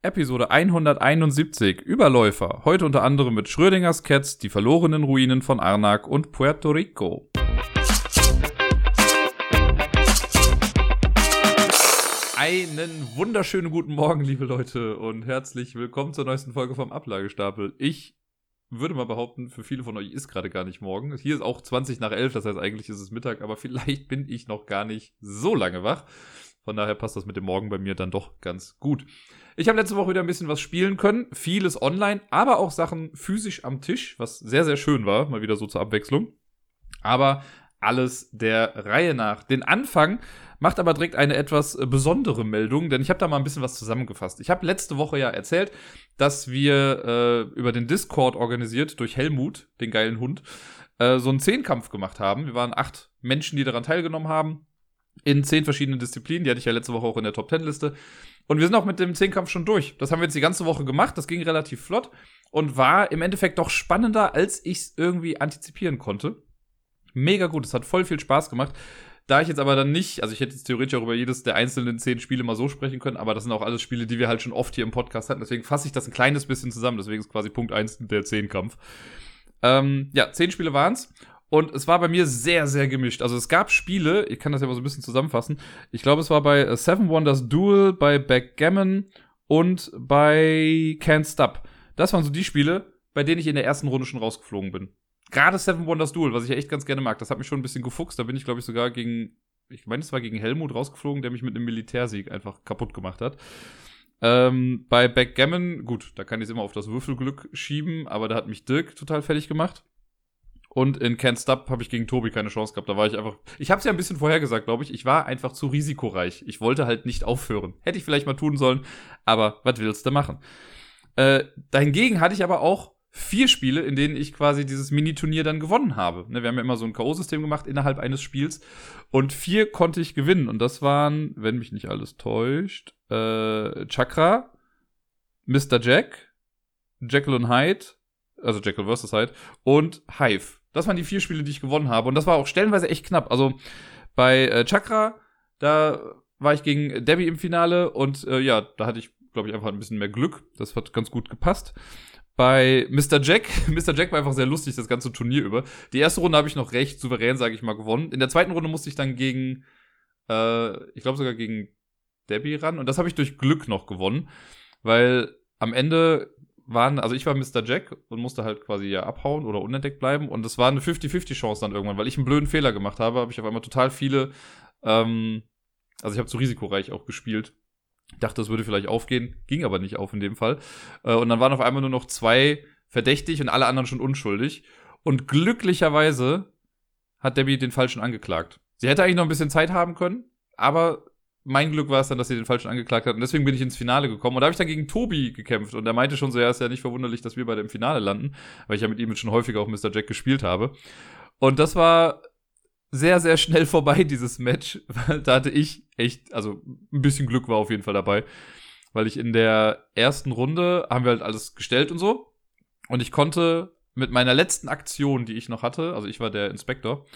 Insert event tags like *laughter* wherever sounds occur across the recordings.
Episode 171 Überläufer. Heute unter anderem mit Schrödingers Cats, die verlorenen Ruinen von Arnak und Puerto Rico. Einen wunderschönen guten Morgen, liebe Leute, und herzlich willkommen zur neuesten Folge vom Ablagestapel. Ich würde mal behaupten, für viele von euch ist gerade gar nicht morgen. Hier ist auch 20 nach 11, das heißt eigentlich ist es Mittag, aber *laughs* vielleicht bin ich noch gar nicht so lange wach. Von daher passt das mit dem Morgen bei mir dann doch ganz gut. Ich habe letzte Woche wieder ein bisschen was spielen können. Vieles online, aber auch Sachen physisch am Tisch, was sehr, sehr schön war. Mal wieder so zur Abwechslung. Aber alles der Reihe nach. Den Anfang macht aber direkt eine etwas äh, besondere Meldung, denn ich habe da mal ein bisschen was zusammengefasst. Ich habe letzte Woche ja erzählt, dass wir äh, über den Discord organisiert durch Helmut, den geilen Hund, äh, so einen Zehnkampf gemacht haben. Wir waren acht Menschen, die daran teilgenommen haben in zehn verschiedenen Disziplinen. Die hatte ich ja letzte Woche auch in der Top Ten Liste. Und wir sind auch mit dem Zehnkampf schon durch. Das haben wir jetzt die ganze Woche gemacht. Das ging relativ flott und war im Endeffekt doch spannender, als ich es irgendwie antizipieren konnte. Mega gut. Es hat voll viel Spaß gemacht. Da ich jetzt aber dann nicht, also ich hätte jetzt theoretisch auch über jedes der einzelnen zehn Spiele mal so sprechen können, aber das sind auch alles Spiele, die wir halt schon oft hier im Podcast hatten. Deswegen fasse ich das ein kleines bisschen zusammen. Deswegen ist quasi Punkt eins der Zehnkampf. Ähm, ja, zehn Spiele waren's. Und es war bei mir sehr, sehr gemischt. Also es gab Spiele, ich kann das ja mal so ein bisschen zusammenfassen. Ich glaube, es war bei äh, Seven Wonders Duel, bei Backgammon und bei Can't Stop. Das waren so die Spiele, bei denen ich in der ersten Runde schon rausgeflogen bin. Gerade Seven Wonders Duel, was ich ja echt ganz gerne mag, das hat mich schon ein bisschen gefuchst. Da bin ich, glaube ich, sogar gegen, ich meine, es war gegen Helmut rausgeflogen, der mich mit einem Militärsieg einfach kaputt gemacht hat. Ähm, bei Backgammon, gut, da kann ich es immer auf das Würfelglück schieben, aber da hat mich Dirk total fertig gemacht. Und in Can't Stop habe ich gegen Tobi keine Chance gehabt. Da war ich einfach. Ich habe es ja ein bisschen vorher gesagt, glaube ich. Ich war einfach zu risikoreich. Ich wollte halt nicht aufhören. Hätte ich vielleicht mal tun sollen, aber was willst du machen? Äh, dahingegen hatte ich aber auch vier Spiele, in denen ich quasi dieses Mini-Turnier dann gewonnen habe. Ne, wir haben ja immer so ein K.O.-System gemacht innerhalb eines Spiels. Und vier konnte ich gewinnen. Und das waren, wenn mich nicht alles täuscht, äh, Chakra, Mr. Jack, Jekyll und Hyde, also Jekyll vs. Hyde, und Hive. Das waren die vier Spiele, die ich gewonnen habe. Und das war auch stellenweise echt knapp. Also bei äh, Chakra, da war ich gegen Debbie im Finale und äh, ja, da hatte ich, glaube ich, einfach ein bisschen mehr Glück. Das hat ganz gut gepasst. Bei Mr. Jack, *laughs* Mr. Jack war einfach sehr lustig das ganze Turnier über. Die erste Runde habe ich noch recht souverän, sage ich mal, gewonnen. In der zweiten Runde musste ich dann gegen, äh, ich glaube sogar gegen Debbie ran und das habe ich durch Glück noch gewonnen, weil am Ende waren, also ich war Mr. Jack und musste halt quasi ja abhauen oder unentdeckt bleiben. Und es war eine 50-50 Chance dann irgendwann, weil ich einen blöden Fehler gemacht habe, habe ich auf einmal total viele, ähm, also ich habe zu risikoreich auch gespielt. Dachte, das würde vielleicht aufgehen, ging aber nicht auf in dem Fall. Äh, und dann waren auf einmal nur noch zwei verdächtig und alle anderen schon unschuldig. Und glücklicherweise hat Debbie den Falschen angeklagt. Sie hätte eigentlich noch ein bisschen Zeit haben können, aber mein Glück war es dann, dass sie den falschen angeklagt hat. Und deswegen bin ich ins Finale gekommen. Und da habe ich dann gegen Tobi gekämpft. Und er meinte schon so, ja, ist ja nicht verwunderlich, dass wir bei dem Finale landen, weil ich ja mit ihm schon häufiger auch Mr. Jack gespielt habe. Und das war sehr, sehr schnell *laughs* vorbei, dieses Match. Weil da hatte ich echt, also ein bisschen Glück war auf jeden Fall dabei. Weil ich in der ersten Runde haben wir halt alles gestellt und so. Und ich konnte mit meiner letzten Aktion, die ich noch hatte, also ich war der Inspektor,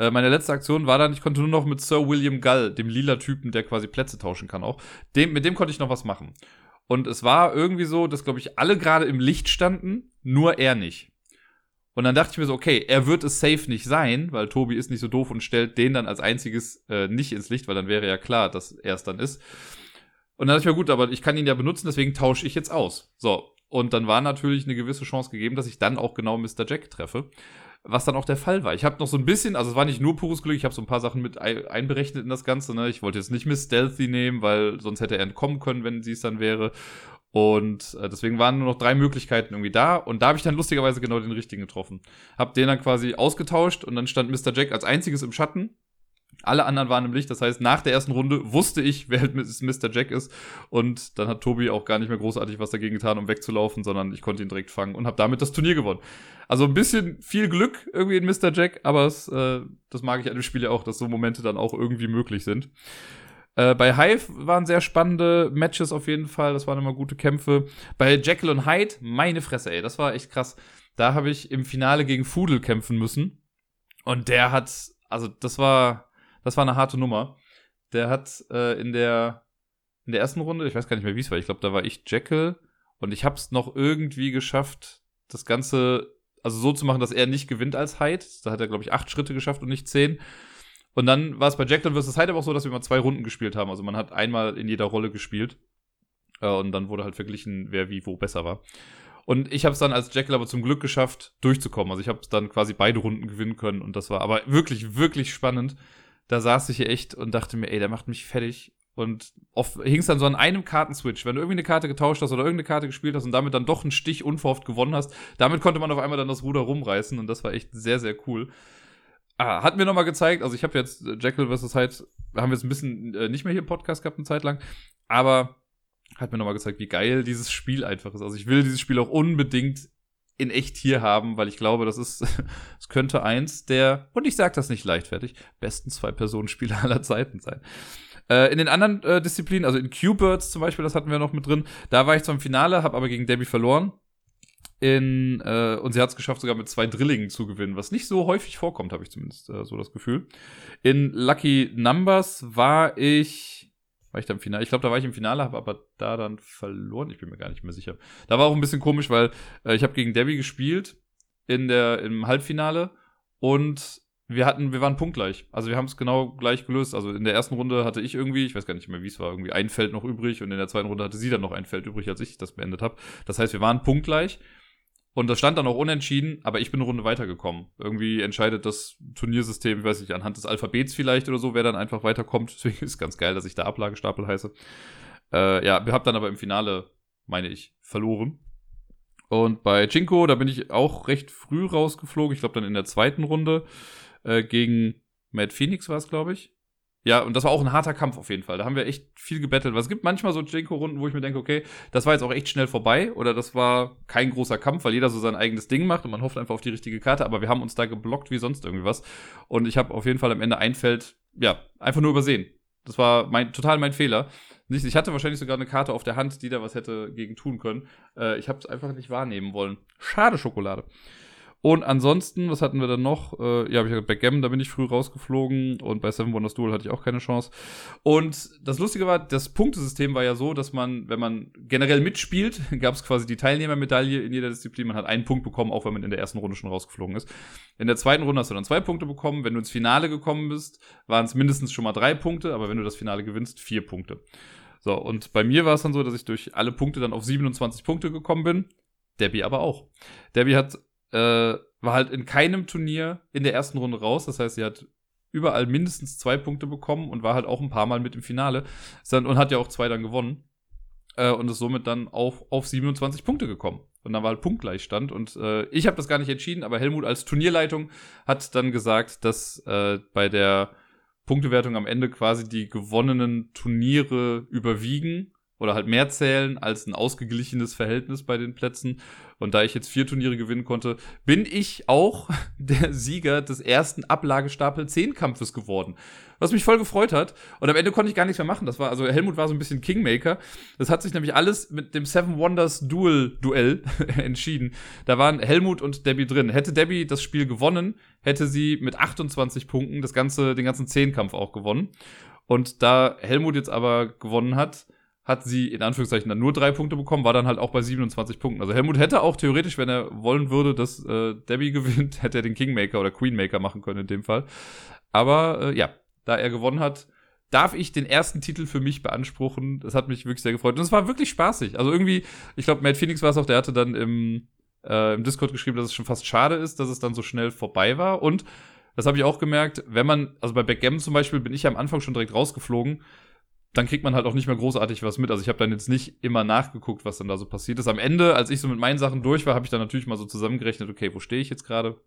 äh, meine letzte Aktion war dann, ich konnte nur noch mit Sir William Gull, dem lila Typen, der quasi Plätze tauschen kann auch, dem, mit dem konnte ich noch was machen. Und es war irgendwie so, dass, glaube ich, alle gerade im Licht standen, nur er nicht. Und dann dachte ich mir so, okay, er wird es safe nicht sein, weil Tobi ist nicht so doof und stellt den dann als einziges äh, nicht ins Licht, weil dann wäre ja klar, dass er es dann ist. Und dann dachte ich mir, gut, aber ich kann ihn ja benutzen, deswegen tausche ich jetzt aus. So. Und dann war natürlich eine gewisse Chance gegeben, dass ich dann auch genau Mr. Jack treffe was dann auch der Fall war. Ich habe noch so ein bisschen, also es war nicht nur pures Glück, ich habe so ein paar Sachen mit einberechnet in das Ganze. Ne? Ich wollte jetzt nicht Miss Stealthy nehmen, weil sonst hätte er entkommen können, wenn sie es dann wäre. Und äh, deswegen waren nur noch drei Möglichkeiten irgendwie da. Und da habe ich dann lustigerweise genau den richtigen getroffen. Hab den dann quasi ausgetauscht und dann stand Mr. Jack als einziges im Schatten. Alle anderen waren im Licht. Das heißt, nach der ersten Runde wusste ich, wer halt Mr. Jack ist. Und dann hat Tobi auch gar nicht mehr großartig was dagegen getan, um wegzulaufen, sondern ich konnte ihn direkt fangen und habe damit das Turnier gewonnen. Also ein bisschen viel Glück irgendwie in Mr. Jack, aber es, äh, das mag ich an dem Spiel ja auch, dass so Momente dann auch irgendwie möglich sind. Äh, bei Hive waren sehr spannende Matches auf jeden Fall. Das waren immer gute Kämpfe. Bei Jekyll und Hyde, meine Fresse, ey, das war echt krass. Da habe ich im Finale gegen Fudel kämpfen müssen. Und der hat, also das war, das war eine harte Nummer. Der hat äh, in der in der ersten Runde, ich weiß gar nicht mehr, wie es war, ich glaube, da war ich Jekyll und ich habe es noch irgendwie geschafft, das Ganze also so zu machen, dass er nicht gewinnt als Hyde. Da hat er, glaube ich, acht Schritte geschafft und nicht zehn. Und dann war es bei Jekyll vs. Hyde aber auch so, dass wir mal zwei Runden gespielt haben. Also man hat einmal in jeder Rolle gespielt. Äh, und dann wurde halt verglichen, wer wie wo besser war. Und ich habe es dann als Jekyll aber zum Glück geschafft, durchzukommen. Also ich habe dann quasi beide Runden gewinnen können. Und das war aber wirklich, wirklich spannend. Da saß ich hier echt und dachte mir, ey, der macht mich fertig. Und hing es dann so an einem Kartenswitch. Wenn du irgendwie eine Karte getauscht hast oder irgendeine Karte gespielt hast und damit dann doch einen Stich unverhofft gewonnen hast, damit konnte man auf einmal dann das Ruder rumreißen und das war echt sehr, sehr cool. Ah, hat mir nochmal gezeigt, also ich habe jetzt äh, Jekyll vs. Hyde, haben wir jetzt ein bisschen äh, nicht mehr hier im Podcast gehabt, eine Zeit lang, aber hat mir nochmal gezeigt, wie geil dieses Spiel einfach ist. Also ich will dieses Spiel auch unbedingt in echt hier haben, weil ich glaube, das ist, *laughs* es könnte eins der, und ich sage das nicht leichtfertig, besten Zwei-Personen-Spiele *laughs* aller Zeiten sein. Äh, in den anderen äh, Disziplinen, also in Q-Birds zum Beispiel, das hatten wir noch mit drin, da war ich zwar im Finale, habe aber gegen Debbie verloren. In, äh, und sie hat es geschafft, sogar mit zwei Drillingen zu gewinnen, was nicht so häufig vorkommt, habe ich zumindest äh, so das Gefühl. In Lucky Numbers war ich, war ich da im Finale? Ich glaube, da war ich im Finale, habe aber da dann verloren. Ich bin mir gar nicht mehr sicher. Da war auch ein bisschen komisch, weil äh, ich habe gegen Debbie gespielt in der im Halbfinale und wir hatten, wir waren punktgleich. Also wir haben es genau gleich gelöst. Also in der ersten Runde hatte ich irgendwie, ich weiß gar nicht mehr, wie es war, irgendwie ein Feld noch übrig und in der zweiten Runde hatte sie dann noch ein Feld übrig, als ich das beendet habe. Das heißt, wir waren punktgleich. Und das stand dann auch unentschieden, aber ich bin eine Runde weitergekommen. Irgendwie entscheidet das Turniersystem, ich weiß nicht, anhand des Alphabets vielleicht oder so, wer dann einfach weiterkommt. *laughs* Deswegen ist es ganz geil, dass ich da Ablagestapel heiße. Äh, ja, wir haben dann aber im Finale, meine ich, verloren. Und bei Chinko, da bin ich auch recht früh rausgeflogen. Ich glaube dann in der zweiten Runde äh, gegen Matt Phoenix war es, glaube ich. Ja, und das war auch ein harter Kampf auf jeden Fall. Da haben wir echt viel gebettelt. Weil es gibt manchmal so Jenko-Runden, wo ich mir denke, okay, das war jetzt auch echt schnell vorbei oder das war kein großer Kampf, weil jeder so sein eigenes Ding macht und man hofft einfach auf die richtige Karte, aber wir haben uns da geblockt wie sonst irgendwie was. Und ich habe auf jeden Fall am Ende ein Feld, ja, einfach nur übersehen. Das war mein, total mein Fehler. Ich hatte wahrscheinlich sogar eine Karte auf der Hand, die da was hätte gegen tun können. Äh, ich habe es einfach nicht wahrnehmen wollen. Schade Schokolade. Und ansonsten, was hatten wir dann noch? Äh, ja, hab ich gesagt, Backgammon, da bin ich früh rausgeflogen und bei Seven Wonders Duel hatte ich auch keine Chance. Und das Lustige war, das Punktesystem war ja so, dass man, wenn man generell mitspielt, *laughs* gab es quasi die Teilnehmermedaille in jeder Disziplin. Man hat einen Punkt bekommen, auch wenn man in der ersten Runde schon rausgeflogen ist. In der zweiten Runde hast du dann zwei Punkte bekommen. Wenn du ins Finale gekommen bist, waren es mindestens schon mal drei Punkte, aber wenn du das Finale gewinnst, vier Punkte. So, und bei mir war es dann so, dass ich durch alle Punkte dann auf 27 Punkte gekommen bin. Debbie aber auch. Debbie hat äh, war halt in keinem Turnier in der ersten Runde raus. Das heißt, sie hat überall mindestens zwei Punkte bekommen und war halt auch ein paar Mal mit im Finale und hat ja auch zwei dann gewonnen äh, und ist somit dann auf, auf 27 Punkte gekommen. Und dann war halt Punktgleichstand und äh, ich habe das gar nicht entschieden, aber Helmut als Turnierleitung hat dann gesagt, dass äh, bei der Punktewertung am Ende quasi die gewonnenen Turniere überwiegen oder halt mehr zählen als ein ausgeglichenes Verhältnis bei den Plätzen. Und da ich jetzt vier Turniere gewinnen konnte, bin ich auch *laughs* der Sieger des ersten Ablagestapel 10 Kampfes geworden. Was mich voll gefreut hat. Und am Ende konnte ich gar nichts mehr machen. Das war, also Helmut war so ein bisschen Kingmaker. Das hat sich nämlich alles mit dem Seven Wonders Duel Duell *laughs* entschieden. Da waren Helmut und Debbie drin. Hätte Debbie das Spiel gewonnen, hätte sie mit 28 Punkten das ganze, den ganzen Zehnkampf auch gewonnen. Und da Helmut jetzt aber gewonnen hat, hat sie in Anführungszeichen dann nur drei Punkte bekommen, war dann halt auch bei 27 Punkten. Also Helmut hätte auch theoretisch, wenn er wollen würde, dass äh, Debbie *laughs* gewinnt, hätte er den Kingmaker oder Queenmaker machen können in dem Fall. Aber äh, ja, da er gewonnen hat, darf ich den ersten Titel für mich beanspruchen. Das hat mich wirklich sehr gefreut. Und es war wirklich spaßig. Also irgendwie, ich glaube, Matt Phoenix war es auch, der hatte dann im, äh, im Discord geschrieben, dass es schon fast schade ist, dass es dann so schnell vorbei war. Und das habe ich auch gemerkt, wenn man, also bei Backgammon zum Beispiel bin ich ja am Anfang schon direkt rausgeflogen dann kriegt man halt auch nicht mehr großartig was mit. Also ich habe dann jetzt nicht immer nachgeguckt, was dann da so passiert ist. Am Ende, als ich so mit meinen Sachen durch war, habe ich dann natürlich mal so zusammengerechnet, okay, wo stehe ich jetzt gerade?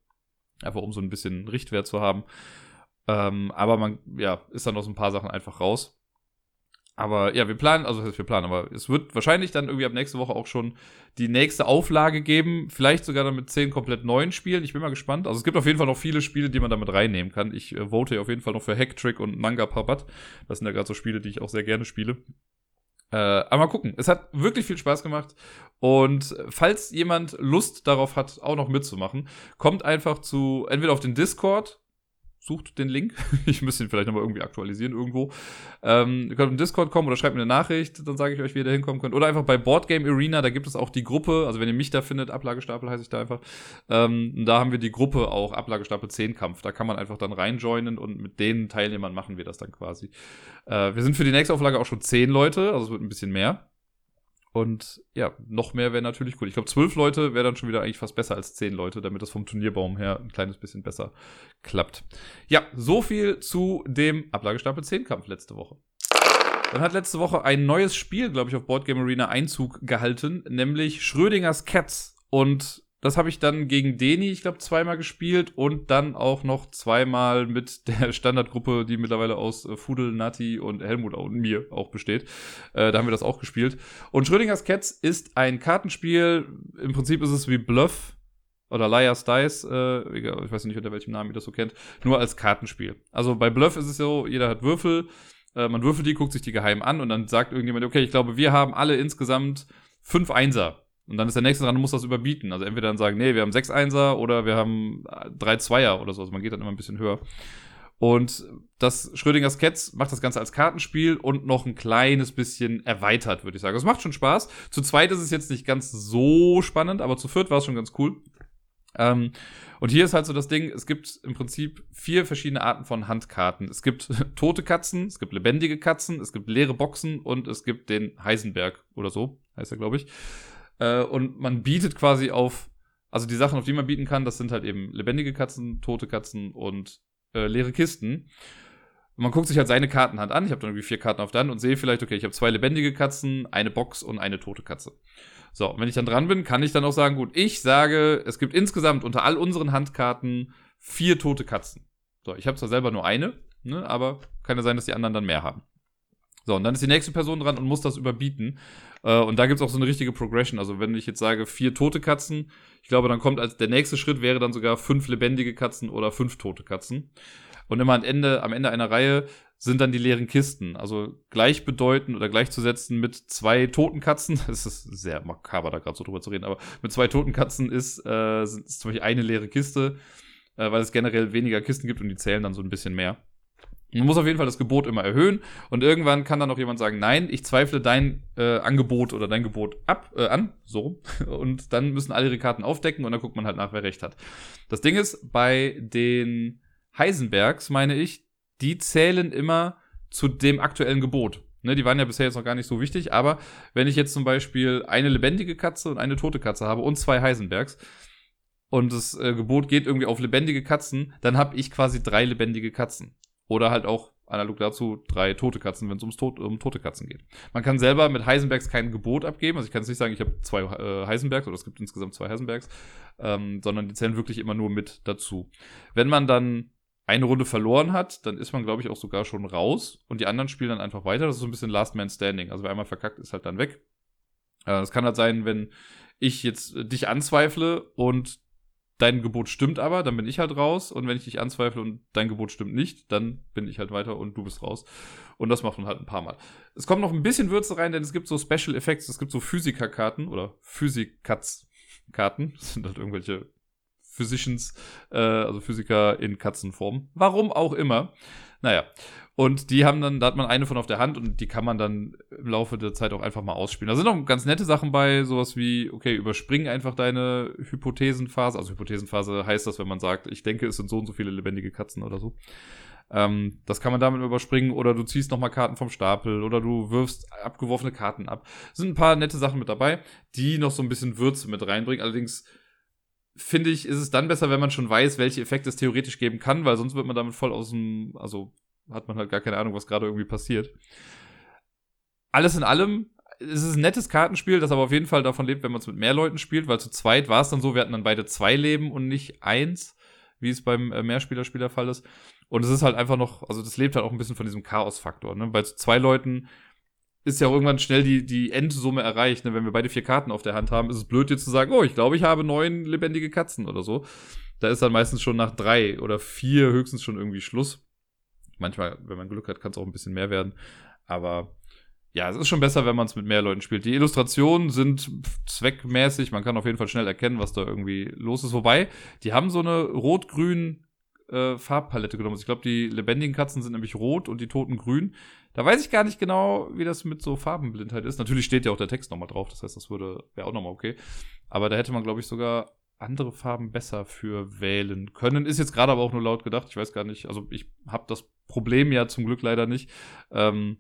Einfach um so ein bisschen Richtwert zu haben. Ähm, aber man, ja, ist dann aus ein paar Sachen einfach raus. Aber ja, wir planen, also wir planen, aber es wird wahrscheinlich dann irgendwie ab nächste Woche auch schon die nächste Auflage geben. Vielleicht sogar dann mit zehn komplett neuen Spielen. Ich bin mal gespannt. Also es gibt auf jeden Fall noch viele Spiele, die man damit reinnehmen kann. Ich äh, vote auf jeden Fall noch für Hacktrick und Manga Papat. Das sind ja gerade so Spiele, die ich auch sehr gerne spiele. Äh, aber mal gucken. Es hat wirklich viel Spaß gemacht. Und falls jemand Lust darauf hat, auch noch mitzumachen, kommt einfach zu entweder auf den Discord sucht den Link. *laughs* Ich müsste ihn vielleicht nochmal irgendwie aktualisieren irgendwo. Ähm, ihr könnt in Discord kommen oder schreibt mir eine Nachricht, dann sage ich euch, wie ihr da hinkommen könnt. Oder einfach bei Boardgame Arena, da gibt es auch die Gruppe, also wenn ihr mich da findet, Ablagestapel heiße ich da einfach. Ähm, da haben wir die Gruppe auch, Ablagestapel 10 Kampf. Da kann man einfach dann reinjoinen und mit den Teilnehmern machen wir das dann quasi. Äh, wir sind für die nächste Auflage auch schon 10 Leute, also es wird ein bisschen mehr. Und ja, noch mehr wäre natürlich cool. Ich glaube, zwölf Leute wäre dann schon wieder eigentlich fast besser als zehn Leute, damit das vom Turnierbaum her ein kleines bisschen besser klappt. Ja, so viel zu dem Ablagestapel 10 Kampf letzte Woche. Dann hat letzte Woche ein neues Spiel, glaube ich, auf Boardgame Arena Einzug gehalten, nämlich Schrödingers Cats. Und das habe ich dann gegen Deni, ich glaube, zweimal gespielt und dann auch noch zweimal mit *laughs* der Standardgruppe, die mittlerweile aus äh, Fudel, Nati und Helmut und mir auch besteht. Äh, da haben wir das auch gespielt. Und Schrödingers Cats ist ein Kartenspiel. Im Prinzip ist es wie Bluff oder Liar's Dice, äh, ich weiß nicht, unter welchem Namen ihr das so kennt, nur als Kartenspiel. Also bei Bluff ist es so, jeder hat Würfel, äh, man würfelt die, guckt sich die geheim an und dann sagt irgendjemand, okay, ich glaube, wir haben alle insgesamt fünf Einser. Und dann ist der nächste dran und muss das überbieten. Also entweder dann sagen, nee, wir haben sechs Einser oder wir haben drei Zweier oder so. Also man geht dann immer ein bisschen höher. Und das Schrödingers Cats macht das Ganze als Kartenspiel und noch ein kleines bisschen erweitert, würde ich sagen. Es macht schon Spaß. Zu zweit ist es jetzt nicht ganz so spannend, aber zu viert war es schon ganz cool. Ähm, und hier ist halt so das Ding, es gibt im Prinzip vier verschiedene Arten von Handkarten. Es gibt *laughs* tote Katzen, es gibt lebendige Katzen, es gibt leere Boxen und es gibt den Heisenberg oder so, heißt er, glaube ich. Äh, und man bietet quasi auf, also die Sachen, auf die man bieten kann, das sind halt eben lebendige Katzen, tote Katzen und äh, leere Kisten. Und man guckt sich halt seine Kartenhand an. Ich habe dann irgendwie vier Karten auf der Hand und sehe vielleicht, okay, ich habe zwei lebendige Katzen, eine Box und eine tote Katze. So, und wenn ich dann dran bin, kann ich dann auch sagen, gut, ich sage, es gibt insgesamt unter all unseren Handkarten vier tote Katzen. So, ich habe zwar selber nur eine, ne, aber kann ja sein, dass die anderen dann mehr haben. So, und dann ist die nächste Person dran und muss das überbieten. Äh, und da gibt es auch so eine richtige Progression. Also, wenn ich jetzt sage, vier tote Katzen, ich glaube, dann kommt als der nächste Schritt wäre dann sogar fünf lebendige Katzen oder fünf tote Katzen. Und immer am Ende, am Ende einer Reihe sind dann die leeren Kisten. Also gleichbedeutend oder gleichzusetzen mit zwei toten Katzen. *laughs* Es ist sehr makaber, da gerade so drüber zu reden, aber mit zwei toten Katzen ist, äh, ist zum Beispiel eine leere Kiste, äh, weil es generell weniger Kisten gibt und die zählen dann so ein bisschen mehr. Man muss auf jeden Fall das Gebot immer erhöhen und irgendwann kann dann auch jemand sagen, nein, ich zweifle dein äh, Angebot oder dein Gebot ab äh, an, so *laughs* und dann müssen alle ihre Karten aufdecken und dann guckt man halt nach, wer recht hat. Das Ding ist, bei den Heisenbergs, meine ich, die zählen immer zu dem aktuellen Gebot. Ne, die waren ja bisher jetzt noch gar nicht so wichtig, aber wenn ich jetzt zum Beispiel eine lebendige Katze und eine tote Katze habe und zwei Heisenbergs, und das äh, Gebot geht irgendwie auf lebendige Katzen, dann habe ich quasi drei lebendige Katzen. Oder halt auch analog dazu drei tote Katzen, wenn es ums Tod, um tote Katzen geht. Man kann selber mit Heisenbergs kein Gebot abgeben. Also ich kann jetzt nicht sagen, ich habe zwei äh, Heisenbergs oder es gibt insgesamt zwei Heisenbergs, ähm, sondern die zählen wirklich immer nur mit dazu. Wenn man dann eine Runde verloren hat, dann ist man, glaube ich, auch sogar schon raus und die anderen spielen dann einfach weiter. Das ist so ein bisschen Last Man Standing. Also wer einmal verkackt, ist halt dann weg. Äh, es äh, kann halt sein, wenn ich jetzt dich anzweifle und dein Gebot stimmt aber, dann bin ich halt raus. Und wenn ich dich anzweifle und dein Gebot stimmt nicht, dann bin ich halt weiter und du bist raus. Und das macht man halt ein paar Mal. Es kommt noch ein bisschen Würze rein, denn es gibt so Special Effects, es gibt so Physikerkarten oder Physikatz-Karten. Das sind halt irgendwelche Physicians, äh, also Physiker in Katzenform. Warum auch immer. Naja. Und die haben dann, da hat man eine von auf der Hand und die kann man dann im Laufe der Zeit auch einfach mal ausspielen. Da sind auch ganz nette Sachen bei, sowas wie, okay, überspring einfach deine Hypothesenphase. Also Hypothesenphase heißt das, wenn man sagt, ich denke, es sind so und so viele lebendige Katzen oder so. Ähm, das kann man damit überspringen oder du ziehst nochmal Karten vom Stapel oder du wirfst abgeworfene Karten ab. Es sind ein paar nette Sachen mit dabei, die noch so ein bisschen Würze mit reinbringen. Allerdings finde ich, ist es dann besser, wenn man schon weiß, welche Effekte es theoretisch geben kann, weil sonst wird man damit voll aus dem, also hat man halt gar keine Ahnung, was gerade irgendwie passiert. Alles in allem, es ist ein nettes Kartenspiel, das aber auf jeden Fall davon lebt, wenn man es mit mehr Leuten spielt, weil zu zweit war es dann so, wir hatten dann beide zwei Leben und nicht eins, wie es beim äh, Mehrspieler-Spiel der Fall ist. Und es ist halt einfach noch, also das lebt halt auch ein bisschen von diesem Chaos-Faktor. Ne? Bei zwei Leuten ist ja auch irgendwann schnell die, die Endsumme erreicht. Ne? Wenn wir beide vier Karten auf der Hand haben, ist es blöd, dir zu sagen, oh, ich glaube, ich habe neun lebendige Katzen oder so. Da ist dann meistens schon nach drei oder vier höchstens schon irgendwie Schluss. Manchmal, wenn man Glück hat, kann es auch ein bisschen mehr werden. Aber ja, es ist schon besser, wenn man es mit mehr Leuten spielt. Die Illustrationen sind zweckmäßig. Man kann auf jeden Fall schnell erkennen, was da irgendwie los ist. Wobei, die haben so eine rot-grün äh, Farbpalette genommen. Ich glaube, die lebendigen Katzen sind nämlich rot und die toten grün. Da weiß ich gar nicht genau, wie das mit so Farbenblindheit ist. Natürlich steht ja auch der Text nochmal drauf, das heißt, das würde wäre auch nochmal okay. Aber da hätte man, glaube ich, sogar andere Farben besser für wählen können. Ist jetzt gerade aber auch nur laut gedacht. Ich weiß gar nicht. Also ich habe das Problem ja zum Glück leider nicht. Ähm,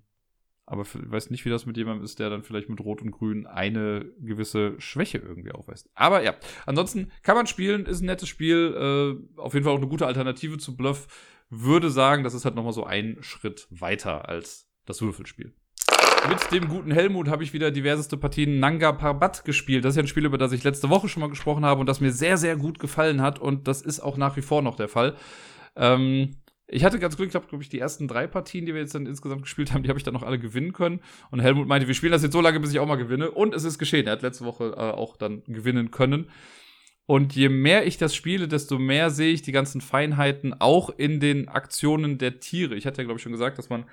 aber ich weiß nicht, wie das mit jemandem ist, der dann vielleicht mit Rot und Grün eine gewisse Schwäche irgendwie aufweist. Aber ja, ansonsten kann man spielen, ist ein nettes Spiel. Äh, auf jeden Fall auch eine gute Alternative zu Bluff. Würde sagen, das ist halt nochmal so ein Schritt weiter als das Würfelspiel. Mit dem guten Helmut habe ich wieder diverseste Partien Nanga Parbat gespielt. Das ist ja ein Spiel, über das ich letzte Woche schon mal gesprochen habe und das mir sehr, sehr gut gefallen hat. Und das ist auch nach wie vor noch der Fall. Ähm, ich hatte ganz Glück, ich habe, glaube ich, die ersten drei Partien, die wir jetzt dann insgesamt gespielt haben, die habe ich dann noch alle gewinnen können. Und Helmut meinte, wir spielen das jetzt so lange, bis ich auch mal gewinne. Und es ist geschehen. Er hat letzte Woche äh, auch dann gewinnen können. Und je mehr ich das spiele, desto mehr sehe ich die ganzen Feinheiten auch in den Aktionen der Tiere. Ich hatte ja, glaube ich, schon gesagt, dass man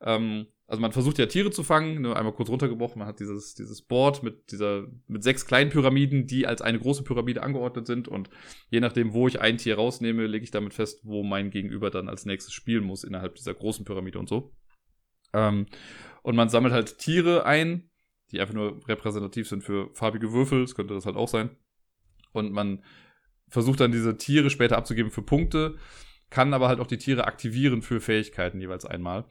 ähm, also man versucht ja Tiere zu fangen, nur einmal kurz runtergebrochen, man hat dieses, dieses Board mit dieser, mit sechs kleinen Pyramiden, die als eine große Pyramide angeordnet sind und je nachdem, wo ich ein Tier rausnehme, lege ich damit fest, wo mein Gegenüber dann als nächstes spielen muss innerhalb dieser großen Pyramide und so. Ähm, und man sammelt halt Tiere ein, die einfach nur repräsentativ sind für farbige Würfel, das könnte das halt auch sein. Und man versucht dann diese Tiere später abzugeben für Punkte, kann aber halt auch die Tiere aktivieren für Fähigkeiten jeweils einmal.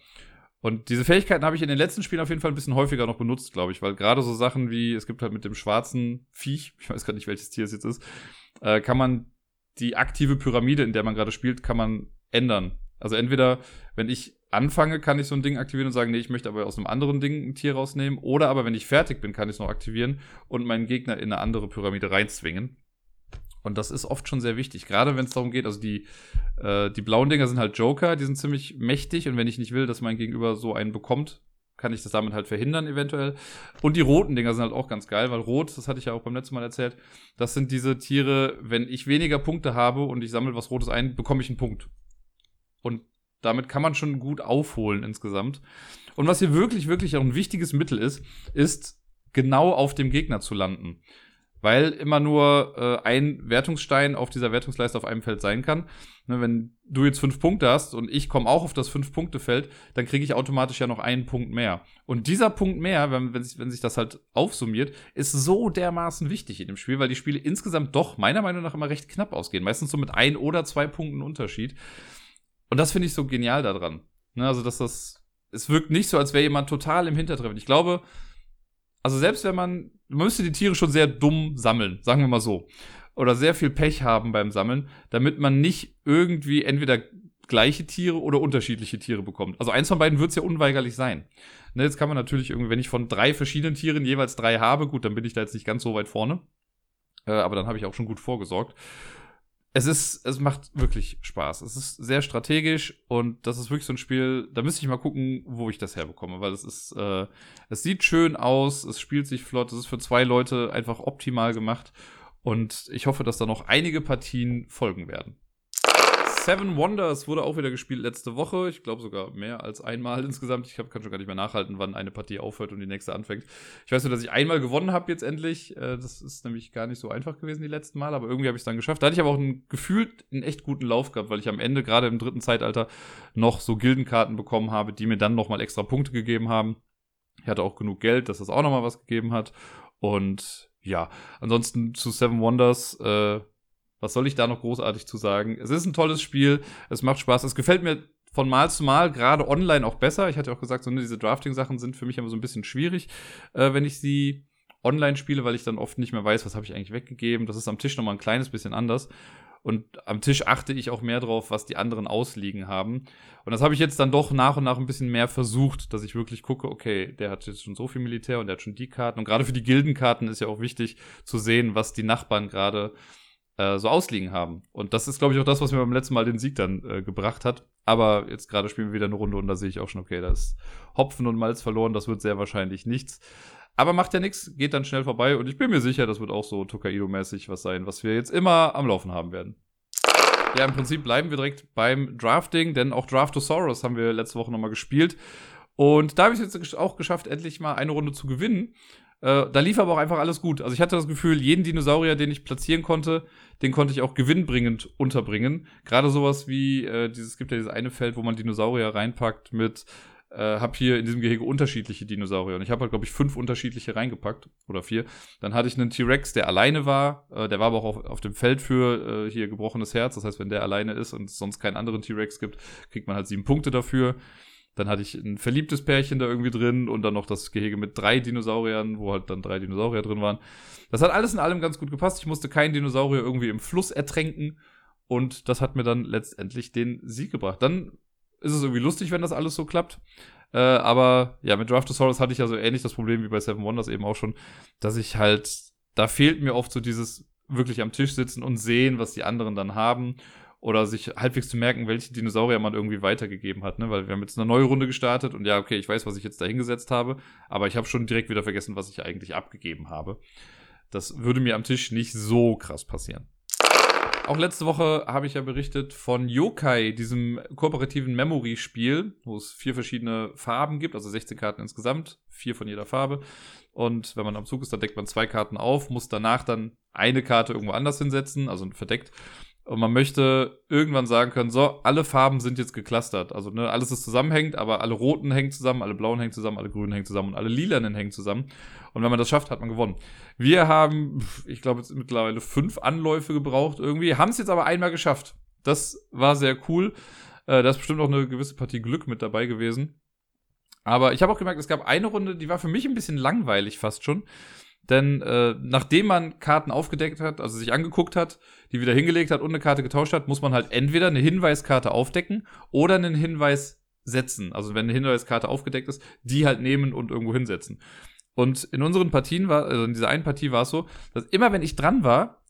Und diese Fähigkeiten habe ich in den letzten Spielen auf jeden Fall ein bisschen häufiger noch benutzt, glaube ich, weil gerade so Sachen wie, es gibt halt mit dem schwarzen Viech, *laughs* ich weiß gerade nicht, welches Tier es jetzt ist, äh, kann man die aktive Pyramide, in der man gerade spielt, kann man ändern. Also entweder, wenn ich anfange, kann ich so ein Ding aktivieren und sagen, nee, ich möchte aber aus einem anderen Ding ein Tier rausnehmen. Oder aber, wenn ich fertig bin, kann ich es noch aktivieren und meinen Gegner in eine andere Pyramide reinzwingen. Und das ist oft schon sehr wichtig, gerade wenn es darum geht, also die, äh, die blauen Dinger sind halt Joker, die sind ziemlich mächtig und wenn ich nicht will, dass mein Gegenüber so einen bekommt, kann ich das damit halt verhindern eventuell. Und die roten Dinger sind halt auch ganz geil, weil rot, das hatte ich ja auch beim letzten Mal erzählt, das sind diese Tiere, wenn ich weniger Punkte habe und ich sammle was Rotes ein, bekomme ich einen Punkt. Und damit kann man schon gut aufholen insgesamt. Und was hier wirklich, wirklich auch ein wichtiges Mittel ist, ist genau auf dem Gegner zu landen weil immer nur äh, ein Wertungsstein auf dieser Wertungsleiste auf einem Feld sein kann. Ne, wenn du jetzt fünf Punkte hast und ich komme auch auf das Fünf-Punkte-Feld, dann kriege ich automatisch ja noch einen Punkt mehr. Und dieser Punkt mehr, wenn, wenn, sich, wenn sich das halt aufsummiert, ist so dermaßen wichtig in dem Spiel, weil die Spiele insgesamt doch meiner Meinung nach immer recht knapp ausgehen. Meistens so mit ein oder zwei Punkten Unterschied. Und das finde ich so genial daran. Ne, also, dass das. Es wirkt nicht so, als wäre jemand total im Hintertreffen. Ich glaube, also selbst wenn man, man müsste die Tiere schon sehr dumm sammeln, sagen wir mal so. Oder sehr viel Pech haben beim Sammeln, damit man nicht irgendwie entweder gleiche Tiere oder unterschiedliche Tiere bekommt. Also eins von beiden wird es ja unweigerlich sein. Ne, jetzt kann man natürlich irgendwie, wenn ich von drei verschiedenen Tieren jeweils drei habe, gut, dann bin ich da jetzt nicht ganz so weit vorne. Äh, aber dann habe ich auch schon gut vorgesorgt es ist, es macht wirklich Spaß. Es ist sehr strategisch und das ist wirklich so ein Spiel, da müsste ich mal gucken, wo ich das herbekomme, weil es ist, äh, es sieht schön aus, es spielt sich flott, es ist für zwei Leute einfach optimal gemacht und ich hoffe, dass da noch einige Partien folgen werden. Seven Wonders wurde auch wieder gespielt letzte Woche. Ich glaube sogar mehr als einmal insgesamt. Ich hab, kann schon gar nicht mehr nachhalten, wann eine Partie aufhört und die nächste anfängt. Ich weiß nur, dass ich einmal gewonnen habe jetzt endlich. Äh, das ist nämlich gar nicht so einfach gewesen die letzten Mal, aber irgendwie habe ich es dann geschafft. Da hatte ich aber auch einen, gefühlt einen echt guten Lauf gehabt, weil ich am Ende, gerade im dritten Zeitalter, noch so Gildenkarten bekommen habe, die mir dann nochmal extra Punkte gegeben haben. Ich hatte auch genug Geld, dass das auch nochmal was gegeben hat. Und ja, ansonsten zu Seven Wonders, äh, was soll ich da noch großartig zu sagen? Es ist ein tolles Spiel, es macht Spaß, es gefällt mir von Mal zu Mal, gerade online auch besser. Ich hatte auch gesagt, so ne, diese Drafting-Sachen sind für mich immer so ein bisschen schwierig, äh, wenn ich sie online spiele, weil ich dann oft nicht mehr weiß, was habe ich eigentlich weggegeben. Das ist am Tisch nochmal ein kleines bisschen anders. Und am Tisch achte ich auch mehr drauf, was die anderen ausliegen haben. Und das habe ich jetzt dann doch nach und nach ein bisschen mehr versucht, dass ich wirklich gucke, okay, der hat jetzt schon so viel Militär und der hat schon die Karten. Und gerade für die Gildenkarten ist ja auch wichtig zu sehen, was die Nachbarn gerade äh, so ausliegen haben. Und das ist, glaube ich, auch das, was mir beim letzten Mal den Sieg dann äh, gebracht hat. Aber jetzt gerade spielen wir wieder eine Runde und da sehe ich auch schon, okay, da ist Hopfen und Malz verloren, das wird sehr wahrscheinlich nichts. Aber macht ja nichts, geht dann schnell vorbei und ich bin mir sicher, das wird auch so Tokaido-mäßig was sein, was wir jetzt immer am Laufen haben werden. Ja, im Prinzip bleiben wir direkt beim Drafting, denn auch Draftosaurus haben wir letzte Woche nochmal gespielt. Und da habe ich es jetzt auch geschafft, endlich mal eine Runde zu gewinnen. Äh, da lief aber auch einfach alles gut. Also ich hatte das Gefühl, jeden Dinosaurier, den ich platzieren konnte, den konnte ich auch gewinnbringend unterbringen. Gerade sowas wie, äh, dieses, es gibt ja dieses eine Feld, wo man Dinosaurier reinpackt mit, äh, hab hier in diesem Gehege unterschiedliche Dinosaurier. Und ich habe halt, glaube ich, fünf unterschiedliche reingepackt. Oder vier. Dann hatte ich einen T-Rex, der alleine war. Äh, der war aber auch auf, auf dem Feld für äh, hier gebrochenes Herz. Das heißt, wenn der alleine ist und es sonst keinen anderen T-Rex gibt, kriegt man halt sieben Punkte dafür. Dann hatte ich ein verliebtes Pärchen da irgendwie drin und dann noch das Gehege mit drei Dinosauriern, wo halt dann drei Dinosaurier drin waren. Das hat alles in allem ganz gut gepasst. Ich musste keinen Dinosaurier irgendwie im Fluss ertränken und das hat mir dann letztendlich den Sieg gebracht. Dann ist es irgendwie lustig, wenn das alles so klappt. Äh, aber ja, mit Draftosaurus hatte ich ja so ähnlich das Problem wie bei Seven Wonders eben auch schon, dass ich halt, da fehlt mir oft so dieses wirklich am Tisch sitzen und sehen, was die anderen dann haben oder sich halbwegs zu merken, welche Dinosaurier man irgendwie weitergegeben hat, ne? Weil wir haben jetzt eine neue Runde gestartet und ja, okay, ich weiß, was ich jetzt da hingesetzt habe, aber ich habe schon direkt wieder vergessen, was ich eigentlich abgegeben habe. Das würde mir am Tisch nicht so krass passieren. Auch letzte Woche habe ich ja berichtet von Yokai, diesem kooperativen Memory-Spiel, wo es vier verschiedene Farben gibt, also 16 Karten insgesamt, vier von jeder Farbe. Und wenn man am Zug ist, dann deckt man zwei Karten auf, muss danach dann eine Karte irgendwo anders hinsetzen, also verdeckt. Und man möchte irgendwann sagen können, so, alle Farben sind jetzt geclustert. Also, ne, alles ist zusammenhängt, aber alle roten hängen zusammen, alle blauen hängen zusammen, alle grünen hängen zusammen und alle lilanen hängen zusammen. Und wenn man das schafft, hat man gewonnen. Wir haben, ich glaube, jetzt mittlerweile fünf Anläufe gebraucht irgendwie, haben es jetzt aber einmal geschafft. Das war sehr cool. Äh, da ist bestimmt auch eine gewisse Partie Glück mit dabei gewesen. Aber ich habe auch gemerkt, es gab eine Runde, die war für mich ein bisschen langweilig fast schon. Denn äh, nachdem man Karten aufgedeckt hat, also sich angeguckt hat, die wieder hingelegt hat und eine Karte getauscht hat, muss man halt entweder eine Hinweiskarte aufdecken oder einen Hinweis setzen. Also wenn eine Hinweiskarte aufgedeckt ist, die halt nehmen und irgendwo hinsetzen. Und in unseren Partien war, also in dieser einen Partie war es so, dass immer wenn ich dran war,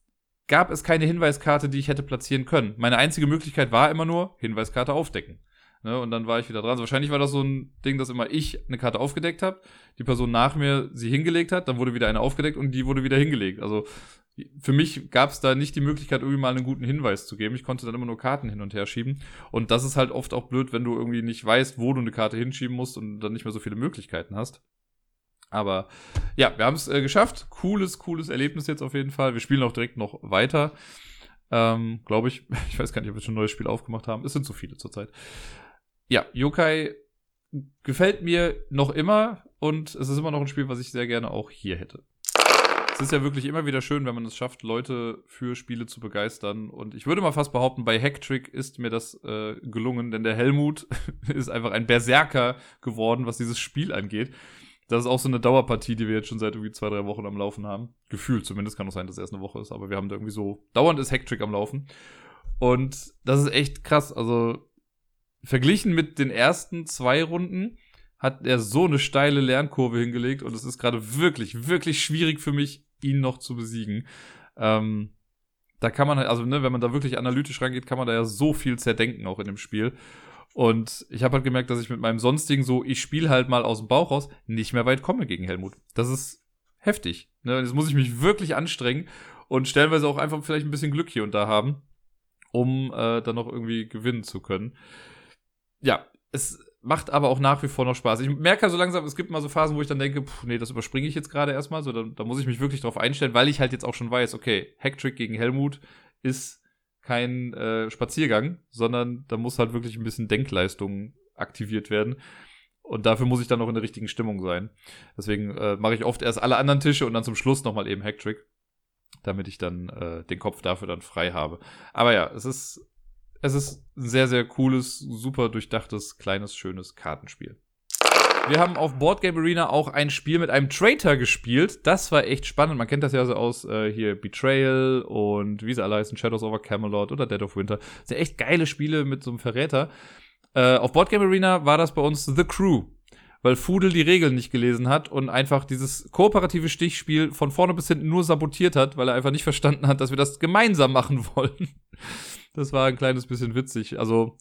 gab es keine Hinweiskarte, die ich hätte platzieren können. Meine einzige Möglichkeit war immer nur Hinweiskarte aufdecken. Ne, und dann war ich wieder dran. Also wahrscheinlich war das so ein Ding, dass immer ich eine Karte aufgedeckt habe, die Person nach mir sie hingelegt hat, dann wurde wieder eine aufgedeckt und die wurde wieder hingelegt. Also für mich gab es da nicht die Möglichkeit, irgendwie mal einen guten Hinweis zu geben. Ich konnte dann immer nur Karten hin und her schieben. Und das ist halt oft auch blöd, wenn du irgendwie nicht weißt, wo du eine Karte hinschieben musst und dann nicht mehr so viele Möglichkeiten hast. Aber ja, wir haben es äh, geschafft. Cooles, cooles Erlebnis jetzt auf jeden Fall. Wir spielen auch direkt noch weiter. Ähm, Glaube ich. *laughs* Ich weiß gar nicht, ob wir schon ein neues Spiel aufgemacht haben. Es sind so viele zurzeit ja, Yokai gefällt mir noch immer und es ist immer noch ein Spiel, was ich sehr gerne auch hier hätte. Es ist ja wirklich immer wieder schön, wenn man es schafft, Leute für Spiele zu begeistern. Und ich würde mal fast behaupten, bei Hacktrick ist mir das äh, gelungen, denn der Helmut *laughs* ist einfach ein Berserker geworden, was dieses Spiel angeht. Das ist auch so eine Dauerpartie, die wir jetzt schon seit irgendwie zwei, drei Wochen am Laufen haben. Gefühlt zumindest, kann auch sein, dass es erst eine Woche ist, aber wir haben da irgendwie so dauernd ist Hacktrick am Laufen. Und das ist echt krass. Also verglichen mit den ersten zwei Runden hat er so eine steile Lernkurve hingelegt und es ist gerade wirklich, wirklich schwierig für mich, ihn noch zu besiegen. Ähm, da kann man halt, also ne, wenn man da wirklich analytisch rangeht, kann man da ja so viel zerdenken auch in dem Spiel. Und ich habe halt gemerkt, dass ich mit meinem sonstigen so, ich spiele halt mal aus dem Bauch raus, nicht mehr weit komme gegen Helmut. Das ist heftig. Ne? Jetzt muss ich mich wirklich anstrengen und stellenweise auch einfach vielleicht ein bisschen Glück hier und da haben, um äh, dann noch irgendwie gewinnen zu können ja, es macht aber auch nach wie vor noch Spaß. Ich merke so langsam, es gibt mal so Phasen, wo ich dann denke, pff, nee, das überspringe ich jetzt gerade erstmal. So, da, da, muss ich mich wirklich drauf einstellen, weil ich halt jetzt auch schon weiß, okay, Hacktrick gegen Helmut ist kein äh, Spaziergang, sondern da muss halt wirklich ein bisschen Denkleistung aktiviert werden. Und dafür muss ich dann auch in der richtigen Stimmung sein. Deswegen äh, mache ich oft erst alle anderen Tische und dann zum Schluss nochmal eben Hacktrick, damit ich dann äh, den Kopf dafür dann frei habe. Aber ja, es ist es ist ein sehr, sehr cooles, super durchdachtes, kleines, schönes Kartenspiel. Wir haben auf Boardgame Arena auch ein Spiel mit einem Traitor gespielt. Das war echt spannend. Man kennt das ja so aus äh, hier Betrayal und wie sie alle heißen, Shadows over Camelot oder Dead of Winter. Das sind echt geile Spiele mit so einem Verräter. Äh, auf Boardgame Arena war das bei uns The Crew weil Fudel die Regeln nicht gelesen hat und einfach dieses kooperative Stichspiel von vorne bis hinten nur sabotiert hat, weil er einfach nicht verstanden hat, dass wir das gemeinsam machen wollen. Das war ein kleines bisschen witzig. Also,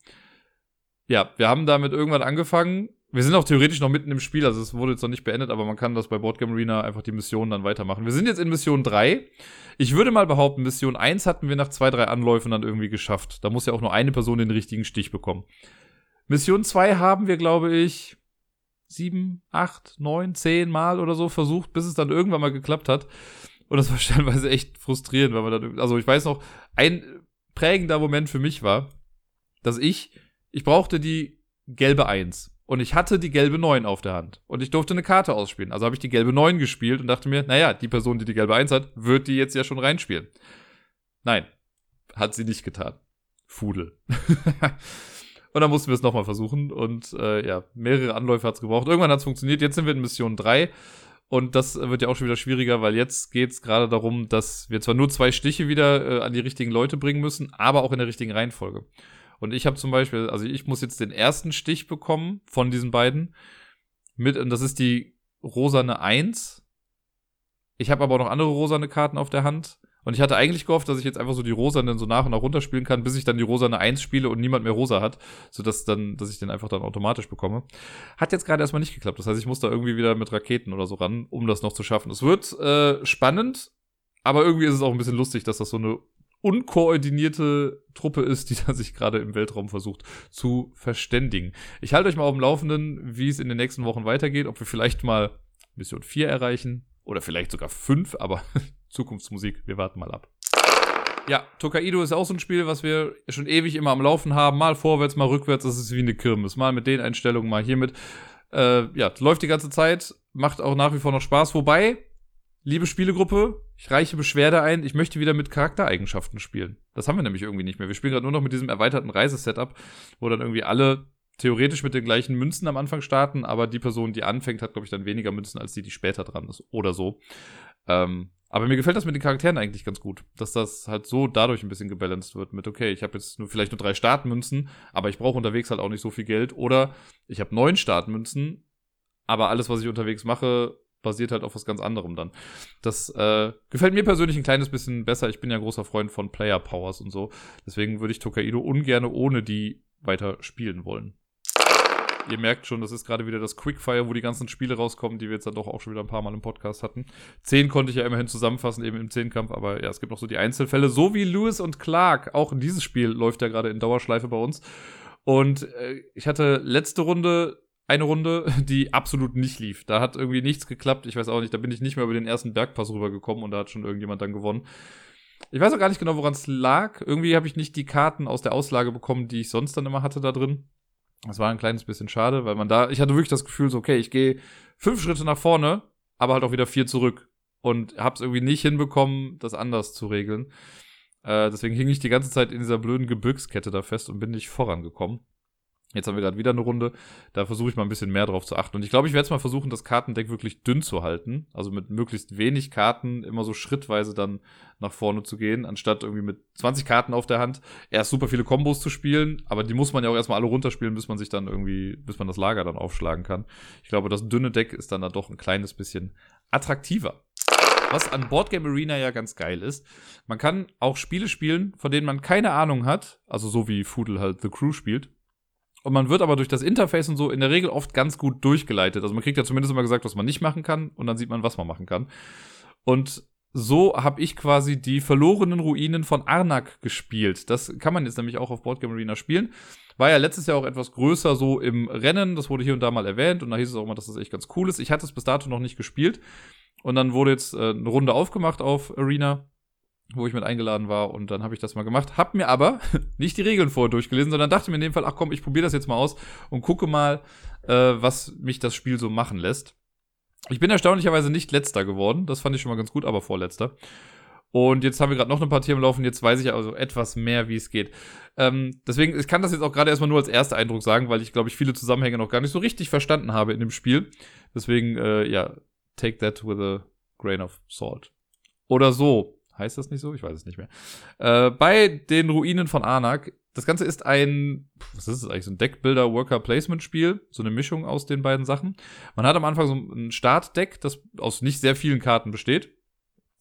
ja, wir haben damit irgendwann angefangen. Wir sind auch theoretisch noch mitten im Spiel, also es wurde jetzt noch nicht beendet, aber man kann das bei Boardgame Arena einfach die Mission dann weitermachen. Wir sind jetzt in Mission 3. Ich würde mal behaupten, Mission 1 hatten wir nach zwei, drei Anläufen dann irgendwie geschafft. Da muss ja auch nur eine Person den richtigen Stich bekommen. Mission 2 haben wir, glaube ich, sieben, acht, neun, zehn Mal oder so versucht, bis es dann irgendwann mal geklappt hat. Und das war *laughs* stellenweise echt frustrierend, weil man dann, also ich weiß noch, ein prägender Moment für mich war, dass ich, ich brauchte die gelbe Eins. Und ich hatte die gelbe 9 auf der Hand. Und ich durfte eine Karte ausspielen. Also habe ich die gelbe 9 gespielt und dachte mir, naja, die Person, die die gelbe 1 hat, wird die jetzt ja schon reinspielen. Nein, hat sie nicht getan. Fudel. *laughs* und dann mussten wir es nochmal versuchen. Und äh, ja, mehrere Anläufe hat es gebraucht. Irgendwann hat es funktioniert. Jetzt sind wir in Mission 3. Und das wird ja auch schon wieder schwieriger, weil jetzt geht es gerade darum, dass wir zwar nur zwei Stiche wieder äh, an die richtigen Leute bringen müssen, aber auch in der richtigen Reihenfolge. Und ich habe zum Beispiel, also ich muss jetzt den ersten Stich bekommen von diesen beiden. Mit, und das ist die rosane 1. Ich habe aber auch noch andere rosane Karten auf der Hand. Und ich hatte eigentlich gehofft, dass ich jetzt einfach so die rosanen so nach und nach runterspielen kann, bis ich dann die rosane 1 spiele und niemand mehr rosa hat, sodass dann, dass ich den einfach dann automatisch bekomme. Hat jetzt gerade erstmal nicht geklappt. Das heißt, ich muss da irgendwie wieder mit Raketen oder so ran, um das noch zu schaffen. Es wird äh, spannend, aber irgendwie ist es auch ein bisschen lustig, dass das so eine unkoordinierte Truppe ist, die *laughs* da sich gerade im Weltraum versucht zu verständigen. Ich halte euch mal auf dem Laufenden, wie es in den nächsten Wochen weitergeht, ob wir vielleicht mal Mission 4 erreichen oder vielleicht sogar 5, aber *laughs* Zukunftsmusik, wir warten mal ab. Ja, Tokaido ist auch so ein Spiel, was wir schon ewig immer am Laufen haben. Mal vorwärts, mal rückwärts, das ist wie eine Kirmes. Mal mit den Einstellungen, mal hiermit. Äh, ja, läuft die ganze Zeit, macht auch nach wie vor noch Spaß. Wobei, liebe Spielegruppe, ich reiche Beschwerde ein, ich möchte wieder mit Charaktereigenschaften spielen. Das haben wir nämlich irgendwie nicht mehr. Wir spielen gerade nur noch mit diesem erweiterten Reisesetup, wo dann irgendwie alle theoretisch mit den gleichen Münzen am Anfang starten, aber die Person, die anfängt, hat, glaube ich, dann weniger Münzen als die, die später dran ist oder so. Ähm, aber mir gefällt das mit den Charakteren eigentlich ganz gut, dass das halt so dadurch ein bisschen gebalanced wird mit, okay, ich habe jetzt nur vielleicht nur drei Startmünzen, aber ich brauche unterwegs halt auch nicht so viel Geld oder ich habe neun Startmünzen, aber alles, was ich unterwegs mache, basiert halt auf was ganz anderem dann. Das äh, gefällt mir persönlich ein kleines bisschen besser. Ich bin ja ein großer Freund von Player Powers und so. Deswegen würde ich Tokaido ungern ohne die weiter spielen wollen. Ihr merkt schon, das ist gerade wieder das Quickfire, wo die ganzen Spiele rauskommen, die wir jetzt dann doch auch schon wieder ein paar Mal im Podcast hatten. Zehn konnte ich ja immerhin zusammenfassen, eben im Zehnkampf, aber ja, es gibt auch so die Einzelfälle, so wie Lewis und Clark. Auch dieses Spiel läuft ja gerade in Dauerschleife bei uns. Und äh, ich hatte letzte Runde eine Runde, *laughs* die absolut nicht lief. Da hat irgendwie nichts geklappt. Ich weiß auch nicht, da bin ich nicht mehr über den ersten Bergpass rübergekommen und da hat schon irgendjemand dann gewonnen. Ich weiß auch gar nicht genau, woran es lag. Irgendwie habe ich nicht die Karten aus der Auslage bekommen, die ich sonst dann immer hatte da drin. Das war ein kleines bisschen schade, weil man da, ich hatte wirklich das Gefühl, so, okay, ich gehe fünf Schritte nach vorne, aber halt auch wieder vier zurück. Und habe es irgendwie nicht hinbekommen, das anders zu regeln. Äh, deswegen hing ich die ganze Zeit in dieser blöden Gebirgskette da fest und bin nicht vorangekommen. Jetzt haben wir gerade wieder eine Runde. Da versuche ich mal ein bisschen mehr drauf zu achten. Und ich glaube, ich werde jetzt mal versuchen, das Kartendeck wirklich dünn zu halten. Also mit möglichst wenig Karten immer so schrittweise dann nach vorne zu gehen, anstatt irgendwie mit 20 Karten auf der Hand erst super viele Kombos zu spielen. Aber die muss man ja auch erstmal alle runterspielen, bis man sich dann irgendwie, bis man das Lager dann aufschlagen kann. Ich glaube, das dünne Deck ist dann da doch ein kleines bisschen attraktiver. Was an Boardgame Arena ja ganz geil ist, man kann auch Spiele spielen, von denen man keine Ahnung hat, also so wie Foodle halt The Crew spielt, und man wird aber durch das Interface und so in der Regel oft ganz gut durchgeleitet. Also man kriegt ja zumindest immer gesagt, was man nicht machen kann und dann sieht man, was man machen kann. Und so habe ich quasi die verlorenen Ruinen von Arnak gespielt. Das kann man jetzt nämlich auch auf Boardgame Arena spielen. War ja letztes Jahr auch etwas größer so im Rennen. Das wurde hier und da mal erwähnt und da hieß es auch immer, dass das echt ganz cool ist. Ich hatte es bis dato noch nicht gespielt. Und dann wurde jetzt äh, eine Runde aufgemacht auf Arena wo ich mit eingeladen war und dann habe ich das mal gemacht. Hab mir aber *laughs* nicht die Regeln vorher durchgelesen, sondern dachte mir in dem Fall, ach komm, ich probiere das jetzt mal aus und gucke mal, äh, was mich das Spiel so machen lässt. Ich bin erstaunlicherweise nicht letzter geworden, das fand ich schon mal ganz gut, aber vorletzter. Und jetzt haben wir gerade noch eine Partie am Laufen, jetzt weiß ich also etwas mehr, wie es geht. Ähm, deswegen, ich kann das jetzt auch gerade erstmal nur als erster Eindruck sagen, weil ich, glaube ich, viele Zusammenhänge noch gar nicht so richtig verstanden habe in dem Spiel. Deswegen, äh, ja, take that with a grain of salt. Oder so. Heißt das nicht so? Ich weiß es nicht mehr. Äh, bei den Ruinen von Anak. Das Ganze ist ein, was ist das eigentlich, so ein Deckbuilder Worker Placement Spiel, so eine Mischung aus den beiden Sachen. Man hat am Anfang so ein Startdeck, das aus nicht sehr vielen Karten besteht.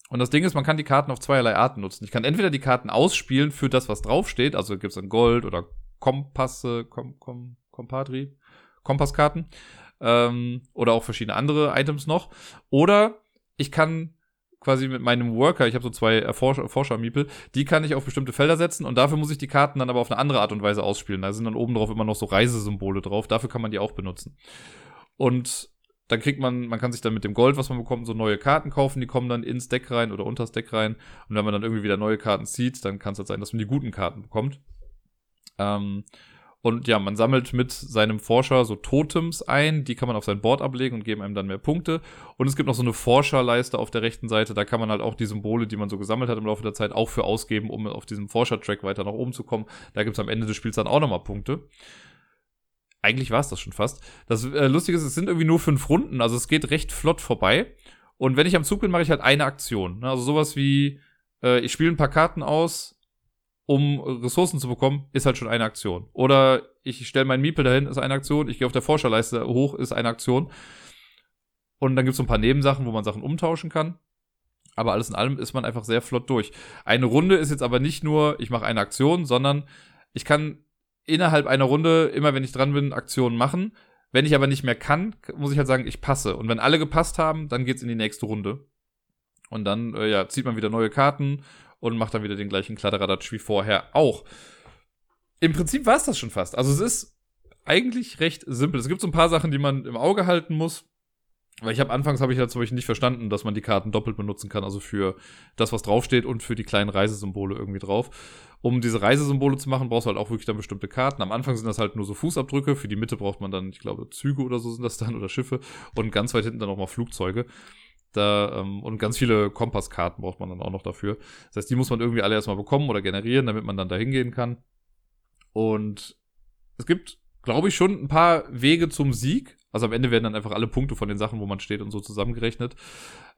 Und das Ding ist, man kann die Karten auf zweierlei Arten nutzen. Ich kann entweder die Karten ausspielen für das, was draufsteht, also gibt es dann Gold oder Kompasse, Kom, Kom, Kompadri, Kompasskarten, ähm, oder auch verschiedene andere Items noch. Oder ich kann quasi mit meinem Worker, ich habe so zwei Erforscher, Forscher-Miepel, die kann ich auf bestimmte Felder setzen und dafür muss ich die Karten dann aber auf eine andere Art und Weise ausspielen. Da sind dann oben drauf immer noch so Reisesymbole drauf, dafür kann man die auch benutzen. Und dann kriegt man, man kann sich dann mit dem Gold, was man bekommt, so neue Karten kaufen, die kommen dann ins Deck rein oder unters Deck rein. Und wenn man dann irgendwie wieder neue Karten zieht, dann kann es halt sein, dass man die guten Karten bekommt. Ähm, und ja, man sammelt mit seinem Forscher so Totems ein, die kann man auf sein Board ablegen und geben einem dann mehr Punkte. Und es gibt noch so eine Forscherleiste auf der rechten Seite, da kann man halt auch die Symbole, die man so gesammelt hat im Laufe der Zeit, auch für ausgeben, um auf diesem Forscher-Track weiter nach oben zu kommen. Da gibt es am Ende des Spiels dann auch nochmal Punkte. Eigentlich war es das schon fast. Das äh, Lustige ist, es sind irgendwie nur fünf Runden, also es geht recht flott vorbei. Und wenn ich am Zug bin, mache ich halt eine Aktion. Also sowas wie, äh, ich spiele ein paar Karten aus, um Ressourcen zu bekommen, ist halt schon eine Aktion. Oder ich stelle meinen Miepel dahin, ist eine Aktion. Ich gehe auf der Forscherleiste hoch, ist eine Aktion. Und dann gibt es so ein paar Nebensachen, wo man Sachen umtauschen kann. Aber alles in allem ist man einfach sehr flott durch. Eine Runde ist jetzt aber nicht nur, ich mache eine Aktion, sondern ich kann innerhalb einer Runde, immer wenn ich dran bin, Aktionen machen. Wenn ich aber nicht mehr kann, muss ich halt sagen, ich passe. Und wenn alle gepasst haben, dann geht's in die nächste Runde. Und dann äh, ja, zieht man wieder neue Karten und macht dann wieder den gleichen Kladderadatsch wie vorher auch. Im Prinzip war es das schon fast. Also es ist eigentlich recht simpel. Es gibt so ein paar Sachen, die man im Auge halten muss. Weil ich habe anfangs habe ich ja zum Beispiel nicht verstanden, dass man die Karten doppelt benutzen kann, also für das, was draufsteht und für die kleinen Reisesymbole irgendwie drauf. Um diese Reisesymbole zu machen, brauchst du halt auch wirklich dann bestimmte Karten. Am Anfang sind das halt nur so Fußabdrücke, für die Mitte braucht man dann, ich glaube, Züge oder so sind das dann oder Schiffe und ganz weit hinten dann auch mal Flugzeuge. Da, ähm, und ganz viele Kompasskarten braucht man dann auch noch dafür. Das heißt, die muss man irgendwie alle erstmal bekommen oder generieren, damit man dann da hingehen kann. Und es gibt, glaube ich, schon ein paar Wege zum Sieg. Also am Ende werden dann einfach alle Punkte von den Sachen, wo man steht und so zusammengerechnet.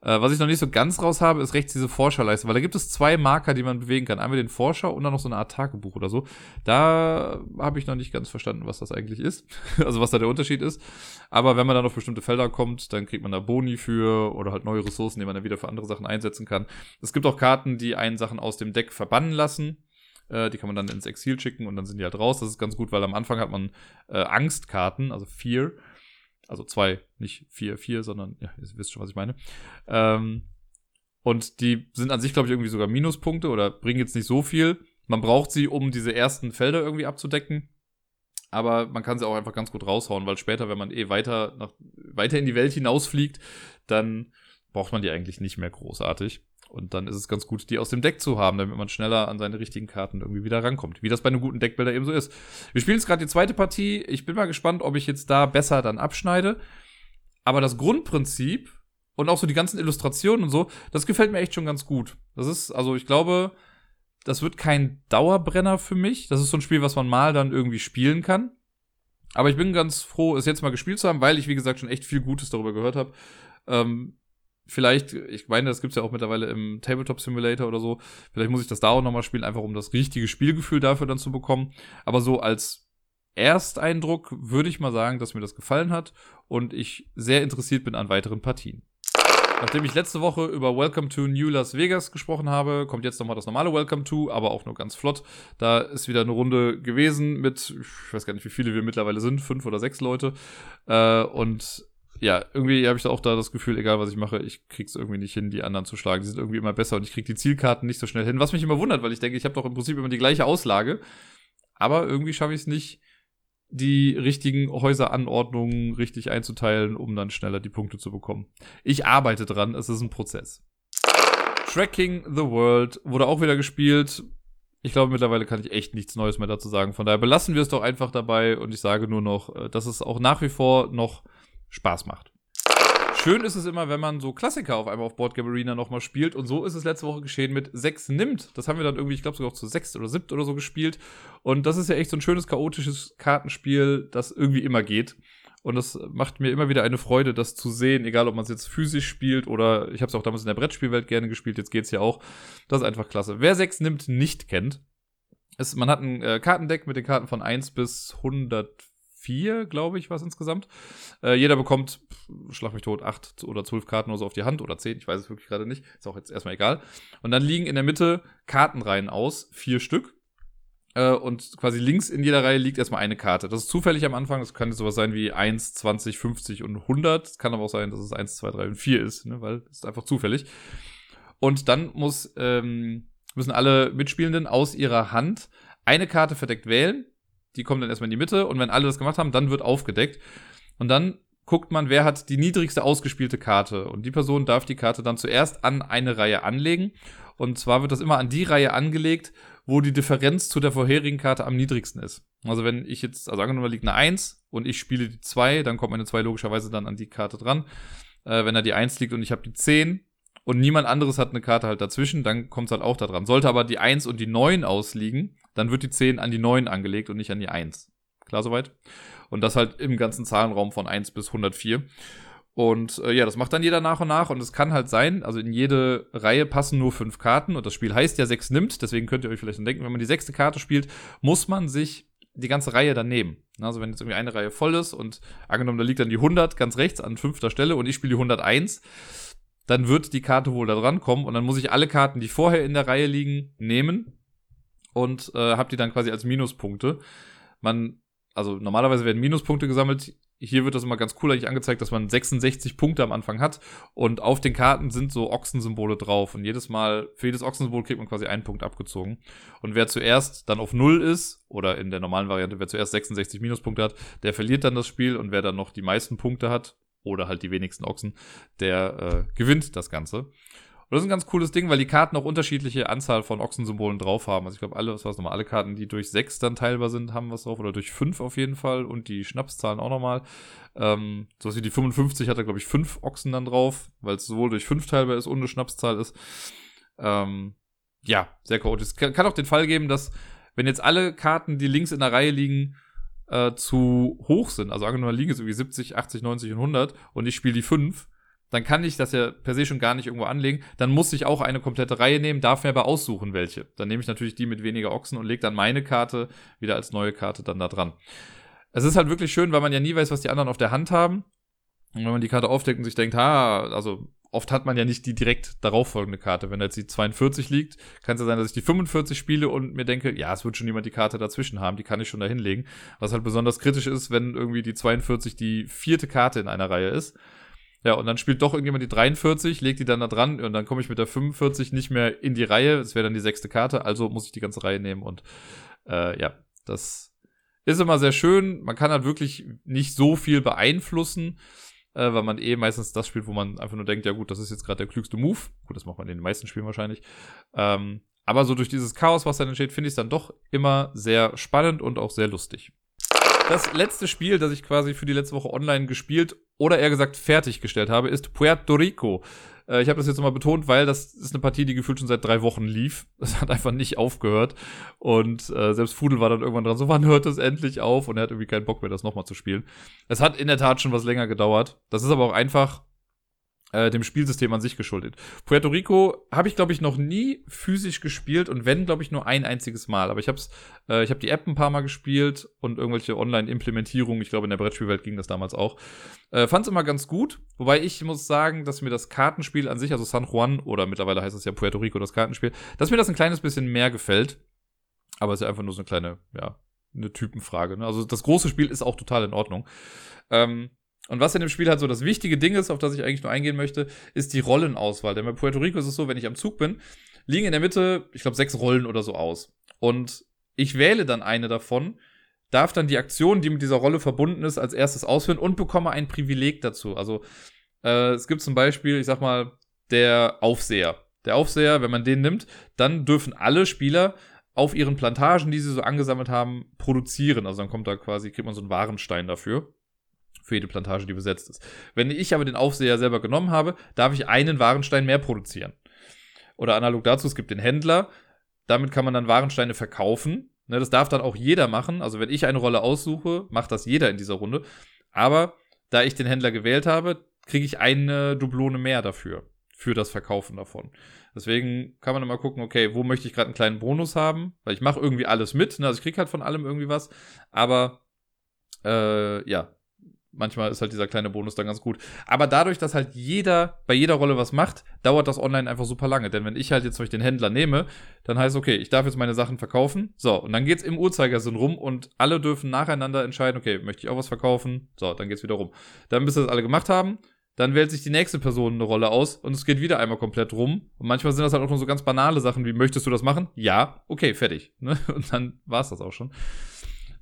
Äh, was ich noch nicht so ganz raus habe, ist rechts diese Forscherleiste, weil da gibt es zwei Marker, die man bewegen kann. Einmal den Forscher und dann noch so eine Art Tagebuch oder so. Da habe ich noch nicht ganz verstanden, was das eigentlich ist. *laughs* also was da der Unterschied ist. Aber wenn man dann auf bestimmte Felder kommt, dann kriegt man da Boni für oder halt neue Ressourcen, die man dann wieder für andere Sachen einsetzen kann. Es gibt auch Karten, die einen Sachen aus dem Deck verbannen lassen. Äh, die kann man dann ins Exil schicken und dann sind die halt raus. Das ist ganz gut, weil am Anfang hat man äh, Angstkarten, also Fear. Also zwei, nicht vier, vier, sondern, ja, ihr wisst schon, was ich meine. Ähm, und die sind an sich, glaube ich, irgendwie sogar Minuspunkte oder bringen jetzt nicht so viel. Man braucht sie, um diese ersten Felder irgendwie abzudecken. Aber man kann sie auch einfach ganz gut raushauen, weil später, wenn man eh weiter, nach, weiter in die Welt hinausfliegt, dann braucht man die eigentlich nicht mehr großartig. Und dann ist es ganz gut, die aus dem Deck zu haben, damit man schneller an seine richtigen Karten irgendwie wieder rankommt. Wie das bei einem guten Deckbilder eben so ist. Wir spielen jetzt gerade die zweite Partie. Ich bin mal gespannt, ob ich jetzt da besser dann abschneide. Aber das Grundprinzip und auch so die ganzen Illustrationen und so, das gefällt mir echt schon ganz gut. Das ist, also ich glaube, das wird kein Dauerbrenner für mich. Das ist so ein Spiel, was man mal dann irgendwie spielen kann. Aber ich bin ganz froh, es jetzt mal gespielt zu haben, weil ich, wie gesagt, schon echt viel Gutes darüber gehört habe. Ähm, vielleicht, ich meine, das gibt's ja auch mittlerweile im Tabletop Simulator oder so. Vielleicht muss ich das da auch nochmal spielen, einfach um das richtige Spielgefühl dafür dann zu bekommen. Aber so als Ersteindruck würde ich mal sagen, dass mir das gefallen hat und ich sehr interessiert bin an weiteren Partien. Nachdem ich letzte Woche über Welcome to New Las Vegas gesprochen habe, kommt jetzt nochmal das normale Welcome to, aber auch nur ganz flott. Da ist wieder eine Runde gewesen mit, ich weiß gar nicht, wie viele wir mittlerweile sind, fünf oder sechs Leute. Äh, und ja, irgendwie habe ich da auch da das Gefühl, egal was ich mache, ich krieg's irgendwie nicht hin, die anderen zu schlagen. Die sind irgendwie immer besser und ich krieg die Zielkarten nicht so schnell hin. Was mich immer wundert, weil ich denke, ich habe doch im Prinzip immer die gleiche Auslage. Aber irgendwie schaffe ich es nicht, die richtigen Häuseranordnungen richtig einzuteilen, um dann schneller die Punkte zu bekommen. Ich arbeite dran, es ist ein Prozess. Tracking the World wurde auch wieder gespielt. Ich glaube, mittlerweile kann ich echt nichts Neues mehr dazu sagen. Von daher belassen wir es doch einfach dabei und ich sage nur noch, äh, dass es auch nach wie vor noch Spaß macht. Schön ist es immer, wenn man so Klassiker auf einmal auf Board Game Arena nochmal spielt. Und so ist es letzte Woche geschehen mit 6 nimmt. Das haben wir dann irgendwie, ich glaube, sogar auch zu 6 oder 7 oder so gespielt. Und das ist ja echt so ein schönes, chaotisches Kartenspiel, das irgendwie immer geht. Und das macht mir immer wieder eine Freude, das zu sehen, egal ob man es jetzt physisch spielt oder ich habe es auch damals in der Brettspielwelt gerne gespielt, jetzt geht's ja auch. Das ist einfach klasse. Wer 6 nimmt, nicht kennt, ist, man hat ein äh, Kartendeck mit den Karten von 1 bis 100 vier, glaube ich, was insgesamt. Äh, jeder bekommt, schlag mich tot, acht oder zwölf Karten oder so auf die Hand oder zehn, ich weiß es wirklich gerade nicht. Ist auch jetzt erstmal egal. Und dann liegen in der Mitte Kartenreihen aus, vier Stück. Äh, und quasi links in jeder Reihe liegt erstmal eine Karte. Das ist zufällig am Anfang. Das kann sowas sein wie 1, 20, 50 und 100. Es kann aber auch sein, dass es 1, 2, 3 und 4 ist, ne? weil es ist einfach zufällig. Und dann muss, ähm, müssen alle Mitspielenden aus ihrer Hand eine Karte verdeckt wählen die kommen dann erstmal in die Mitte und wenn alle das gemacht haben, dann wird aufgedeckt. Und dann guckt man, wer hat die niedrigste ausgespielte Karte. Und die Person darf die Karte dann zuerst an eine Reihe anlegen. Und zwar wird das immer an die Reihe angelegt, wo die Differenz zu der vorherigen Karte am niedrigsten ist. Also wenn ich jetzt, also angenommen, da liegt eine 1 und ich spiele die 2, dann kommt meine 2 logischerweise dann an die Karte dran. Äh, wenn da die 1 liegt und ich habe die 10 und niemand anderes hat eine Karte halt dazwischen, dann kommt es halt auch da dran. Sollte aber die 1 und die 9 ausliegen, dann wird die 10 an die 9 angelegt und nicht an die 1. Klar soweit? Und das halt im ganzen Zahlenraum von 1 bis 104. Und äh, ja, das macht dann jeder nach und nach. Und es kann halt sein, also in jede Reihe passen nur fünf Karten. Und das Spiel heißt ja sechs nimmt. Deswegen könnt ihr euch vielleicht dann denken, wenn man die sechste Karte spielt, muss man sich die ganze Reihe dann nehmen. Also wenn jetzt irgendwie eine Reihe voll ist und angenommen, da liegt dann die 100 ganz rechts an fünfter Stelle und ich spiele die 101, dann wird die Karte wohl da dran kommen und dann muss ich alle Karten, die vorher in der Reihe liegen, nehmen und äh, habe die dann quasi als Minuspunkte. Man, also normalerweise werden Minuspunkte gesammelt hier wird das immer ganz cool eigentlich angezeigt, dass man 66 Punkte am Anfang hat und auf den Karten sind so Ochsensymbole drauf und jedes Mal, für jedes Ochsensymbol kriegt man quasi einen Punkt abgezogen. Und wer zuerst dann auf Null ist, oder in der normalen Variante, wer zuerst 66 Minuspunkte hat, der verliert dann das Spiel und wer dann noch die meisten Punkte hat, oder halt die wenigsten Ochsen, der äh, gewinnt das Ganze. Und das ist ein ganz cooles Ding, weil die Karten auch unterschiedliche Anzahl von Ochsensymbolen drauf haben. Also ich glaube, alle, was war es nochmal, alle Karten, die durch sechs dann teilbar sind, haben was drauf. Oder durch fünf auf jeden Fall. Und die Schnapszahlen auch nochmal. Ähm, so wie die 55 hat er, glaube ich, fünf Ochsen dann drauf, weil es sowohl durch fünf teilbar ist und eine Schnapszahl ist. Ähm, ja, sehr chaotisch. Es kann, kann auch den Fall geben, dass, wenn jetzt alle Karten, die links in der Reihe liegen, äh, zu hoch sind, also angenommen, liegen jetzt irgendwie 70, 80, 90 und 100 und ich spiele die 5, dann kann ich das ja per se schon gar nicht irgendwo anlegen. Dann muss ich auch eine komplette Reihe nehmen, darf mir aber aussuchen, welche. Dann nehme ich natürlich die mit weniger Ochsen und lege dann meine Karte wieder als neue Karte dann da dran. Es ist halt wirklich schön, weil man ja nie weiß, was die anderen auf der Hand haben. Und wenn man die Karte aufdeckt und sich denkt, ha, also oft hat man ja nicht die direkt darauffolgende Karte. Wenn jetzt die 42 liegt, kann es ja sein, dass ich die 45 spiele und mir denke, ja, es wird schon jemand die Karte dazwischen haben, die kann ich schon da hinlegen. Was halt besonders kritisch ist, wenn irgendwie die 42 die vierte Karte in einer Reihe ist ja, und dann spielt doch irgendjemand die 43, legt die dann da dran und dann komme ich mit der 45 nicht mehr in die Reihe. Das wäre dann die sechste Karte, also muss ich die ganze Reihe nehmen und äh, ja, das ist immer sehr schön. Man kann halt wirklich nicht so viel beeinflussen, äh, weil man eh meistens das spielt, wo man einfach nur denkt, ja gut, das ist jetzt gerade der klügste Move. Gut, das macht man in den meisten Spielen wahrscheinlich. Ähm, aber so durch dieses Chaos, was dann entsteht, finde ich es dann doch immer sehr spannend und auch sehr lustig. Das letzte Spiel, das ich quasi für die letzte Woche online gespielt oder eher gesagt fertiggestellt habe, ist Puerto Rico. Äh, ich habe das jetzt nochmal betont, weil das ist eine Partie, die gefühlt schon seit drei Wochen lief. *laughs* Das hat einfach nicht aufgehört. Und äh, selbst Fudel war dann irgendwann dran, so wann hört es endlich auf? Und er hat irgendwie keinen Bock mehr, das nochmal zu spielen. Es hat in der Tat schon was länger gedauert. Das ist aber auch einfach äh, dem Spielsystem an sich geschuldet. Puerto Rico habe ich, glaube ich, noch nie physisch gespielt und wenn, glaube ich, nur ein einziges Mal. Aber ich habe äh, habe die App ein paar Mal gespielt und irgendwelche Online-Implementierungen. Ich glaube, in der Brettspielwelt ging das damals auch. Äh, Fand es immer ganz gut. Wobei ich muss sagen, dass mir das Kartenspiel an sich, also San Juan oder mittlerweile heißt es ja Puerto Rico, das Kartenspiel, dass mir das ein kleines bisschen mehr gefällt. Aber es ist ja einfach nur so eine kleine, ja, eine Typenfrage. Ne? Also das große Spiel ist auch total in Ordnung. Ähm, und was in dem Spiel halt so das wichtige Ding ist, auf das ich eigentlich nur eingehen möchte, ist die Rollenauswahl. Denn bei Puerto Rico ist es so, wenn ich am Zug bin, liegen in der Mitte, ich glaube, sechs Rollen oder so aus. Und ich wähle dann eine davon, darf dann die Aktion, die mit dieser Rolle verbunden ist, als erstes ausführen und bekomme ein Privileg dazu. Also äh, es gibt zum Beispiel, ich sag mal, der Aufseher. Der Aufseher, wenn man den nimmt, dann dürfen alle Spieler auf ihren Plantagen, die sie so angesammelt haben, produzieren. Also dann kommt da quasi, kriegt man so einen Warenstein dafür für jede Plantage, die besetzt ist. Wenn ich aber den Aufseher selber genommen habe, darf ich einen Warenstein mehr produzieren. Oder analog dazu, es gibt den Händler, damit kann man dann Warensteine verkaufen. Ne, das darf dann auch jeder machen. Also wenn ich eine Rolle aussuche, macht das jeder in dieser Runde. Aber da ich den Händler gewählt habe, kriege ich eine Dublone mehr dafür, für das Verkaufen davon. Deswegen kann man immer gucken, okay, wo möchte ich gerade einen kleinen Bonus haben? Weil ich mache irgendwie alles mit, ne? also ich kriege halt von allem irgendwie was. Aber äh, ja, manchmal ist halt dieser kleine Bonus dann ganz gut. Aber dadurch, dass halt jeder bei jeder Rolle was macht, dauert das online einfach super lange. Denn wenn ich halt jetzt euch den Händler nehme, dann heißt okay, ich darf jetzt meine Sachen verkaufen. So, und dann geht's im Uhrzeigersinn rum und alle dürfen nacheinander entscheiden, okay, möchte ich auch was verkaufen? So, dann geht's wieder rum. Dann, bis das alle gemacht haben, dann wählt sich die nächste Person eine Rolle aus und es geht wieder einmal komplett rum. Und manchmal sind das halt auch nur so ganz banale Sachen wie, möchtest du das machen? Ja, okay, fertig. Ne? *laughs* Und dann war's das auch schon.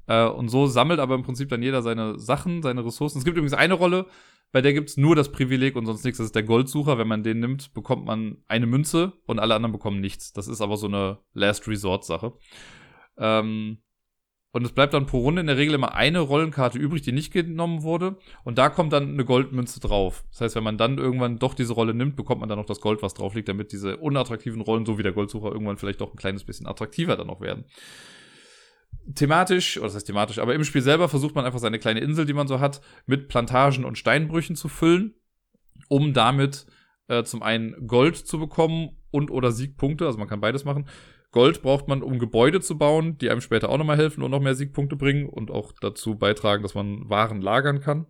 Äh, und so sammelt aber im Prinzip dann jeder seine Sachen, seine Ressourcen. Es gibt übrigens eine Rolle, bei der gibt's nur das Privileg und sonst nichts. Das ist der Goldsucher. Wenn man den nimmt, bekommt man eine Münze und alle anderen bekommen nichts. Das ist aber so eine Last Resort-Sache. Ähm, und es bleibt dann pro Runde in der Regel immer eine Rollenkarte übrig, die nicht genommen wurde. Und da kommt dann eine Goldmünze drauf. Das heißt, wenn man dann irgendwann doch diese Rolle nimmt, bekommt man dann noch das Gold, was drauf liegt, damit diese unattraktiven Rollen, so wie der Goldsucher, irgendwann vielleicht doch ein kleines bisschen attraktiver dann noch werden. Thematisch, oder das heißt thematisch, aber im Spiel selber versucht man einfach seine kleine Insel, die man so hat, mit Plantagen und Steinbrüchen zu füllen, um damit äh, zum einen Gold zu bekommen und oder Siegpunkte, also man kann beides machen, Gold braucht man, um Gebäude zu bauen, die einem später auch nochmal helfen und noch mehr Siegpunkte bringen und auch dazu beitragen, dass man Waren lagern kann.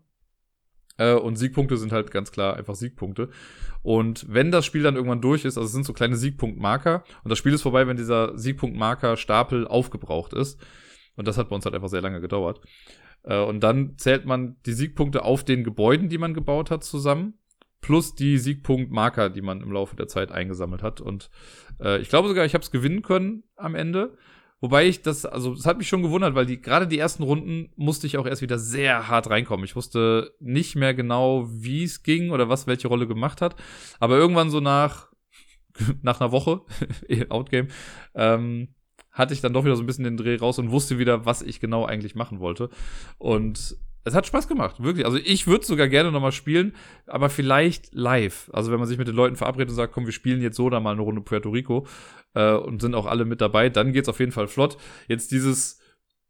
Äh, und Siegpunkte sind halt ganz klar einfach Siegpunkte. Und wenn das Spiel dann irgendwann durch ist, also es sind so kleine Siegpunktmarker, und das Spiel ist vorbei, wenn dieser Siegpunktmarker-Stapel aufgebraucht ist. Und das hat bei uns halt einfach sehr lange gedauert. Äh, und dann zählt man die Siegpunkte auf den Gebäuden, die man gebaut hat, zusammen plus die Siegpunktmarker, die man im Laufe der Zeit eingesammelt hat. Und äh, ich glaube sogar, ich habe es gewinnen können am Ende. Wobei ich das, also es hat mich schon gewundert, weil die gerade die ersten Runden musste ich auch erst wieder sehr hart reinkommen. Ich wusste nicht mehr genau, wie es ging oder was welche Rolle gemacht hat. Aber irgendwann so nach *laughs* nach einer Woche *laughs* Outgame ähm, hatte ich dann doch wieder so ein bisschen den Dreh raus und wusste wieder, was ich genau eigentlich machen wollte. Und es hat Spaß gemacht, wirklich. Also ich würde sogar gerne nochmal spielen, aber vielleicht live. Also wenn man sich mit den Leuten verabredet und sagt, komm, wir spielen jetzt so da mal eine Runde Puerto Rico äh, und sind auch alle mit dabei, dann geht's auf jeden Fall flott. Jetzt dieses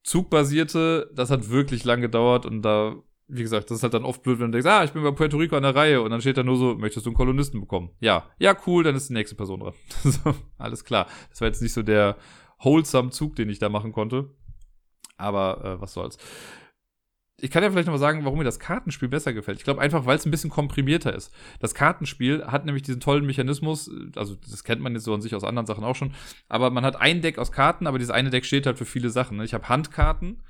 Zugbasierte, das hat wirklich lang gedauert und da, wie gesagt, das ist halt dann oft blöd, wenn du denkst, ah, ich bin bei Puerto Rico an der Reihe und dann steht da nur so, möchtest du einen Kolonisten bekommen? Ja, ja, cool, dann ist die nächste Person dran. *laughs* alles klar. Das war jetzt nicht so der wholesome Zug, den ich da machen konnte. Aber äh, was soll's ich kann ja vielleicht noch mal sagen, warum mir das Kartenspiel besser gefällt. Ich glaube einfach, weil es ein bisschen komprimierter ist. Das Kartenspiel hat nämlich diesen tollen Mechanismus, also das kennt man jetzt so an sich aus anderen Sachen auch schon, aber man hat ein Deck aus Karten, aber dieses eine Deck steht halt für viele Sachen. Ne? Ich habe Handkarten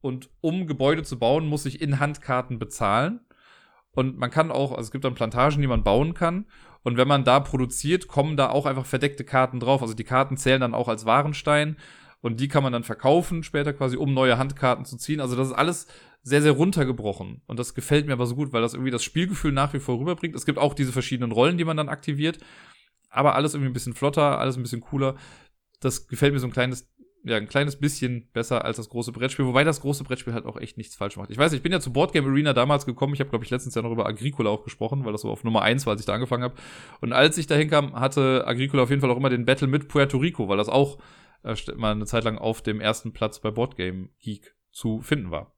und um Gebäude zu bauen, muss ich in Handkarten bezahlen. Und man kann auch, also es gibt dann Plantagen, die man bauen kann. Und wenn man da produziert, kommen da auch einfach verdeckte Karten drauf. Also die Karten zählen dann auch als Warenstein. Und die kann man dann verkaufen später quasi, um neue Handkarten zu ziehen. Also das ist alles sehr, sehr runtergebrochen. Und das gefällt mir aber so gut, weil das irgendwie das Spielgefühl nach wie vor rüberbringt. Es gibt auch diese verschiedenen Rollen, die man dann aktiviert. Aber alles irgendwie ein bisschen flotter, alles ein bisschen cooler. Das gefällt mir so ein kleines, ja, ein kleines bisschen besser als das große Brettspiel. Wobei das große Brettspiel halt auch echt nichts falsch macht. Ich weiß, ich bin ja zu Boardgame Arena damals gekommen. Ich habe, glaube ich, letztens ja noch über Agricola auch gesprochen, weil das so auf Nummer eins war, als ich da angefangen habe. Und als ich da hinkam, hatte Agricola auf jeden Fall auch immer den Battle mit Puerto Rico, weil das auch äh, mal eine Zeit lang auf dem ersten Platz bei Boardgame Geek zu finden war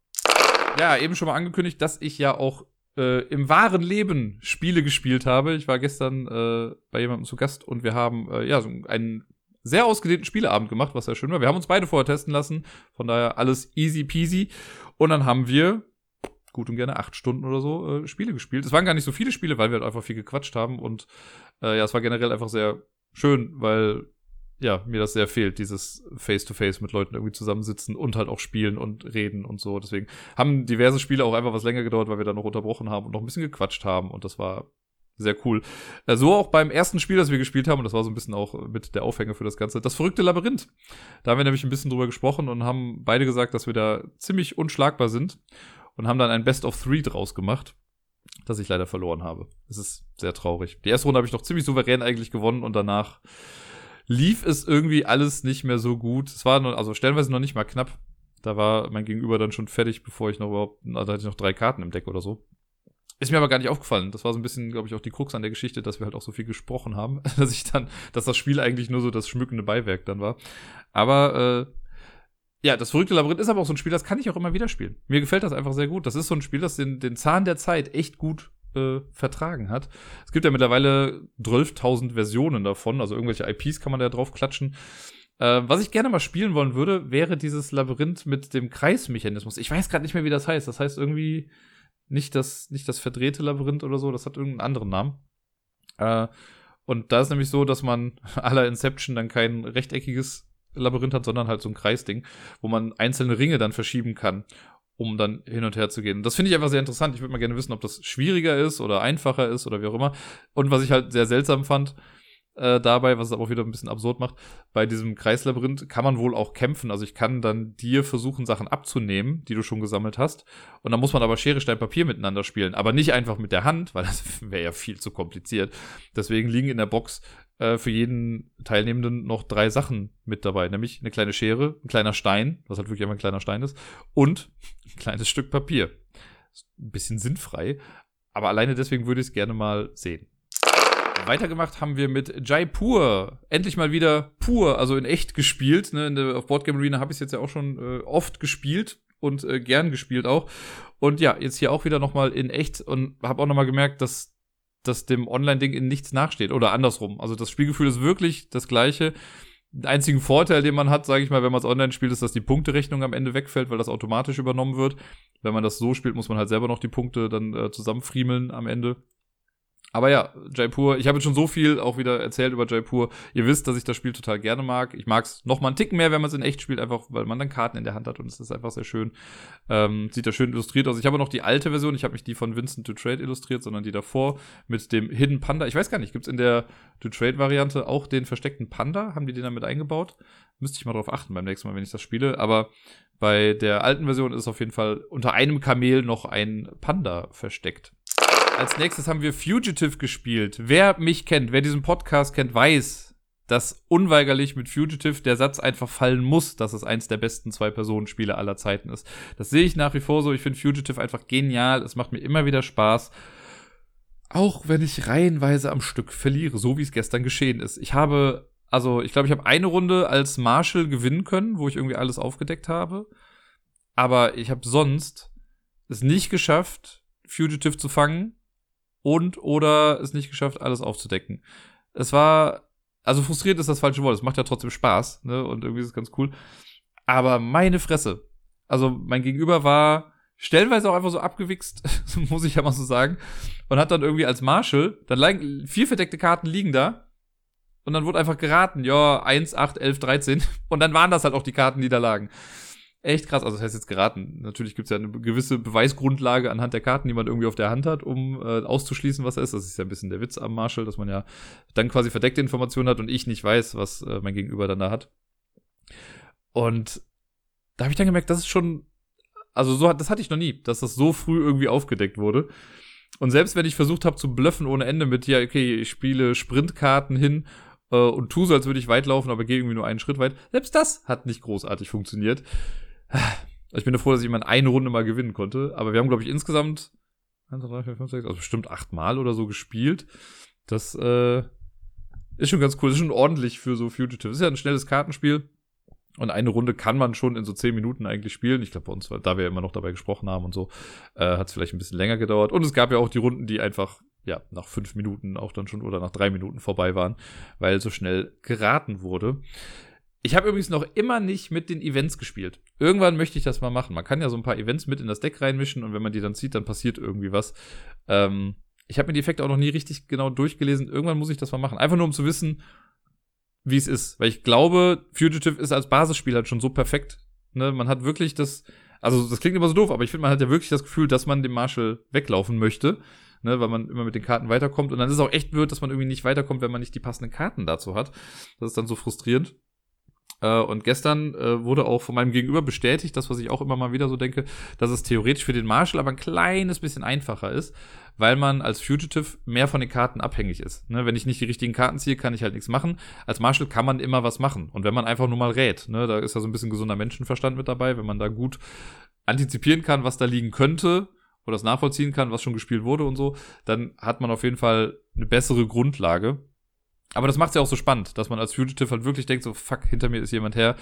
ja, eben schon mal angekündigt, dass ich ja auch äh, im wahren Leben Spiele gespielt habe. Ich war gestern äh, bei jemandem zu Gast und wir haben äh, ja so einen sehr ausgedehnten Spieleabend gemacht, was sehr schön war. Wir haben uns beide vorher testen lassen, von daher alles easy peasy. Und dann haben wir gut und gerne acht Stunden oder so äh, Spiele gespielt. Es waren gar nicht so viele Spiele, weil wir halt einfach viel gequatscht haben und äh, ja, es war generell einfach sehr schön, weil ja, mir das sehr fehlt, dieses Face-to-Face -face mit Leuten irgendwie zusammensitzen und halt auch spielen und reden und so. Deswegen haben diverse Spiele auch einfach was länger gedauert, weil wir dann noch unterbrochen haben und noch ein bisschen gequatscht haben und das war sehr cool. Äh, so auch beim ersten Spiel, das wir gespielt haben, und das war so ein bisschen auch mit der Aufhänger für das Ganze, das verrückte Labyrinth. Da haben wir nämlich ein bisschen drüber gesprochen und haben beide gesagt, dass wir da ziemlich unschlagbar sind und haben dann ein Best of Three draus gemacht, das ich leider verloren habe. Es ist sehr traurig. Die erste Runde habe ich noch ziemlich souverän eigentlich gewonnen und danach lief es irgendwie alles nicht mehr so gut. Es war also stellenweise noch nicht mal knapp. Da war mein Gegenüber dann schon fertig, bevor ich noch überhaupt, da hatte ich noch drei Karten im Deck oder so. Ist mir aber gar nicht aufgefallen. Das war so ein bisschen, glaube ich, auch die Krux an der Geschichte, dass wir halt auch so viel gesprochen haben, *laughs* dass ich dann, dass das Spiel eigentlich nur so das schmückende Beiwerk dann war. Aber äh, ja, das verrückte Labyrinth ist aber auch so ein Spiel, das kann ich auch immer wieder spielen. Mir gefällt das einfach sehr gut. Das ist so ein Spiel, das den, den Zahn der Zeit echt gut äh, vertragen hat. Es gibt ja mittlerweile 12.000 Versionen davon, also irgendwelche IPs kann man da drauf klatschen. Äh, was ich gerne mal spielen wollen würde, wäre dieses Labyrinth mit dem Kreismechanismus. Ich weiß gerade nicht mehr, wie das heißt. Das heißt irgendwie nicht das, nicht das verdrehte Labyrinth oder so, das hat irgendeinen anderen Namen. Äh, und da ist nämlich so, dass man *laughs* aller Inception dann kein rechteckiges Labyrinth hat, sondern halt so ein Kreisding, wo man einzelne Ringe dann verschieben kann um dann hin und her zu gehen. Das finde ich einfach sehr interessant. Ich würde mal gerne wissen, ob das schwieriger ist oder einfacher ist oder wie auch immer. Und was ich halt sehr seltsam fand, äh, dabei, was es aber auch wieder ein bisschen absurd macht. Bei diesem Kreislabyrinth kann man wohl auch kämpfen. Also ich kann dann dir versuchen, Sachen abzunehmen, die du schon gesammelt hast. Und dann muss man aber Schere, Stein, Papier miteinander spielen. Aber nicht einfach mit der Hand, weil das *laughs* wäre ja viel zu kompliziert. Deswegen liegen in der Box äh, für jeden Teilnehmenden noch drei Sachen mit dabei. Nämlich eine kleine Schere, ein kleiner Stein, was halt wirklich immer ein kleiner Stein ist, und *laughs* ein kleines Stück Papier. Ein bisschen sinnfrei. Aber alleine deswegen würde ich es gerne mal sehen. Weitergemacht haben wir mit Jaipur. Endlich mal wieder pur, also in echt gespielt. Ne? In der, auf Boardgame Arena habe ich es jetzt ja auch schon äh, oft gespielt und äh, gern gespielt auch. Und ja, jetzt hier auch wieder nochmal in echt und habe auch nochmal gemerkt, dass das dem Online-Ding in nichts nachsteht. Oder andersrum. Also das Spielgefühl ist wirklich das gleiche. Den einzigen Vorteil, den man hat, sage ich mal, wenn man es online spielt, ist, dass die Punkterechnung am Ende wegfällt, weil das automatisch übernommen wird. Wenn man das so spielt, muss man halt selber noch die Punkte dann äh, zusammenfriemeln am Ende. Aber ja, Jaipur, ich habe jetzt schon so viel auch wieder erzählt über Jaipur. Ihr wisst, dass ich das Spiel total gerne mag. Ich mag es noch mal einen Ticken mehr, wenn man es in echt spielt, einfach weil man dann Karten in der Hand hat und es ist einfach sehr schön. Ähm, sieht da schön illustriert aus. Ich habe noch die alte Version, ich habe nicht die von Vincent to Trade illustriert, sondern die davor mit dem Hidden Panda. Ich weiß gar nicht, gibt es in der to Trade Variante auch den versteckten Panda? Haben die den damit eingebaut? Müsste ich mal drauf achten beim nächsten Mal, wenn ich das spiele. Aber bei der alten Version ist auf jeden Fall unter einem Kamel noch ein Panda versteckt. Als nächstes haben wir Fugitive gespielt. Wer mich kennt, wer diesen Podcast kennt, weiß, dass unweigerlich mit Fugitive der Satz einfach fallen muss, dass es eins der besten Zwei-Personen-Spiele aller Zeiten ist. Das sehe ich nach wie vor so. Ich finde Fugitive einfach genial. Es macht mir immer wieder Spaß. Auch wenn ich reihenweise am Stück verliere, so wie es gestern geschehen ist. Ich habe, also ich glaube, ich habe eine Runde als Marshall gewinnen können, wo ich irgendwie alles aufgedeckt habe. Aber ich habe sonst es nicht geschafft, Fugitive zu fangen und oder es nicht geschafft, alles aufzudecken. Es war, also frustriert ist das falsche Wort, es macht ja trotzdem Spaß, ne, und irgendwie ist es ganz cool. Aber meine Fresse. Also mein Gegenüber war stellenweise auch einfach so abgewichst, *laughs* muss ich ja mal so sagen, und hat dann irgendwie als Marshall, dann vier verdeckte Karten liegen da, und dann wurde einfach geraten, ja, 1, 8, 11, 13, und dann waren das halt auch die Karten, die da lagen echt krass. Also das heißt jetzt geraten. Natürlich gibt es ja eine gewisse Beweisgrundlage anhand der Karten, die man irgendwie auf der Hand hat, um äh, auszuschließen, was er ist. Das ist ja ein bisschen der Witz am Marshall, dass man ja dann quasi verdeckte Informationen hat und ich nicht weiß, was äh, mein Gegenüber dann da hat. Und da habe ich dann gemerkt, das ist schon, also so das hatte ich noch nie, dass das so früh irgendwie aufgedeckt wurde. Und selbst wenn ich versucht habe zu bluffen ohne Ende mit, ja, okay, ich spiele Sprintkarten hin äh, und tu so, als würde ich weit laufen, aber gehe irgendwie nur einen Schritt weit, selbst das hat nicht großartig funktioniert. Ich bin froh, dass ich mal eine Runde mal gewinnen konnte. Aber wir haben, glaube ich, insgesamt 1, 2, 3, 4, 5, 6, also bestimmt achtmal oder so gespielt. Das äh, ist schon ganz cool. Das ist schon ordentlich für so Fugitive. Das ist ja ein schnelles Kartenspiel. Und eine Runde kann man schon in so zehn Minuten eigentlich spielen. Ich glaube, bei uns, da wir ja immer noch dabei gesprochen haben und so, äh, hat es vielleicht ein bisschen länger gedauert. Und es gab ja auch die Runden, die einfach, ja, nach fünf Minuten auch dann schon oder nach drei Minuten vorbei waren, weil so schnell geraten wurde. Ich habe übrigens noch immer nicht mit den Events gespielt. Irgendwann möchte ich das mal machen. Man kann ja so ein paar Events mit in das Deck reinmischen und wenn man die dann zieht, dann passiert irgendwie was. Ähm, ich habe mir die Effekte auch noch nie richtig genau durchgelesen. Irgendwann muss ich das mal machen. Einfach nur um zu wissen, wie es ist. Weil ich glaube, Fugitive ist als Basisspiel halt schon so perfekt. Ne? Man hat wirklich das, also das klingt immer so doof, aber ich finde, man hat ja wirklich das Gefühl, dass man dem Marshall weglaufen möchte. Ne, weil man immer mit den Karten weiterkommt. Und dann ist es auch echt blöd, dass man irgendwie nicht weiterkommt, wenn man nicht die passenden Karten dazu hat. Das ist dann so frustrierend. Äh, und gestern äh, wurde auch von meinem Gegenüber bestätigt, das, was ich auch immer mal wieder so denke, dass es theoretisch für den Marshall aber ein kleines bisschen einfacher ist, weil man als Fugitive mehr von den Karten abhängig ist. Ne, wenn ich nicht die richtigen Karten ziehe, kann ich halt nichts machen. Als Marshall kann man immer was machen. Und wenn man einfach nur mal rät, ne, da ist ja so ein bisschen gesunder Menschenverstand mit dabei, wenn man da gut antizipieren kann, was da liegen könnte oder es nachvollziehen kann, was schon gespielt wurde und so, dann hat man auf jeden Fall eine bessere Grundlage. Aber das macht es ja auch so spannend, dass man als Fugitive halt wirklich denkt, so, fuck, hinter mir ist jemand her,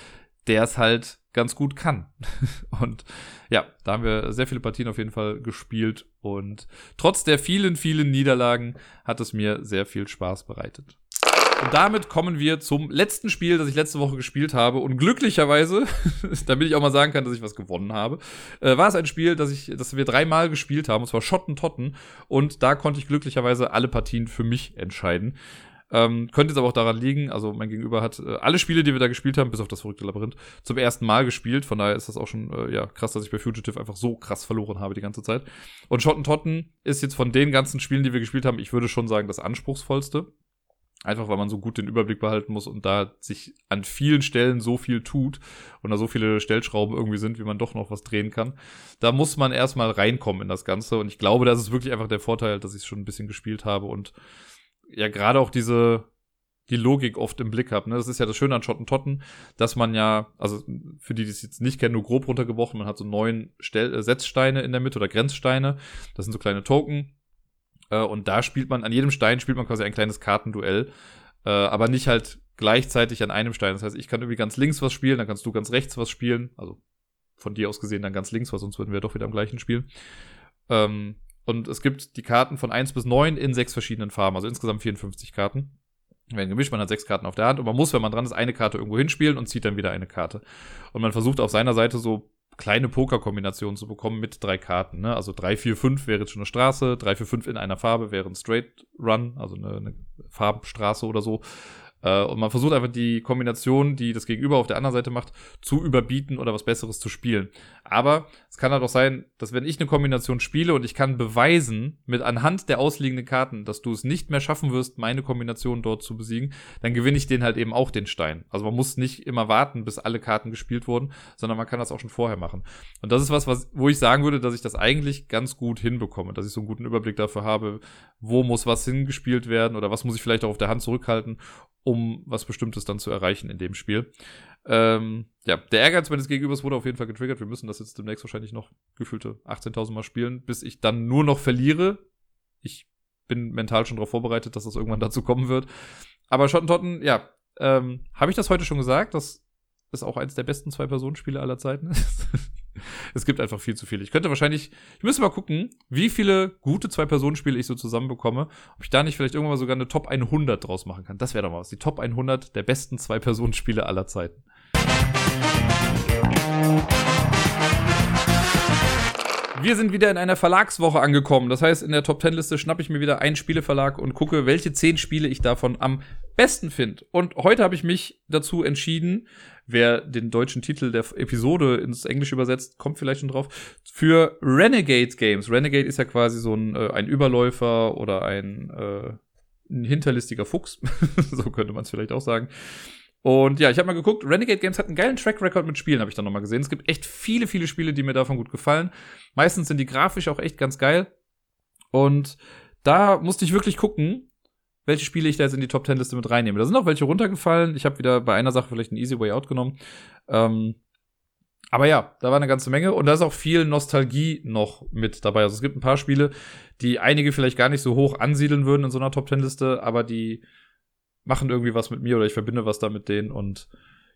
der es halt ganz gut kann. *laughs* und ja, da haben wir sehr viele Partien auf jeden Fall gespielt und trotz der vielen, vielen Niederlagen hat es mir sehr viel Spaß bereitet. Und damit kommen wir zum letzten Spiel, das ich letzte Woche gespielt habe. Und glücklicherweise, *laughs* damit ich auch mal sagen kann, dass ich was gewonnen habe, äh, war es ein Spiel, das, ich, das wir dreimal gespielt haben, und zwar Schotten Totten. Und da konnte ich glücklicherweise alle Partien für mich entscheiden. Ähm, könnte jetzt aber auch daran liegen, also mein Gegenüber hat äh, alle Spiele, die wir da gespielt haben, bis auf das verrückte Labyrinth, zum ersten Mal gespielt. Von daher ist das auch schon äh, ja, krass, dass ich bei Fugitive einfach so krass verloren habe die ganze Zeit. Und Schottentotten ist jetzt von den ganzen Spielen, die wir gespielt haben, ich würde schon sagen, das anspruchsvollste. Einfach weil man so gut den Überblick behalten muss und da sich an vielen Stellen so viel tut und da so viele Stellschrauben irgendwie sind, wie man doch noch was drehen kann. Da muss man erstmal reinkommen in das Ganze. Und ich glaube, das ist wirklich einfach der Vorteil, dass ich es schon ein bisschen gespielt habe und ja, gerade auch diese, die Logik oft im Blick habe. Ne? Das ist ja das Schöne an Schottentotten, dass man ja, also für die, die es jetzt nicht kennen, nur grob runtergebrochen, man hat so neun Stell äh, Setzsteine in der Mitte oder Grenzsteine. Das sind so kleine Token äh, und da spielt man, an jedem Stein spielt man quasi ein kleines Kartenduell. Äh, aber nicht halt gleichzeitig an einem Stein. Das heißt, ich kann irgendwie ganz links was spielen, dann kannst du ganz rechts was spielen. Also von dir aus gesehen dann ganz links, weil sonst würden wir doch wieder am gleichen spielen. Ähm, und es gibt die Karten von 1 bis 9 in sechs verschiedenen Farben, also insgesamt 54 Karten. Werden gemischt, man hat sechs Karten auf der Hand und man muss, wenn man dran ist, eine Karte irgendwo hinspielen und zieht dann wieder eine Karte. Und man versucht auf seiner Seite so kleine Pokerkombinationen zu bekommen mit drei Karten. Ne? Also 3, 4, 5 wäre jetzt schon eine Straße, 3, 4, 5 in einer Farbe wäre ein Straight Run, also eine, eine Farbenstraße oder so. Äh, und man versucht einfach die Kombination, die das Gegenüber auf der anderen Seite macht, zu überbieten oder was Besseres zu spielen. Aber es kann halt auch sein, dass wenn ich eine Kombination spiele und ich kann beweisen, mit anhand der ausliegenden Karten, dass du es nicht mehr schaffen wirst, meine Kombination dort zu besiegen, dann gewinne ich den halt eben auch den Stein. Also man muss nicht immer warten, bis alle Karten gespielt wurden, sondern man kann das auch schon vorher machen. Und das ist was, was wo ich sagen würde, dass ich das eigentlich ganz gut hinbekomme, dass ich so einen guten Überblick dafür habe, wo muss was hingespielt werden oder was muss ich vielleicht auch auf der Hand zurückhalten, um was Bestimmtes dann zu erreichen in dem Spiel. Ähm, ja, der Ehrgeiz meines Gegenübers wurde auf jeden Fall getriggert. Wir müssen das jetzt demnächst wahrscheinlich noch gefühlte 18.000 Mal spielen, bis ich dann nur noch verliere. Ich bin mental schon darauf vorbereitet, dass das irgendwann dazu kommen wird. Aber Schottentotten, ja, ähm, habe ich das heute schon gesagt? Das ist auch eins der besten Zwei-Personen-Spiele aller Zeiten. Es gibt einfach viel zu viele. Ich könnte wahrscheinlich, ich müsste mal gucken, wie viele gute Zwei-Personen-Spiele ich so zusammenbekomme. Ob ich da nicht vielleicht irgendwann mal sogar eine Top 100 draus machen kann. Das wäre doch mal was. Die Top 100 der besten Zwei-Personen-Spiele aller Zeiten. Wir sind wieder in einer Verlagswoche angekommen. Das heißt, in der Top 10 Liste schnappe ich mir wieder einen Spieleverlag und gucke, welche 10 Spiele ich davon am besten finde. Und heute habe ich mich dazu entschieden, wer den deutschen Titel der Episode ins Englische übersetzt, kommt vielleicht schon drauf, für Renegade Games. Renegade ist ja quasi so ein, äh, ein Überläufer oder ein, äh, ein hinterlistiger Fuchs. *laughs* so könnte man es vielleicht auch sagen. Und ja, ich habe mal geguckt, Renegade Games hat einen geilen Track Record mit Spielen, habe ich dann nochmal gesehen. Es gibt echt viele, viele Spiele, die mir davon gut gefallen. Meistens sind die grafisch auch echt ganz geil. Und da musste ich wirklich gucken, welche Spiele ich da jetzt in die Top 10 Liste mit reinnehme. Da sind auch welche runtergefallen. Ich habe wieder bei einer Sache vielleicht einen Easy Way Out genommen. Ähm, aber ja, da war eine ganze Menge und da ist auch viel Nostalgie noch mit dabei. Also es gibt ein paar Spiele, die einige vielleicht gar nicht so hoch ansiedeln würden in so einer Top 10 Liste, aber die machen irgendwie was mit mir oder ich verbinde was da mit denen und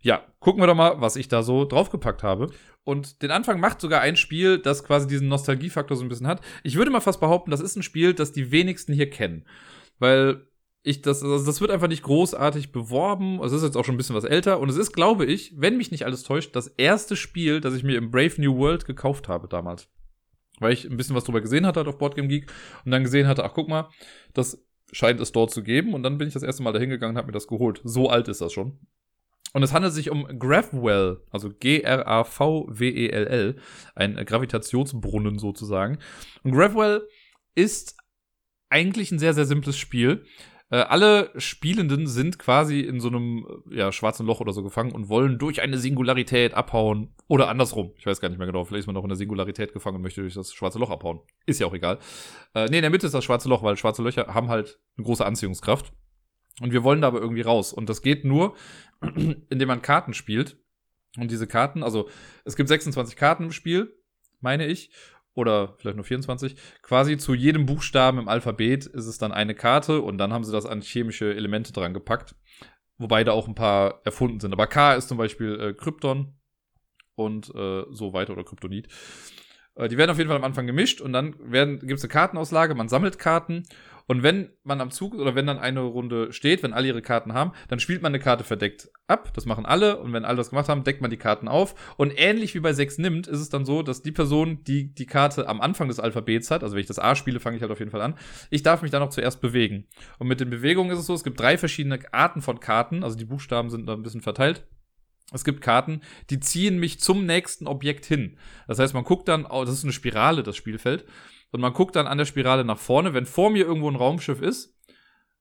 ja, gucken wir doch mal, was ich da so draufgepackt habe. Und den Anfang macht sogar ein Spiel, das quasi diesen Nostalgiefaktor so ein bisschen hat. Ich würde mal fast behaupten, das ist ein Spiel, das die wenigsten hier kennen. Weil ich das, also das wird einfach nicht großartig beworben. Es ist jetzt auch schon ein bisschen was älter. Und es ist, glaube ich, wenn mich nicht alles täuscht, das erste Spiel, das ich mir im Brave New World gekauft habe damals. Weil ich ein bisschen was drüber gesehen hatte halt auf Boardgame Geek und dann gesehen hatte, ach guck mal, das scheint es dort zu geben. Und dann bin ich das erste Mal da hingegangen und habe mir das geholt. So alt ist das schon. Und es handelt sich um Gravwell, also G-R-A-V-W-E-L-L, ein Gravitationsbrunnen sozusagen. Und Gravwell ist eigentlich ein sehr, sehr simples Spiel. Äh, alle Spielenden sind quasi in so einem ja, schwarzen Loch oder so gefangen und wollen durch eine Singularität abhauen. Oder andersrum. Ich weiß gar nicht mehr genau. Vielleicht ist man noch in der Singularität gefangen und möchte durch das schwarze Loch abhauen. Ist ja auch egal. Äh, nee, in der Mitte ist das schwarze Loch, weil schwarze Löcher haben halt eine große Anziehungskraft. Und wir wollen da aber irgendwie raus. Und das geht nur, *clears throat* indem man Karten spielt. Und diese Karten, also es gibt 26 Karten im Spiel, meine ich oder vielleicht nur 24, quasi zu jedem Buchstaben im Alphabet ist es dann eine Karte und dann haben sie das an chemische Elemente dran gepackt. Wobei da auch ein paar erfunden sind. Aber K ist zum Beispiel äh, Krypton und äh, so weiter oder Kryptonit. Äh, die werden auf jeden Fall am Anfang gemischt und dann gibt es eine Kartenauslage, man sammelt Karten und wenn man am Zug oder wenn dann eine Runde steht, wenn alle ihre Karten haben, dann spielt man eine Karte verdeckt ab. Das machen alle. Und wenn alle das gemacht haben, deckt man die Karten auf. Und ähnlich wie bei 6 nimmt, ist es dann so, dass die Person, die die Karte am Anfang des Alphabets hat, also wenn ich das A spiele, fange ich halt auf jeden Fall an, ich darf mich dann auch zuerst bewegen. Und mit den Bewegungen ist es so, es gibt drei verschiedene Arten von Karten. Also die Buchstaben sind da ein bisschen verteilt. Es gibt Karten, die ziehen mich zum nächsten Objekt hin. Das heißt, man guckt dann, oh, das ist eine Spirale, das Spielfeld und man guckt dann an der Spirale nach vorne, wenn vor mir irgendwo ein Raumschiff ist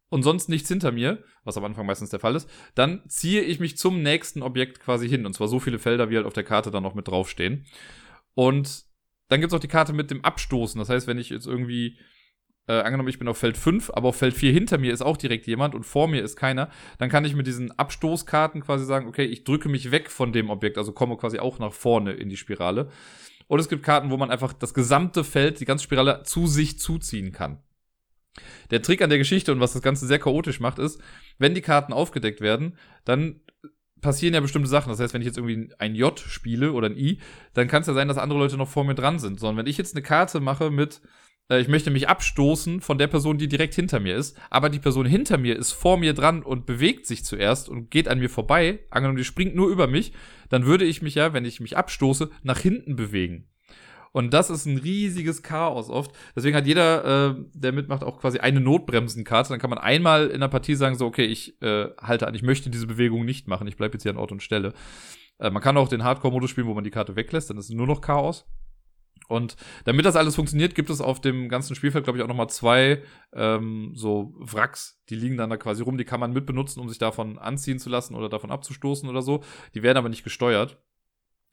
und sonst nichts hinter mir, was am Anfang meistens der Fall ist, dann ziehe ich mich zum nächsten Objekt quasi hin. Und zwar so viele Felder, wie halt auf der Karte dann noch mit draufstehen. Und dann gibt es auch die Karte mit dem Abstoßen. Das heißt, wenn ich jetzt irgendwie, äh, angenommen, ich bin auf Feld 5, aber auf Feld 4 hinter mir ist auch direkt jemand und vor mir ist keiner, dann kann ich mit diesen Abstoßkarten quasi sagen, okay, ich drücke mich weg von dem Objekt, also komme quasi auch nach vorne in die Spirale. Und es gibt Karten, wo man einfach das gesamte Feld, die ganze Spirale zu sich zuziehen kann. Der Trick an der Geschichte und was das Ganze sehr chaotisch macht, ist, wenn die Karten aufgedeckt werden, dann passieren ja bestimmte Sachen. Das heißt, wenn ich jetzt irgendwie ein J spiele oder ein I, dann kann es ja sein, dass andere Leute noch vor mir dran sind. Sondern wenn ich jetzt eine Karte mache mit, äh, ich möchte mich abstoßen von der Person, die direkt hinter mir ist, aber die Person hinter mir ist vor mir dran und bewegt sich zuerst und geht an mir vorbei, angenommen, die springt nur über mich, dann würde ich mich ja, wenn ich mich abstoße, nach hinten bewegen. Und das ist ein riesiges Chaos oft. Deswegen hat jeder, äh, der mitmacht, auch quasi eine Notbremsenkarte. Dann kann man einmal in der Partie sagen, so, okay, ich äh, halte an, ich möchte diese Bewegung nicht machen, ich bleibe jetzt hier an Ort und Stelle. Äh, man kann auch den Hardcore-Modus spielen, wo man die Karte weglässt, dann ist nur noch Chaos. Und damit das alles funktioniert, gibt es auf dem ganzen Spielfeld, glaube ich, auch nochmal zwei ähm, so Wracks, die liegen dann da quasi rum, die kann man mitbenutzen, um sich davon anziehen zu lassen oder davon abzustoßen oder so. Die werden aber nicht gesteuert.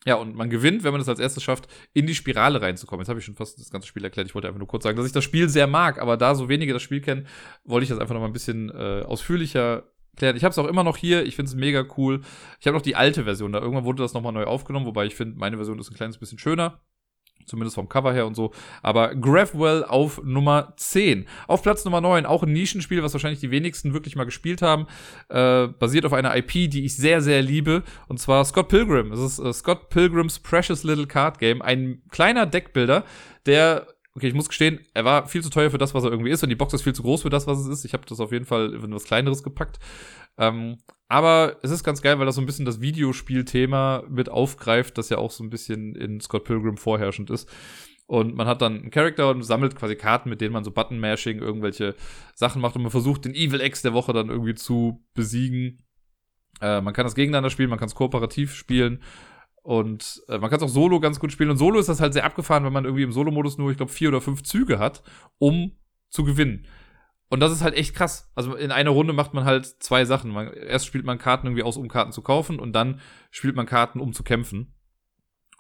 Ja, und man gewinnt, wenn man es als erstes schafft, in die Spirale reinzukommen. Jetzt habe ich schon fast das ganze Spiel erklärt. Ich wollte einfach nur kurz sagen, dass ich das Spiel sehr mag, aber da so wenige das Spiel kennen, wollte ich das einfach noch mal ein bisschen äh, ausführlicher klären. Ich habe es auch immer noch hier. Ich finde es mega cool. Ich habe noch die alte Version. Da irgendwann wurde das nochmal neu aufgenommen, wobei ich finde, meine Version ist ein kleines bisschen schöner. Zumindest vom Cover her und so. Aber Graphwell auf Nummer 10. Auf Platz Nummer 9, auch ein Nischenspiel, was wahrscheinlich die wenigsten wirklich mal gespielt haben. Äh, basiert auf einer IP, die ich sehr, sehr liebe. Und zwar Scott Pilgrim. Es ist äh, Scott Pilgrims Precious Little Card Game. Ein kleiner Deckbilder, der okay, ich muss gestehen, er war viel zu teuer für das, was er irgendwie ist, und die Box ist viel zu groß für das, was es ist. Ich habe das auf jeden Fall in was Kleineres gepackt. Ähm, aber es ist ganz geil, weil das so ein bisschen das Videospielthema mit aufgreift, das ja auch so ein bisschen in Scott Pilgrim vorherrschend ist. Und man hat dann einen Charakter und sammelt quasi Karten, mit denen man so Button-Mashing, irgendwelche Sachen macht und man versucht, den Evil X der Woche dann irgendwie zu besiegen. Äh, man kann das gegeneinander spielen, man kann es kooperativ spielen und äh, man kann es auch solo ganz gut spielen. Und solo ist das halt sehr abgefahren, wenn man irgendwie im Solo-Modus nur, ich glaube, vier oder fünf Züge hat, um zu gewinnen. Und das ist halt echt krass. Also in einer Runde macht man halt zwei Sachen. Man, erst spielt man Karten irgendwie aus, um Karten zu kaufen und dann spielt man Karten, um zu kämpfen.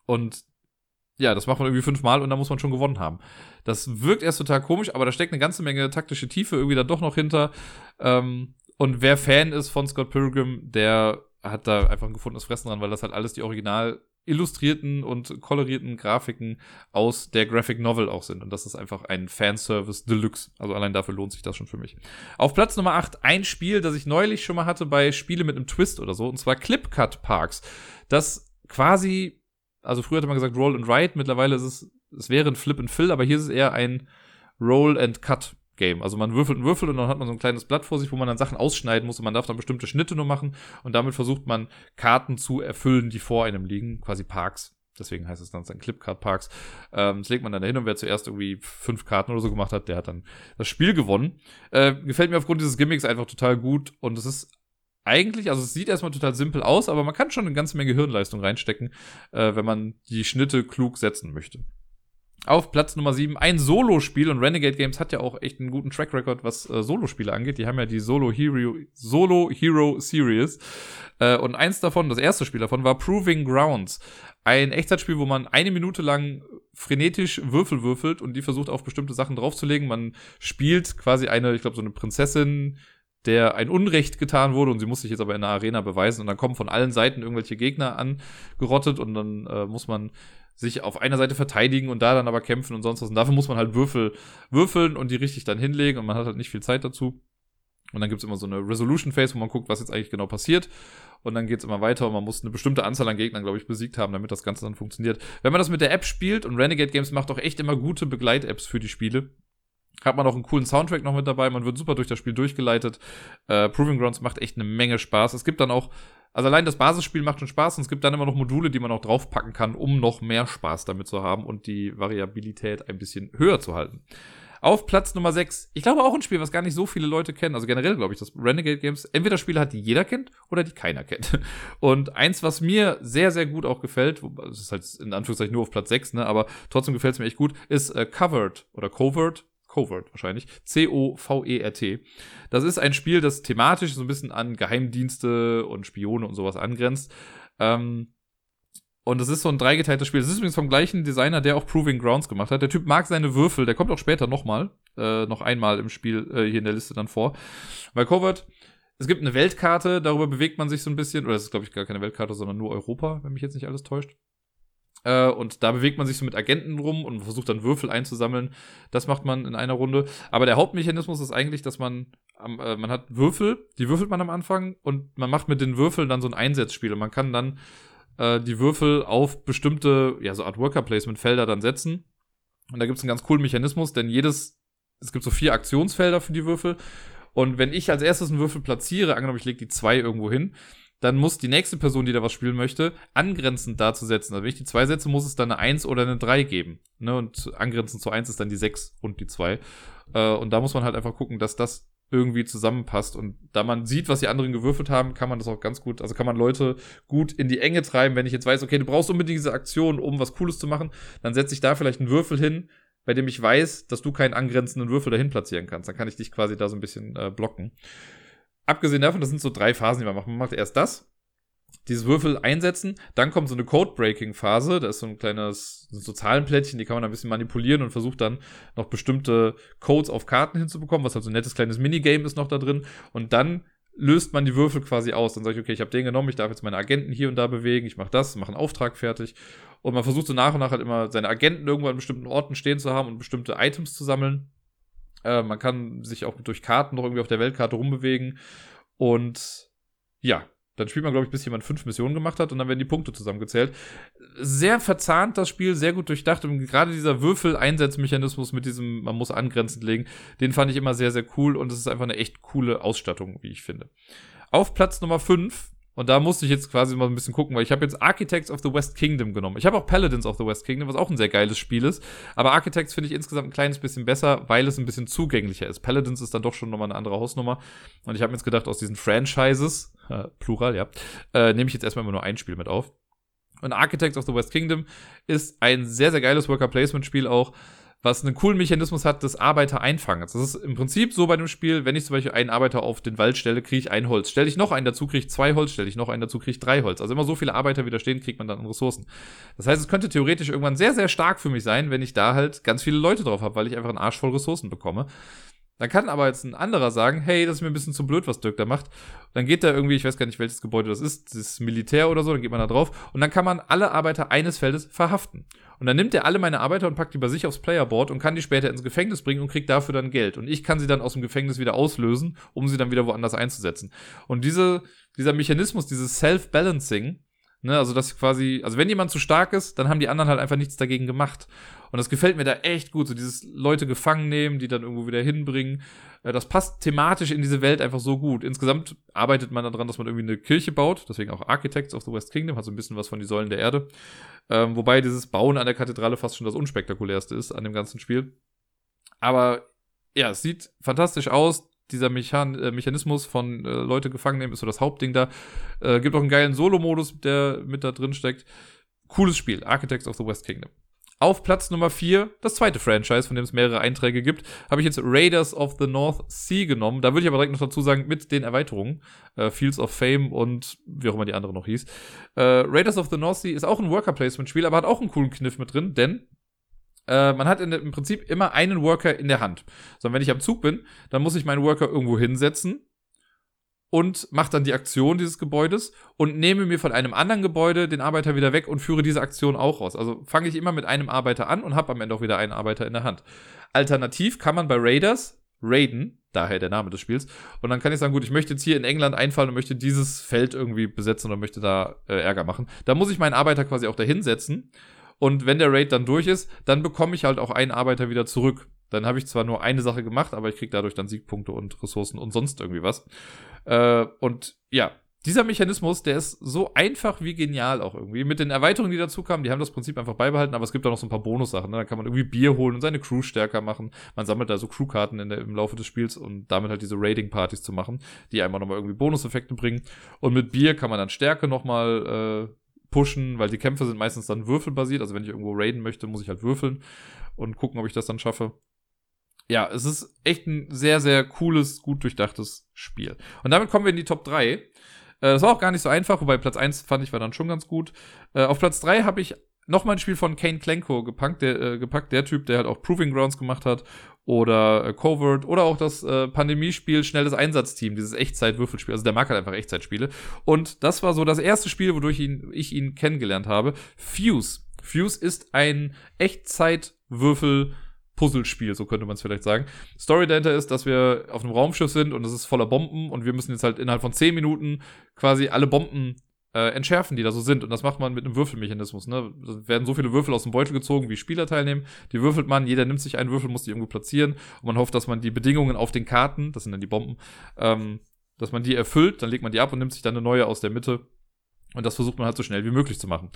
Und ja, das macht man irgendwie fünfmal und dann muss man schon gewonnen haben. Das wirkt erst total komisch, aber da steckt eine ganze Menge taktische Tiefe irgendwie dann doch noch hinter. Ähm, und wer Fan ist von Scott Pilgrim, der hat da einfach ein gefundenes Fressen dran, weil das halt alles die Original illustrierten und kolorierten Grafiken aus der Graphic Novel auch sind. Und das ist einfach ein Fanservice Deluxe. Also allein dafür lohnt sich das schon für mich. Auf Platz Nummer 8 ein Spiel, das ich neulich schon mal hatte bei Spiele mit einem Twist oder so, und zwar Clipcut Parks. Das quasi, also früher hatte man gesagt Roll and Write, mittlerweile ist es, es wäre ein Flip and Fill, aber hier ist es eher ein Roll and Cut Game. Also man würfelt und würfelt und dann hat man so ein kleines Blatt vor sich, wo man dann Sachen ausschneiden muss und man darf dann bestimmte Schnitte nur machen und damit versucht man Karten zu erfüllen, die vor einem liegen, quasi Parks. Deswegen heißt es dann Clipcard Parks. Ähm, das legt man dann dahin und wer zuerst irgendwie fünf Karten oder so gemacht hat, der hat dann das Spiel gewonnen. Äh, gefällt mir aufgrund dieses Gimmicks einfach total gut und es ist eigentlich, also es sieht erstmal total simpel aus, aber man kann schon eine ganze Menge Hirnleistung reinstecken, äh, wenn man die Schnitte klug setzen möchte. Auf Platz Nummer 7 ein Solo-Spiel und Renegade Games hat ja auch echt einen guten Track Record, was äh, Solo-Spiele angeht. Die haben ja die Solo Hero, Solo Hero Series. Äh, und eins davon, das erste Spiel davon, war Proving Grounds. Ein Echtzeitspiel, wo man eine Minute lang frenetisch Würfel würfelt und die versucht auf bestimmte Sachen draufzulegen. Man spielt quasi eine, ich glaube, so eine Prinzessin, der ein Unrecht getan wurde und sie muss sich jetzt aber in der Arena beweisen und dann kommen von allen Seiten irgendwelche Gegner angerottet und dann äh, muss man sich auf einer Seite verteidigen und da dann aber kämpfen und sonst was. Und dafür muss man halt Würfel würfeln und die richtig dann hinlegen und man hat halt nicht viel Zeit dazu. Und dann gibt's immer so eine Resolution Phase, wo man guckt, was jetzt eigentlich genau passiert. Und dann geht's immer weiter und man muss eine bestimmte Anzahl an Gegnern, glaube ich, besiegt haben, damit das Ganze dann funktioniert. Wenn man das mit der App spielt und Renegade Games macht auch echt immer gute Begleit-Apps für die Spiele, hat man auch einen coolen Soundtrack noch mit dabei, man wird super durch das Spiel durchgeleitet. Äh, Proving Grounds macht echt eine Menge Spaß. Es gibt dann auch also allein das Basisspiel macht schon Spaß und es gibt dann immer noch Module, die man auch draufpacken kann, um noch mehr Spaß damit zu haben und die Variabilität ein bisschen höher zu halten. Auf Platz Nummer 6. Ich glaube auch ein Spiel, was gar nicht so viele Leute kennen. Also generell glaube ich, dass Renegade Games entweder Spiele hat, die jeder kennt oder die keiner kennt. *laughs* Und eins, was mir sehr, sehr gut auch gefällt, das ist halt in Anführungszeichen nur auf Platz 6, ne, aber trotzdem gefällt es mir echt gut, ist äh, Covered oder Covert Covert wahrscheinlich. C-O-V-E-R-T. Das ist ein Spiel, das thematisch so ein bisschen an Geheimdienste und Spione und sowas angrenzt. Ähm, und es ist so ein dreigeteiltes Spiel. Es ist übrigens vom gleichen Designer, der auch Proving Grounds gemacht hat. Der Typ mag seine Würfel, der kommt auch später nochmal, äh, noch einmal im Spiel äh, hier in der Liste dann vor. Bei Covert, es gibt eine Weltkarte, darüber bewegt man sich so ein bisschen, oder es ist, glaube ich, gar keine Weltkarte, sondern nur Europa, wenn mich jetzt nicht alles täuscht. Äh, und da bewegt man sich so mit Agenten rum und versucht dann Würfel einzusammeln. Das macht man in einer Runde. Aber der Hauptmechanismus ist eigentlich, dass man, äh, man hat Würfel, die würfelt man am Anfang und man macht mit den Würfeln dann so ein Einsatzspiel. Und man kann dann äh, die Würfel auf bestimmte, ja, so Art Worker-Placement-Felder dann setzen. Und da gibt es einen ganz coolen Mechanismus, denn jedes, es gibt so vier Aktionsfelder für die Würfel. Und wenn ich als erstes einen Würfel platziere, angenommen, ich lege die zwei irgendwo hin, dann muss die nächste Person, die da was spielen möchte, angrenzend dazu setzen. Also wenn ich die zwei setze, muss es dann eine 1 oder eine 3 geben. Ne? Und angrenzend zu 1 ist dann die 6 und die 2. Äh, und da muss man halt einfach gucken, dass das irgendwie zusammenpasst. Und da man sieht, was die anderen gewürfelt haben, kann man das auch ganz gut, also kann man Leute gut in die Enge treiben. Wenn ich jetzt weiß, okay, du brauchst unbedingt diese Aktion, um was Cooles zu machen, dann setze ich da vielleicht einen Würfel hin, bei dem ich weiß, dass du keinen angrenzenden Würfel dahin platzieren kannst. Dann kann ich dich quasi da so ein bisschen äh, blocken. Abgesehen davon, das sind so drei Phasen, die man macht. Man macht erst das, dieses Würfel einsetzen, dann kommt so eine Code-Breaking-Phase, da ist so ein kleines, so Zahlenplättchen, die kann man ein bisschen manipulieren und versucht dann noch bestimmte Codes auf Karten hinzubekommen, was halt so ein nettes kleines Minigame ist noch da drin. Und dann löst man die Würfel quasi aus. Dann sage ich, okay, ich habe den genommen, ich darf jetzt meine Agenten hier und da bewegen, ich mache das, mache einen Auftrag fertig. Und man versucht so nach und nach halt immer seine Agenten irgendwo an bestimmten Orten stehen zu haben und bestimmte Items zu sammeln. Äh, man kann sich auch durch Karten noch irgendwie auf der Weltkarte rumbewegen. Und ja, dann spielt man, glaube ich, bis jemand fünf Missionen gemacht hat und dann werden die Punkte zusammengezählt. Sehr verzahnt das Spiel, sehr gut durchdacht und gerade dieser Würfel-Einsatzmechanismus mit diesem, man muss angrenzend legen, den fand ich immer sehr, sehr cool und es ist einfach eine echt coole Ausstattung, wie ich finde. Auf Platz Nummer fünf und da musste ich jetzt quasi mal ein bisschen gucken, weil ich habe jetzt Architects of the West Kingdom genommen. Ich habe auch Paladins of the West Kingdom, was auch ein sehr geiles Spiel ist. Aber Architects finde ich insgesamt ein kleines bisschen besser, weil es ein bisschen zugänglicher ist. Paladins ist dann doch schon nochmal eine andere Hausnummer. Und ich habe mir jetzt gedacht, aus diesen Franchises, äh, Plural, ja, äh, nehme ich jetzt erstmal immer nur ein Spiel mit auf. Und Architects of the West Kingdom ist ein sehr, sehr geiles Worker-Placement-Spiel auch was einen coolen Mechanismus hat des Arbeiter-Einfangens. Das ist im Prinzip so bei dem Spiel, wenn ich zum Beispiel einen Arbeiter auf den Wald stelle, kriege ich ein Holz. Stelle ich noch einen dazu, kriege ich zwei Holz. Stelle ich noch einen dazu, kriege ich drei Holz. Also immer so viele Arbeiter wieder stehen, kriegt man dann Ressourcen. Das heißt, es könnte theoretisch irgendwann sehr, sehr stark für mich sein, wenn ich da halt ganz viele Leute drauf habe, weil ich einfach einen Arsch voll Ressourcen bekomme. Dann kann aber jetzt ein anderer sagen, hey, das ist mir ein bisschen zu blöd, was Dirk da macht. Dann geht da irgendwie, ich weiß gar nicht, welches Gebäude das ist, das Militär oder so, dann geht man da drauf und dann kann man alle Arbeiter eines Feldes verhaften. Und dann nimmt er alle meine Arbeiter und packt die bei sich aufs Playerboard und kann die später ins Gefängnis bringen und kriegt dafür dann Geld. Und ich kann sie dann aus dem Gefängnis wieder auslösen, um sie dann wieder woanders einzusetzen. Und diese, dieser Mechanismus, dieses Self-Balancing, Ne, also dass quasi, also wenn jemand zu stark ist, dann haben die anderen halt einfach nichts dagegen gemacht. Und das gefällt mir da echt gut, so dieses Leute gefangen nehmen, die dann irgendwo wieder hinbringen. Äh, das passt thematisch in diese Welt einfach so gut. Insgesamt arbeitet man daran, dass man irgendwie eine Kirche baut, deswegen auch Architects of the West Kingdom, hat so ein bisschen was von die Säulen der Erde. Ähm, wobei dieses Bauen an der Kathedrale fast schon das unspektakulärste ist an dem ganzen Spiel. Aber ja, es sieht fantastisch aus dieser Mechan äh, Mechanismus von äh, Leute gefangen nehmen ist so das Hauptding da. Äh, gibt auch einen geilen Solo-Modus, der mit da drin steckt. Cooles Spiel, Architects of the West Kingdom. Auf Platz Nummer 4, das zweite Franchise, von dem es mehrere Einträge gibt, habe ich jetzt Raiders of the North Sea genommen. Da würde ich aber direkt noch dazu sagen, mit den Erweiterungen. Äh, Fields of Fame und wie auch immer die andere noch hieß. Äh, Raiders of the North Sea ist auch ein Worker-Placement-Spiel, aber hat auch einen coolen Kniff mit drin, denn äh, man hat in, im Prinzip immer einen Worker in der Hand. Sondern wenn ich am Zug bin, dann muss ich meinen Worker irgendwo hinsetzen und mache dann die Aktion dieses Gebäudes und nehme mir von einem anderen Gebäude den Arbeiter wieder weg und führe diese Aktion auch raus. Also fange ich immer mit einem Arbeiter an und habe am Ende auch wieder einen Arbeiter in der Hand. Alternativ kann man bei Raiders raiden, daher der Name des Spiels, und dann kann ich sagen, gut, ich möchte jetzt hier in England einfallen und möchte dieses Feld irgendwie besetzen oder möchte da äh, Ärger machen. Da muss ich meinen Arbeiter quasi auch dahin setzen und wenn der Raid dann durch ist, dann bekomme ich halt auch einen Arbeiter wieder zurück. Dann habe ich zwar nur eine Sache gemacht, aber ich kriege dadurch dann Siegpunkte und Ressourcen und sonst irgendwie was. Äh, und ja, dieser Mechanismus, der ist so einfach wie genial auch irgendwie. Mit den Erweiterungen, die dazu kamen, die haben das Prinzip einfach beibehalten, aber es gibt auch noch so ein paar Bonussachen. Ne? Da kann man irgendwie Bier holen und seine Crew stärker machen. Man sammelt da so Crewkarten im Laufe des Spiels und damit halt diese Raiding-Partys zu machen, die einfach nochmal irgendwie Bonuseffekte bringen. Und mit Bier kann man dann Stärke nochmal äh, pushen, weil die Kämpfe sind meistens dann würfelbasiert. Also wenn ich irgendwo raiden möchte, muss ich halt würfeln und gucken, ob ich das dann schaffe. ja, es ist echt ein sehr, sehr cooles, gut durchdachtes Spiel. Und damit kommen wir in die Top 3. Äh, das war auch gar nicht so einfach, wobei Platz 1 fand ich war dann schon ganz gut. Äh, auf Platz 3 habe ich nochmal ein Spiel von Kane Klenko gepackt der, äh, gepackt, der Typ, der halt auch Proving Grounds gemacht hat oder äh, Covert oder auch das äh, Pandemiespiel Schnelles Einsatzteam, dieses Echtzeit-Würfelspiel. Also der mag halt einfach Echtzeitspiele. Und das war so das erste Spiel, wodurch ihn, ich ihn kennengelernt habe. Fuse. Fuse ist ein Echtzeit-Würfel- Puzzlespiel, so könnte man es vielleicht sagen. Story dahinter ist, dass wir auf einem Raumschiff sind und es ist voller Bomben und wir müssen jetzt halt innerhalb von 10 Minuten quasi alle Bomben äh, entschärfen, die da so sind. Und das macht man mit einem Würfelmechanismus. Ne? Da werden so viele Würfel aus dem Beutel gezogen, wie Spieler teilnehmen. Die würfelt man, jeder nimmt sich einen Würfel, muss die irgendwo platzieren. Und man hofft, dass man die Bedingungen auf den Karten, das sind dann die Bomben, ähm, dass man die erfüllt, dann legt man die ab und nimmt sich dann eine neue aus der Mitte. Und das versucht man halt so schnell wie möglich zu machen.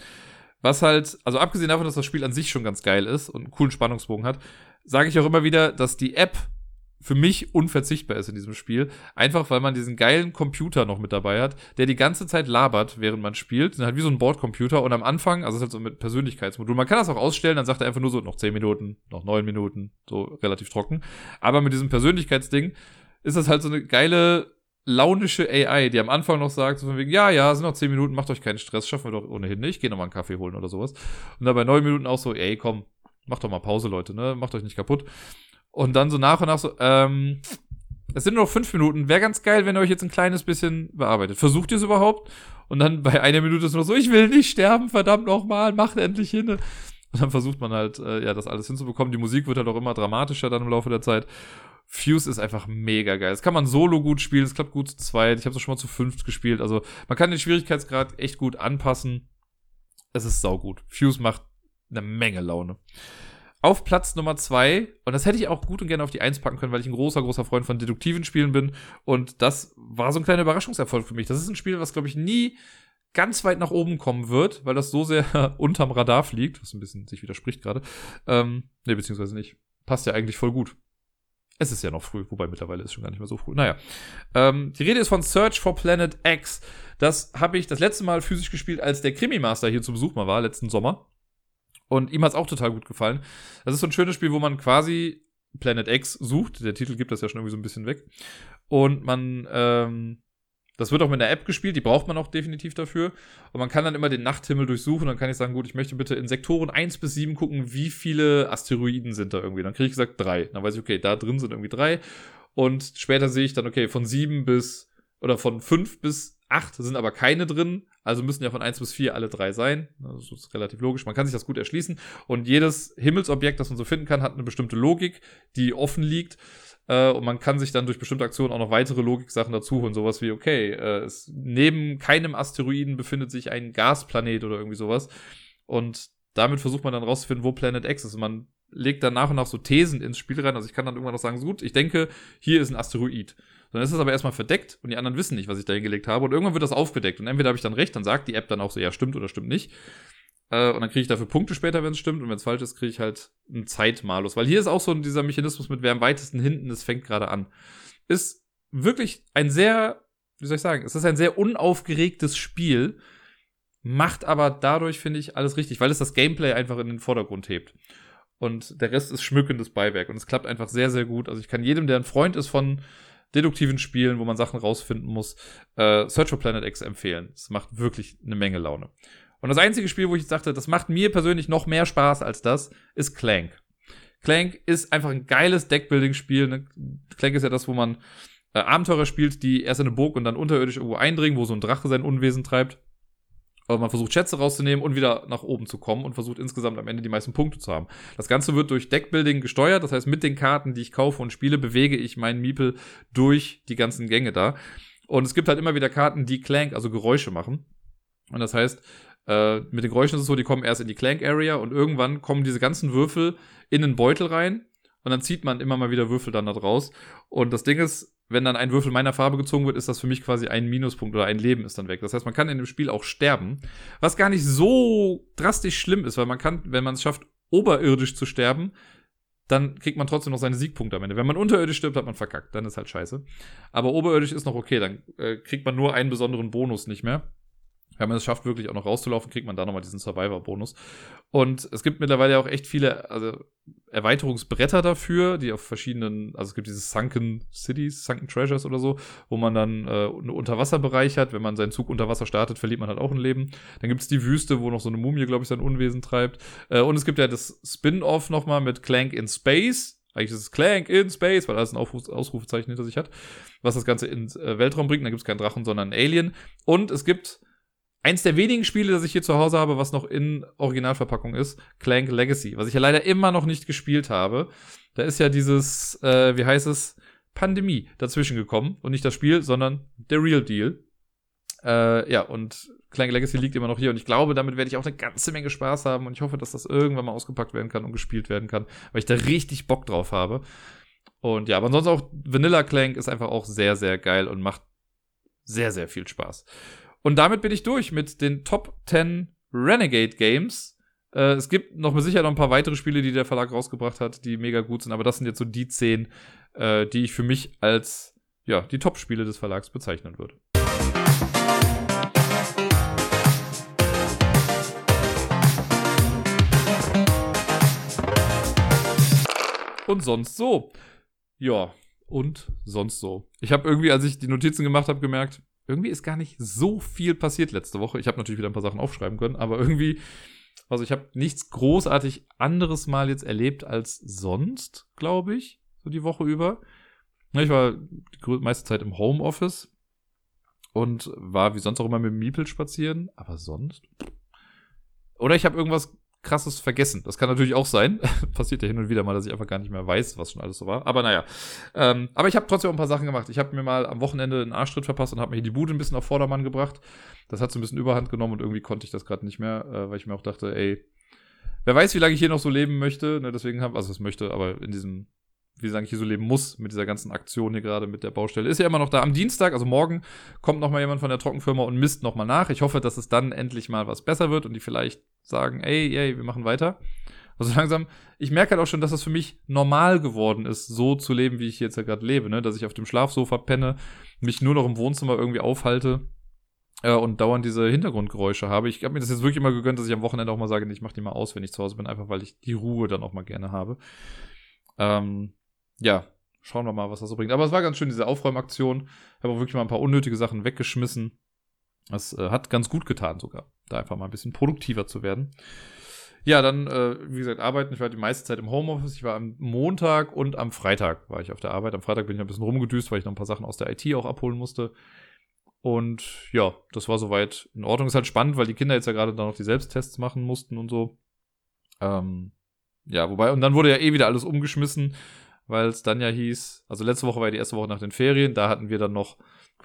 Was halt, also abgesehen davon, dass das Spiel an sich schon ganz geil ist und einen coolen Spannungsbogen hat, sage ich auch immer wieder, dass die App für mich unverzichtbar ist in diesem Spiel. Einfach weil man diesen geilen Computer noch mit dabei hat, der die ganze Zeit labert, während man spielt. halt wie so ein Bordcomputer und am Anfang, also es ist halt so mit Persönlichkeitsmodul. Man kann das auch ausstellen, dann sagt er einfach nur so, noch 10 Minuten, noch 9 Minuten, so relativ trocken. Aber mit diesem Persönlichkeitsding ist das halt so eine geile launische AI, die am Anfang noch sagt, so von wegen, ja, ja, sind noch 10 Minuten, macht euch keinen Stress, schaffen wir doch ohnehin nicht, geh noch mal einen Kaffee holen oder sowas. Und dann bei 9 Minuten auch so, ey, komm, macht doch mal Pause, Leute, ne, macht euch nicht kaputt. Und dann so nach und nach so, ähm, es sind nur noch 5 Minuten, wäre ganz geil, wenn ihr euch jetzt ein kleines bisschen bearbeitet. Versucht ihr es überhaupt? Und dann bei einer Minute ist nur so, ich will nicht sterben, verdammt nochmal, macht endlich hin. Und dann versucht man halt, äh, ja, das alles hinzubekommen. Die Musik wird halt auch immer dramatischer dann im Laufe der Zeit. Fuse ist einfach mega geil. Das kann man solo gut spielen, es klappt gut zu zweit. Ich habe es schon mal zu fünft gespielt. Also man kann den Schwierigkeitsgrad echt gut anpassen. Es ist saugut. Fuse macht eine Menge Laune. Auf Platz Nummer zwei, und das hätte ich auch gut und gerne auf die Eins packen können, weil ich ein großer, großer Freund von deduktiven Spielen bin. Und das war so ein kleiner Überraschungserfolg für mich. Das ist ein Spiel, was, glaube ich, nie ganz weit nach oben kommen wird, weil das so sehr *laughs* unterm Radar fliegt, was ein bisschen sich widerspricht gerade. Ähm, nee, beziehungsweise nicht. Passt ja eigentlich voll gut. Es ist ja noch früh, wobei mittlerweile ist schon gar nicht mehr so früh. Naja. Ähm, die Rede ist von Search for Planet X. Das habe ich das letzte Mal physisch gespielt, als der Krimi-Master hier zu Besuch mal war, letzten Sommer. Und ihm hat es auch total gut gefallen. Das ist so ein schönes Spiel, wo man quasi Planet X sucht. Der Titel gibt das ja schon irgendwie so ein bisschen weg. Und man ähm, das wird auch mit einer App gespielt, die braucht man auch definitiv dafür. Und man kann dann immer den Nachthimmel durchsuchen. Dann kann ich sagen, gut, ich möchte bitte in Sektoren 1 bis 7 gucken, wie viele Asteroiden sind da irgendwie. Dann kriege ich gesagt drei. Dann weiß ich, okay, da drin sind irgendwie drei. Und später sehe ich dann, okay, von 7 bis, oder von 5 bis 8 sind aber keine drin. Also müssen ja von 1 bis 4 alle drei sein. Das ist relativ logisch. Man kann sich das gut erschließen. Und jedes Himmelsobjekt, das man so finden kann, hat eine bestimmte Logik, die offen liegt. Äh, und man kann sich dann durch bestimmte Aktionen auch noch weitere Logiksachen dazu holen. Sowas wie, okay, äh, es, neben keinem Asteroiden befindet sich ein Gasplanet oder irgendwie sowas. Und damit versucht man dann rauszufinden, wo Planet X ist. Und man legt dann nach und nach so Thesen ins Spiel rein. Also ich kann dann irgendwann noch sagen, so gut, ich denke, hier ist ein Asteroid. Dann ist es aber erstmal verdeckt und die anderen wissen nicht, was ich da hingelegt habe. Und irgendwann wird das aufgedeckt. Und entweder habe ich dann recht, dann sagt die App dann auch so, ja, stimmt oder stimmt nicht. Äh, und dann kriege ich dafür Punkte später, wenn es stimmt. Und wenn es falsch ist, kriege ich halt einen Zeitmalus. Weil hier ist auch so dieser Mechanismus mit wer am weitesten hinten ist, fängt gerade an. Ist wirklich ein sehr, wie soll ich sagen, es ist ein sehr unaufgeregtes Spiel, macht aber dadurch, finde ich, alles richtig, weil es das Gameplay einfach in den Vordergrund hebt. Und der Rest ist schmückendes Beiwerk. Und es klappt einfach sehr, sehr gut. Also ich kann jedem, der ein Freund ist von deduktiven Spielen, wo man Sachen rausfinden muss, äh, Search for Planet X empfehlen. Es macht wirklich eine Menge Laune. Und das einzige Spiel, wo ich sagte, das macht mir persönlich noch mehr Spaß als das, ist Clank. Clank ist einfach ein geiles Deckbuilding-Spiel. Ne? Clank ist ja das, wo man äh, Abenteurer spielt, die erst in eine Burg und dann unterirdisch irgendwo eindringen, wo so ein Drache sein Unwesen treibt. Aber man versucht Schätze rauszunehmen und wieder nach oben zu kommen und versucht insgesamt am Ende die meisten Punkte zu haben. Das Ganze wird durch Deckbuilding gesteuert, das heißt, mit den Karten, die ich kaufe und spiele, bewege ich meinen Miepel durch die ganzen Gänge da. Und es gibt halt immer wieder Karten, die Clank, also Geräusche machen. Und das heißt, äh, mit den Geräuschen ist es so, die kommen erst in die Clank-Area und irgendwann kommen diese ganzen Würfel in einen Beutel rein und dann zieht man immer mal wieder Würfel dann da draus. Und das Ding ist, wenn dann ein Würfel meiner Farbe gezogen wird, ist das für mich quasi ein Minuspunkt oder ein Leben ist dann weg. Das heißt, man kann in dem Spiel auch sterben, was gar nicht so drastisch schlimm ist, weil man kann, wenn man es schafft, oberirdisch zu sterben, dann kriegt man trotzdem noch seine Siegpunkte am Ende. Wenn man unterirdisch stirbt, hat man verkackt, dann ist halt scheiße. Aber oberirdisch ist noch okay, dann äh, kriegt man nur einen besonderen Bonus nicht mehr. Wenn man es schafft, wirklich auch noch rauszulaufen, kriegt man da nochmal diesen Survivor-Bonus. Und es gibt mittlerweile auch echt viele also Erweiterungsbretter dafür, die auf verschiedenen, also es gibt dieses Sunken Cities, Sunken Treasures oder so, wo man dann äh, einen Unterwasserbereich hat. Wenn man seinen Zug unter Wasser startet, verliert man halt auch ein Leben. Dann gibt es die Wüste, wo noch so eine Mumie, glaube ich, sein Unwesen treibt. Äh, und es gibt ja das Spin-off nochmal mit Clank in Space. Eigentlich ist es Clank in Space, weil alles ein Aufruf, Ausrufezeichen hinter sich hat, was das Ganze ins äh, Weltraum bringt. Da gibt es keinen Drachen, sondern einen Alien. Und es gibt eins der wenigen Spiele, das ich hier zu Hause habe, was noch in Originalverpackung ist, Clank Legacy, was ich ja leider immer noch nicht gespielt habe. Da ist ja dieses, äh, wie heißt es, Pandemie dazwischen gekommen und nicht das Spiel, sondern der Real Deal. Äh, ja, und Clank Legacy liegt immer noch hier und ich glaube, damit werde ich auch eine ganze Menge Spaß haben und ich hoffe, dass das irgendwann mal ausgepackt werden kann und gespielt werden kann, weil ich da richtig Bock drauf habe. Und ja, aber ansonsten auch Vanilla Clank ist einfach auch sehr, sehr geil und macht sehr, sehr viel Spaß. Und damit bin ich durch mit den Top 10 Renegade Games. Äh, es gibt noch mit noch ein paar weitere Spiele, die der Verlag rausgebracht hat, die mega gut sind, aber das sind jetzt so die 10, äh, die ich für mich als ja, die Top-Spiele des Verlags bezeichnen würde. Und sonst so. Ja, und sonst so. Ich habe irgendwie, als ich die Notizen gemacht habe, gemerkt, irgendwie ist gar nicht so viel passiert letzte Woche. Ich habe natürlich wieder ein paar Sachen aufschreiben können, aber irgendwie, also ich habe nichts großartig anderes mal jetzt erlebt als sonst, glaube ich, so die Woche über. Ich war die meiste Zeit im Homeoffice und war wie sonst auch immer mit dem Miepel spazieren, aber sonst. Oder ich habe irgendwas krasses vergessen. Das kann natürlich auch sein. *laughs* Passiert ja hin und wieder mal, dass ich einfach gar nicht mehr weiß, was schon alles so war. Aber naja. Ähm, aber ich habe trotzdem auch ein paar Sachen gemacht. Ich habe mir mal am Wochenende einen Arschtritt verpasst und habe mir die Bude ein bisschen auf Vordermann gebracht. Das hat so ein bisschen Überhand genommen und irgendwie konnte ich das gerade nicht mehr, äh, weil ich mir auch dachte, ey, wer weiß, wie lange ich hier noch so leben möchte. Ne, deswegen habe, also es möchte, aber in diesem wie gesagt, hier so leben muss mit dieser ganzen Aktion hier gerade mit der Baustelle. Ist ja immer noch da. Am Dienstag, also morgen, kommt noch mal jemand von der Trockenfirma und misst noch mal nach. Ich hoffe, dass es dann endlich mal was besser wird und die vielleicht sagen, ey, ey, wir machen weiter. Also *laughs* langsam, ich merke halt auch schon, dass das für mich normal geworden ist, so zu leben, wie ich jetzt ja gerade lebe, ne? Dass ich auf dem Schlafsofa penne, mich nur noch im Wohnzimmer irgendwie aufhalte äh, und dauernd diese Hintergrundgeräusche habe. Ich habe mir das jetzt wirklich immer gegönnt, dass ich am Wochenende auch mal sage, ich mach die mal aus, wenn ich zu Hause bin, einfach weil ich die Ruhe dann auch mal gerne habe. Ähm, ja, schauen wir mal, was das so bringt. Aber es war ganz schön, diese Aufräumaktion. Ich habe auch wirklich mal ein paar unnötige Sachen weggeschmissen. Das äh, hat ganz gut getan sogar, da einfach mal ein bisschen produktiver zu werden. Ja, dann, äh, wie gesagt, arbeiten. Ich war die meiste Zeit im Homeoffice. Ich war am Montag und am Freitag war ich auf der Arbeit. Am Freitag bin ich ein bisschen rumgedüst, weil ich noch ein paar Sachen aus der IT auch abholen musste. Und ja, das war soweit in Ordnung. Ist halt spannend, weil die Kinder jetzt ja gerade dann noch die Selbsttests machen mussten und so. Ähm, ja, wobei, und dann wurde ja eh wieder alles umgeschmissen weil es dann ja hieß, also letzte Woche war ja die erste Woche nach den Ferien, da hatten wir dann noch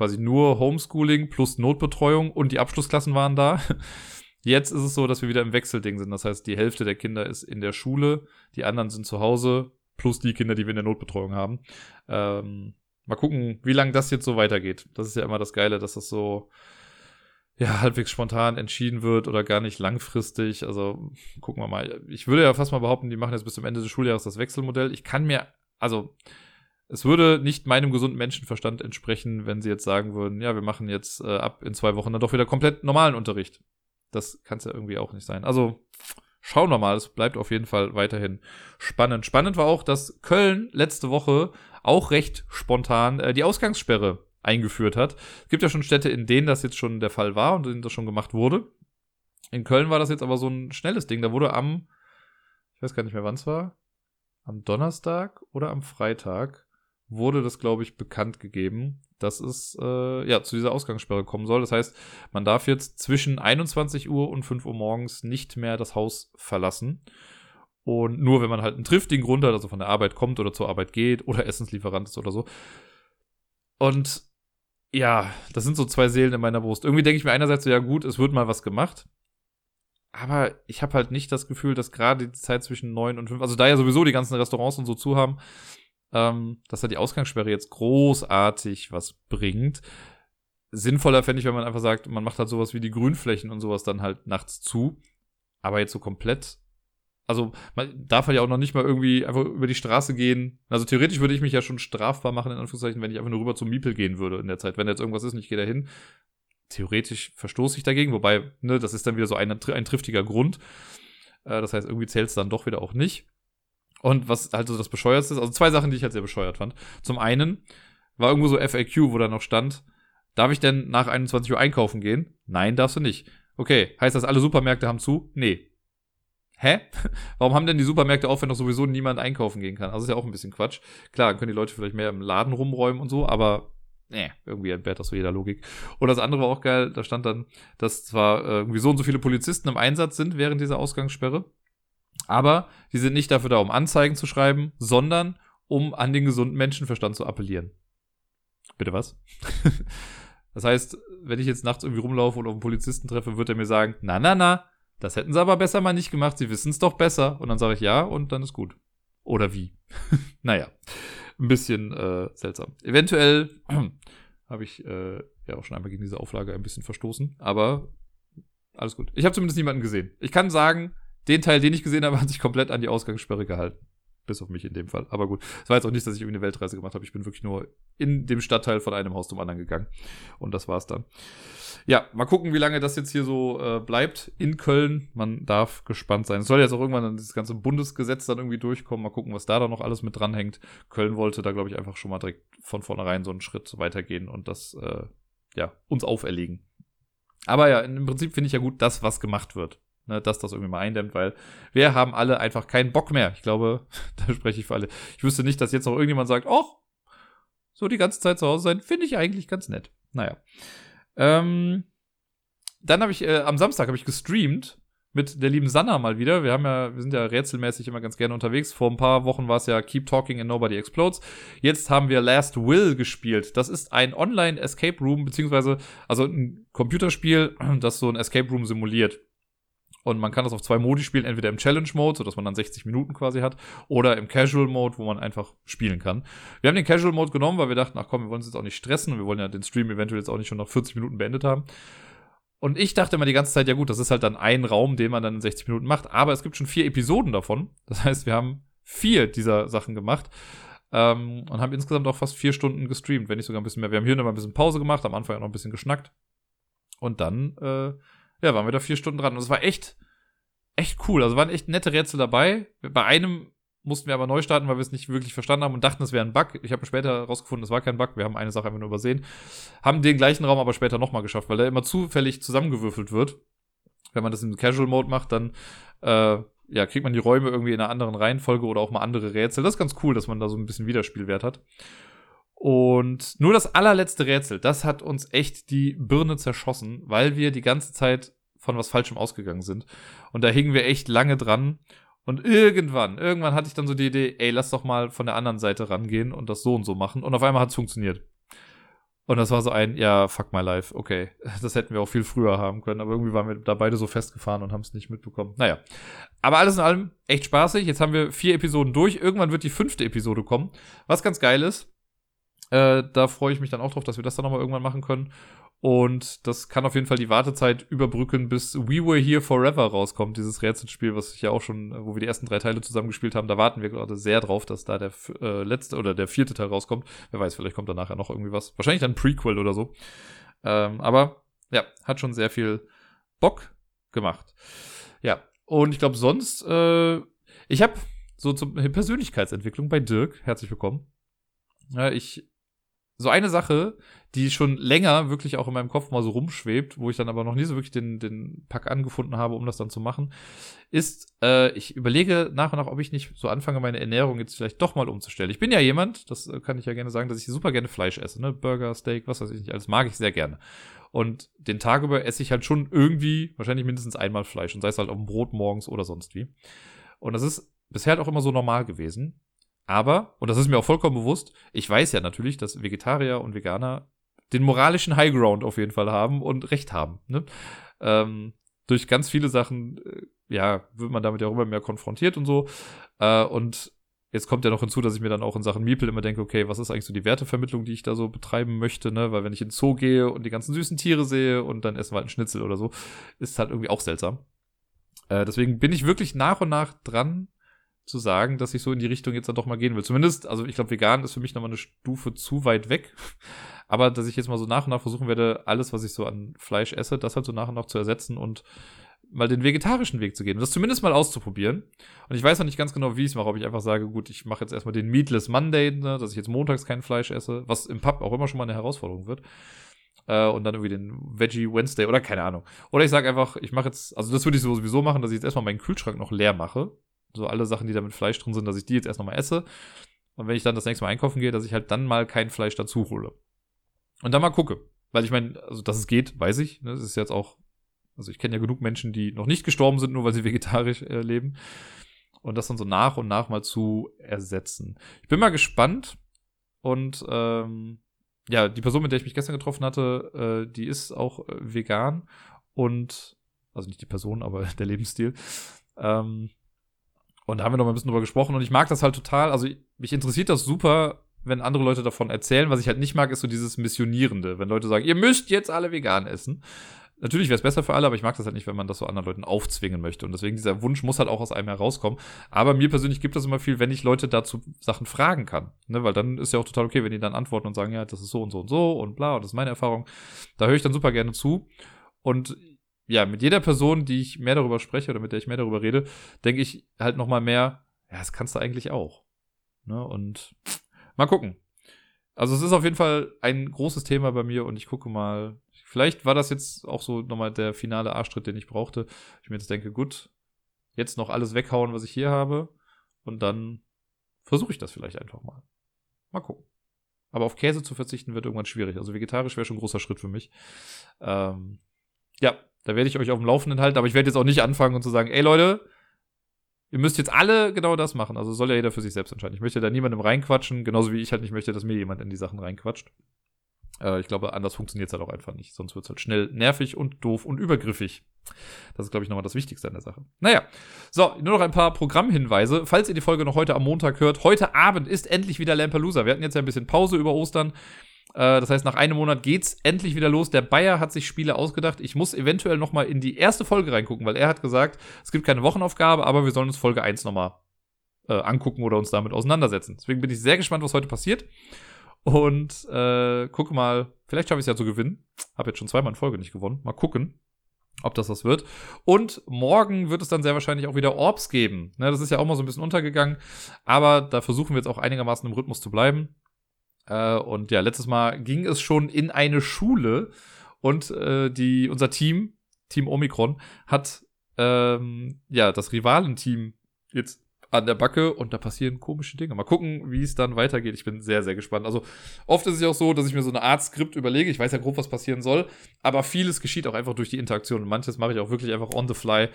quasi nur Homeschooling plus Notbetreuung und die Abschlussklassen waren da. *laughs* Jetzt ist es so, dass wir wieder im Wechselding sind. Das heißt, die Hälfte der Kinder ist in der Schule, die anderen sind zu Hause, plus die Kinder, die wir in der Notbetreuung haben. Ähm, mal gucken, wie lange das jetzt so weitergeht. Das ist ja immer das Geile, dass das so ja, halbwegs spontan entschieden wird oder gar nicht langfristig. Also gucken wir mal. Ich würde ja fast mal behaupten, die machen jetzt bis zum Ende des Schuljahres das Wechselmodell. Ich kann mir also es würde nicht meinem gesunden Menschenverstand entsprechen, wenn sie jetzt sagen würden, ja, wir machen jetzt äh, ab in zwei Wochen dann doch wieder komplett normalen Unterricht. Das kann es ja irgendwie auch nicht sein. Also schauen wir mal, es bleibt auf jeden Fall weiterhin spannend. Spannend war auch, dass Köln letzte Woche auch recht spontan äh, die Ausgangssperre eingeführt hat. Es gibt ja schon Städte, in denen das jetzt schon der Fall war und in denen das schon gemacht wurde. In Köln war das jetzt aber so ein schnelles Ding. Da wurde am, ich weiß gar nicht mehr, wann es war, am Donnerstag oder am Freitag wurde das, glaube ich, bekannt gegeben, dass es äh, ja zu dieser Ausgangssperre kommen soll. Das heißt, man darf jetzt zwischen 21 Uhr und 5 Uhr morgens nicht mehr das Haus verlassen. Und nur wenn man halt einen triftigen Grund hat, also von der Arbeit kommt oder zur Arbeit geht oder Essenslieferant ist oder so. Und ja, das sind so zwei Seelen in meiner Brust. Irgendwie denke ich mir einerseits so, ja gut, es wird mal was gemacht aber ich habe halt nicht das Gefühl, dass gerade die Zeit zwischen neun und fünf, also da ja sowieso die ganzen Restaurants und so zu haben, ähm, dass da die Ausgangssperre jetzt großartig was bringt. Sinnvoller fände ich, wenn man einfach sagt, man macht halt sowas wie die Grünflächen und sowas dann halt nachts zu. Aber jetzt so komplett. Also, man darf halt ja auch noch nicht mal irgendwie einfach über die Straße gehen. Also, theoretisch würde ich mich ja schon strafbar machen, in Anführungszeichen, wenn ich einfach nur rüber zum Miepel gehen würde in der Zeit. Wenn jetzt irgendwas ist und ich gehe da hin, theoretisch verstoße ich dagegen, wobei, ne, das ist dann wieder so ein, ein triftiger Grund. Äh, das heißt, irgendwie zählt es dann doch wieder auch nicht. Und was halt so das Bescheuerste ist, also zwei Sachen, die ich halt sehr bescheuert fand. Zum einen war irgendwo so FAQ, wo da noch stand, darf ich denn nach 21 Uhr einkaufen gehen? Nein, darfst du nicht. Okay, heißt das, alle Supermärkte haben zu? Nee. Hä? *laughs* Warum haben denn die Supermärkte auf, wenn doch sowieso niemand einkaufen gehen kann? Also ist ja auch ein bisschen Quatsch. Klar, dann können die Leute vielleicht mehr im Laden rumräumen und so, aber nee, irgendwie entbehrt das so jeder Logik. Und das andere war auch geil, da stand dann, dass zwar äh, irgendwie so und so viele Polizisten im Einsatz sind während dieser Ausgangssperre, aber die sind nicht dafür da, um Anzeigen zu schreiben, sondern um an den gesunden Menschenverstand zu appellieren. Bitte was? *laughs* das heißt, wenn ich jetzt nachts irgendwie rumlaufe und auf einen Polizisten treffe, wird er mir sagen, na, na, na, das hätten sie aber besser mal nicht gemacht, sie wissen es doch besser. Und dann sage ich ja und dann ist gut. Oder wie? *laughs* naja ein bisschen äh, seltsam. Eventuell *clears throat* habe ich äh, ja auch schon einmal gegen diese Auflage ein bisschen verstoßen, aber alles gut. Ich habe zumindest niemanden gesehen. Ich kann sagen, den Teil, den ich gesehen habe, *laughs* hat sich komplett an die Ausgangssperre gehalten. Bis auf mich in dem Fall. Aber gut. Es war jetzt auch nicht, dass ich irgendwie eine Weltreise gemacht habe. Ich bin wirklich nur in dem Stadtteil von einem Haus zum anderen gegangen. Und das war's dann. Ja, mal gucken, wie lange das jetzt hier so äh, bleibt in Köln. Man darf gespannt sein. Es soll jetzt auch irgendwann dann dieses ganze Bundesgesetz dann irgendwie durchkommen. Mal gucken, was da dann noch alles mit dranhängt. Köln wollte da, glaube ich, einfach schon mal direkt von vornherein so einen Schritt weitergehen und das, äh, ja, uns auferlegen. Aber ja, im Prinzip finde ich ja gut, das, was gemacht wird ne, dass das irgendwie mal eindämmt, weil wir haben alle einfach keinen Bock mehr. Ich glaube, *laughs* da spreche ich für alle. Ich wüsste nicht, dass jetzt noch irgendjemand sagt, ach, so die ganze Zeit zu Hause sein, finde ich eigentlich ganz nett. Naja. Ähm, dann habe ich, äh, am Samstag habe ich gestreamt mit der lieben Sanna mal wieder. Wir haben ja, wir sind ja rätselmäßig immer ganz gerne unterwegs. Vor ein paar Wochen war es ja Keep Talking and Nobody Explodes. Jetzt haben wir Last Will gespielt. Das ist ein Online Escape Room, beziehungsweise, also ein Computerspiel, *clears throat* das so ein Escape Room simuliert. Und man kann das auf zwei Modi spielen, entweder im Challenge-Mode, sodass man dann 60 Minuten quasi hat, oder im Casual-Mode, wo man einfach spielen kann. Wir haben den Casual-Mode genommen, weil wir dachten, ach komm, wir wollen uns jetzt auch nicht stressen und wir wollen ja den Stream eventuell jetzt auch nicht schon nach 40 Minuten beendet haben. Und ich dachte immer die ganze Zeit, ja gut, das ist halt dann ein Raum, den man dann in 60 Minuten macht. Aber es gibt schon vier Episoden davon. Das heißt, wir haben vier dieser Sachen gemacht. Ähm, und haben insgesamt auch fast vier Stunden gestreamt, wenn nicht sogar ein bisschen mehr. Wir haben hier noch mal ein bisschen Pause gemacht, am Anfang auch noch ein bisschen geschnackt. Und dann äh, ja, waren wir da vier Stunden dran. Und es war echt, echt cool. Also waren echt nette Rätsel dabei. Bei einem mussten wir aber neu starten, weil wir es nicht wirklich verstanden haben und dachten, es wäre ein Bug. Ich habe später herausgefunden, es war kein Bug. Wir haben eine Sache einfach nur übersehen. Haben den gleichen Raum aber später nochmal geschafft, weil der immer zufällig zusammengewürfelt wird. Wenn man das im Casual Mode macht, dann äh, ja, kriegt man die Räume irgendwie in einer anderen Reihenfolge oder auch mal andere Rätsel. Das ist ganz cool, dass man da so ein bisschen Wiederspielwert hat. Und nur das allerletzte Rätsel, das hat uns echt die Birne zerschossen, weil wir die ganze Zeit von was Falschem ausgegangen sind. Und da hingen wir echt lange dran. Und irgendwann, irgendwann hatte ich dann so die Idee, ey, lass doch mal von der anderen Seite rangehen und das so und so machen. Und auf einmal hat es funktioniert. Und das war so ein, ja, fuck my life, okay. *laughs* Das hätten wir auch viel früher haben können, aber irgendwie waren wir da beide so festgefahren und haben es nicht mitbekommen. Naja. Aber alles in allem echt spaßig. Jetzt haben wir vier Episoden durch. Irgendwann wird die fünfte Episode kommen. Was ganz geil ist. Äh, da freue ich mich dann auch drauf, dass wir das dann nochmal irgendwann machen können. Und das kann auf jeden Fall die Wartezeit überbrücken, bis We Were Here Forever rauskommt, dieses Rätselspiel, was ich ja auch schon, wo wir die ersten drei Teile zusammengespielt haben. Da warten wir gerade sehr drauf, dass da der äh, letzte oder der vierte Teil rauskommt. Wer weiß, vielleicht kommt da nachher noch irgendwie was. Wahrscheinlich dann ein Prequel oder so. Ähm, aber ja, hat schon sehr viel Bock gemacht. Ja, und ich glaube sonst, äh, ich habe so zur Persönlichkeitsentwicklung bei Dirk, herzlich willkommen. Ja, ich so eine Sache, die schon länger wirklich auch in meinem Kopf mal so rumschwebt, wo ich dann aber noch nie so wirklich den, den Pack angefunden habe, um das dann zu machen, ist, äh, ich überlege nach und nach, ob ich nicht so anfange, meine Ernährung jetzt vielleicht doch mal umzustellen. Ich bin ja jemand, das äh, kann ich ja gerne sagen, dass ich super gerne Fleisch esse, ne? Burger, Steak, was weiß ich nicht, alles mag ich sehr gerne. Und den Tag über esse ich halt schon irgendwie, wahrscheinlich mindestens einmal Fleisch und sei es halt auf dem Brot morgens oder sonst wie. Und das ist bisher halt auch immer so normal gewesen. Aber, und das ist mir auch vollkommen bewusst, ich weiß ja natürlich, dass Vegetarier und Veganer den moralischen Highground auf jeden Fall haben und Recht haben. Ne? Ähm, durch ganz viele Sachen, äh, ja, wird man damit ja auch immer mehr konfrontiert und so. Äh, und jetzt kommt ja noch hinzu, dass ich mir dann auch in Sachen Miepel immer denke, okay, was ist eigentlich so die Wertevermittlung, die ich da so betreiben möchte, ne? Weil wenn ich in den Zoo gehe und die ganzen süßen Tiere sehe und dann essen wir halt einen Schnitzel oder so, ist halt irgendwie auch seltsam. Äh, deswegen bin ich wirklich nach und nach dran, zu sagen, dass ich so in die Richtung jetzt dann doch mal gehen will. Zumindest, also ich glaube, vegan ist für mich nochmal eine Stufe zu weit weg. *laughs* Aber dass ich jetzt mal so nach und nach versuchen werde, alles, was ich so an Fleisch esse, das halt so nach und nach zu ersetzen und mal den vegetarischen Weg zu gehen. Und das zumindest mal auszuprobieren. Und ich weiß noch nicht ganz genau, wie ich es mache, ob ich einfach sage, gut, ich mache jetzt erstmal den Meatless Monday, ne, dass ich jetzt montags kein Fleisch esse, was im Pub auch immer schon mal eine Herausforderung wird. Äh, und dann irgendwie den Veggie Wednesday oder keine Ahnung. Oder ich sage einfach, ich mache jetzt, also das würde ich sowieso machen, dass ich jetzt erstmal meinen Kühlschrank noch leer mache. So alle Sachen, die da mit Fleisch drin sind, dass ich die jetzt erst nochmal esse. Und wenn ich dann das nächste Mal einkaufen gehe, dass ich halt dann mal kein Fleisch dazu hole. Und dann mal gucke. Weil ich meine, also dass es geht, weiß ich. Ne? Das ist jetzt auch also ich kenne ja genug Menschen, die noch nicht gestorben sind, nur weil sie *laughs* vegetarisch äh, leben. Und das dann so nach und nach mal zu ersetzen. Ich bin mal gespannt. Und ähm, ja, die Person, mit der ich mich gestern getroffen hatte, äh, die ist auch äh, vegan. Und, also nicht die Person, aber *laughs* der Lebensstil. Ähm, und da haben wir noch mal ein bisschen drüber gesprochen. Und ich mag das halt total. Also mich interessiert das super, wenn andere Leute davon erzählen. Was ich halt nicht mag, ist so dieses Missionierende. Wenn Leute sagen, ihr müsst jetzt alle vegan essen. Natürlich wäre es besser für alle, aber ich mag das halt nicht, wenn man das so anderen Leuten aufzwingen möchte. Und deswegen dieser Wunsch muss halt auch aus einem herauskommen. Aber mir persönlich gibt es immer viel, wenn ich Leute dazu Sachen fragen kann. Ne? Weil dann ist ja auch total okay, wenn die dann antworten und sagen, ja, das ist so und so und so und bla, und das ist meine Erfahrung. Da höre ich dann super gerne zu. Und ja, mit jeder Person, die ich mehr darüber spreche oder mit der ich mehr darüber rede, denke ich halt nochmal mehr, ja, das kannst du eigentlich auch. Ne? Und mal gucken. Also es ist auf jeden Fall ein großes Thema bei mir und ich gucke mal, Vielleicht war das jetzt auch so nochmal der finale Arschtritt, den ich brauchte. Ich mir jetzt denke, gut, jetzt noch alles weghauen, was ich hier habe. Und dann versuche ich das vielleicht einfach mal. Mal gucken. Aber auf Käse zu verzichten wird irgendwann schwierig. Also vegetarisch wäre schon ein großer Schritt für mich. Ähm, ja, da werde ich euch auf dem Laufenden halten. Aber ich werde jetzt auch nicht anfangen und zu sagen, ey Leute, ihr müsst jetzt alle genau das machen. Also soll ja jeder für sich selbst entscheiden. Ich möchte da niemandem reinquatschen, genauso wie ich halt nicht möchte, dass mir jemand in die Sachen reinquatscht. Äh, ich glaube, anders funktioniert es halt auch einfach nicht. Sonst wird es halt schnell nervig und doof und übergriffig. Das ist, glaube ich, nochmal das Wichtigste an der Sache. Naja, so, nur noch ein paar Programmhinweise. Falls ihr die Folge noch heute am Montag hört, heute Abend ist endlich wieder Lampalooza. Wir hatten jetzt ja ein bisschen Pause über Ostern. Äh, das heißt, nach einem Monat geht's endlich wieder los. Der Bayer hat sich Spiele ausgedacht. Ich muss eventuell noch mal in die erste Folge reingucken, weil er hat gesagt, es gibt keine Wochenaufgabe, aber wir sollen uns Folge 1 noch mal äh, angucken oder uns damit auseinandersetzen. Deswegen bin ich sehr gespannt, was heute passiert. Und äh, gucke mal, vielleicht schaffe ich es ja zu gewinnen. Habe jetzt schon zweimal in Folge nicht gewonnen. Mal gucken, ob das was wird. Und morgen wird es dann sehr wahrscheinlich auch wieder Orbs geben. Ne, das ist ja auch mal so ein bisschen untergegangen. Aber da versuchen wir jetzt auch einigermaßen im Rhythmus zu bleiben. Äh, und ja, letztes Mal ging es schon in eine Schule. Und äh, die, unser Team, Team Omikron, hat ähm, ja das Rivalenteam jetzt an der Backe und da passieren komische Dinge. Mal gucken, wie es dann weitergeht. Ich bin sehr, sehr gespannt. Also oft ist es ja auch so, dass ich mir so eine Art Skript überlege. Ich weiß ja grob, was passieren soll, aber vieles geschieht auch einfach durch die Interaktion. Und manches mache ich auch wirklich einfach on the fly,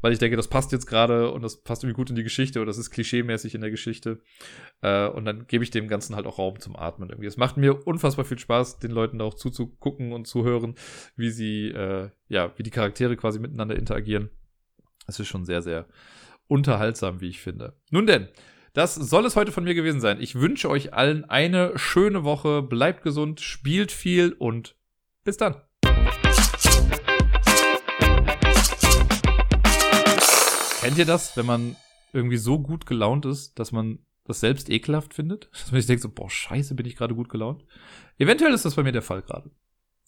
weil ich denke, das passt jetzt gerade und das passt irgendwie gut in die Geschichte oder das ist klischeemäßig in der Geschichte. Äh, und dann gebe ich dem Ganzen halt auch Raum zum Atmen irgendwie. Es macht mir unfassbar viel Spaß, den Leuten da auch zuzugucken und zu hören, wie sie, äh, ja, wie die Charaktere quasi miteinander interagieren. Es ist schon sehr, sehr unterhaltsam, wie ich finde. Nun denn, das soll es heute von mir gewesen sein. Ich wünsche euch allen eine schöne Woche. Bleibt gesund, spielt viel und bis dann. Kennt ihr das, wenn man irgendwie so gut gelaunt ist, dass man das selbst ekelhaft findet? *laughs* Dass man sich denkt so, boah, scheiße, bin ich gerade gut gelaunt? Eventuell ist das bei mir der Fall gerade.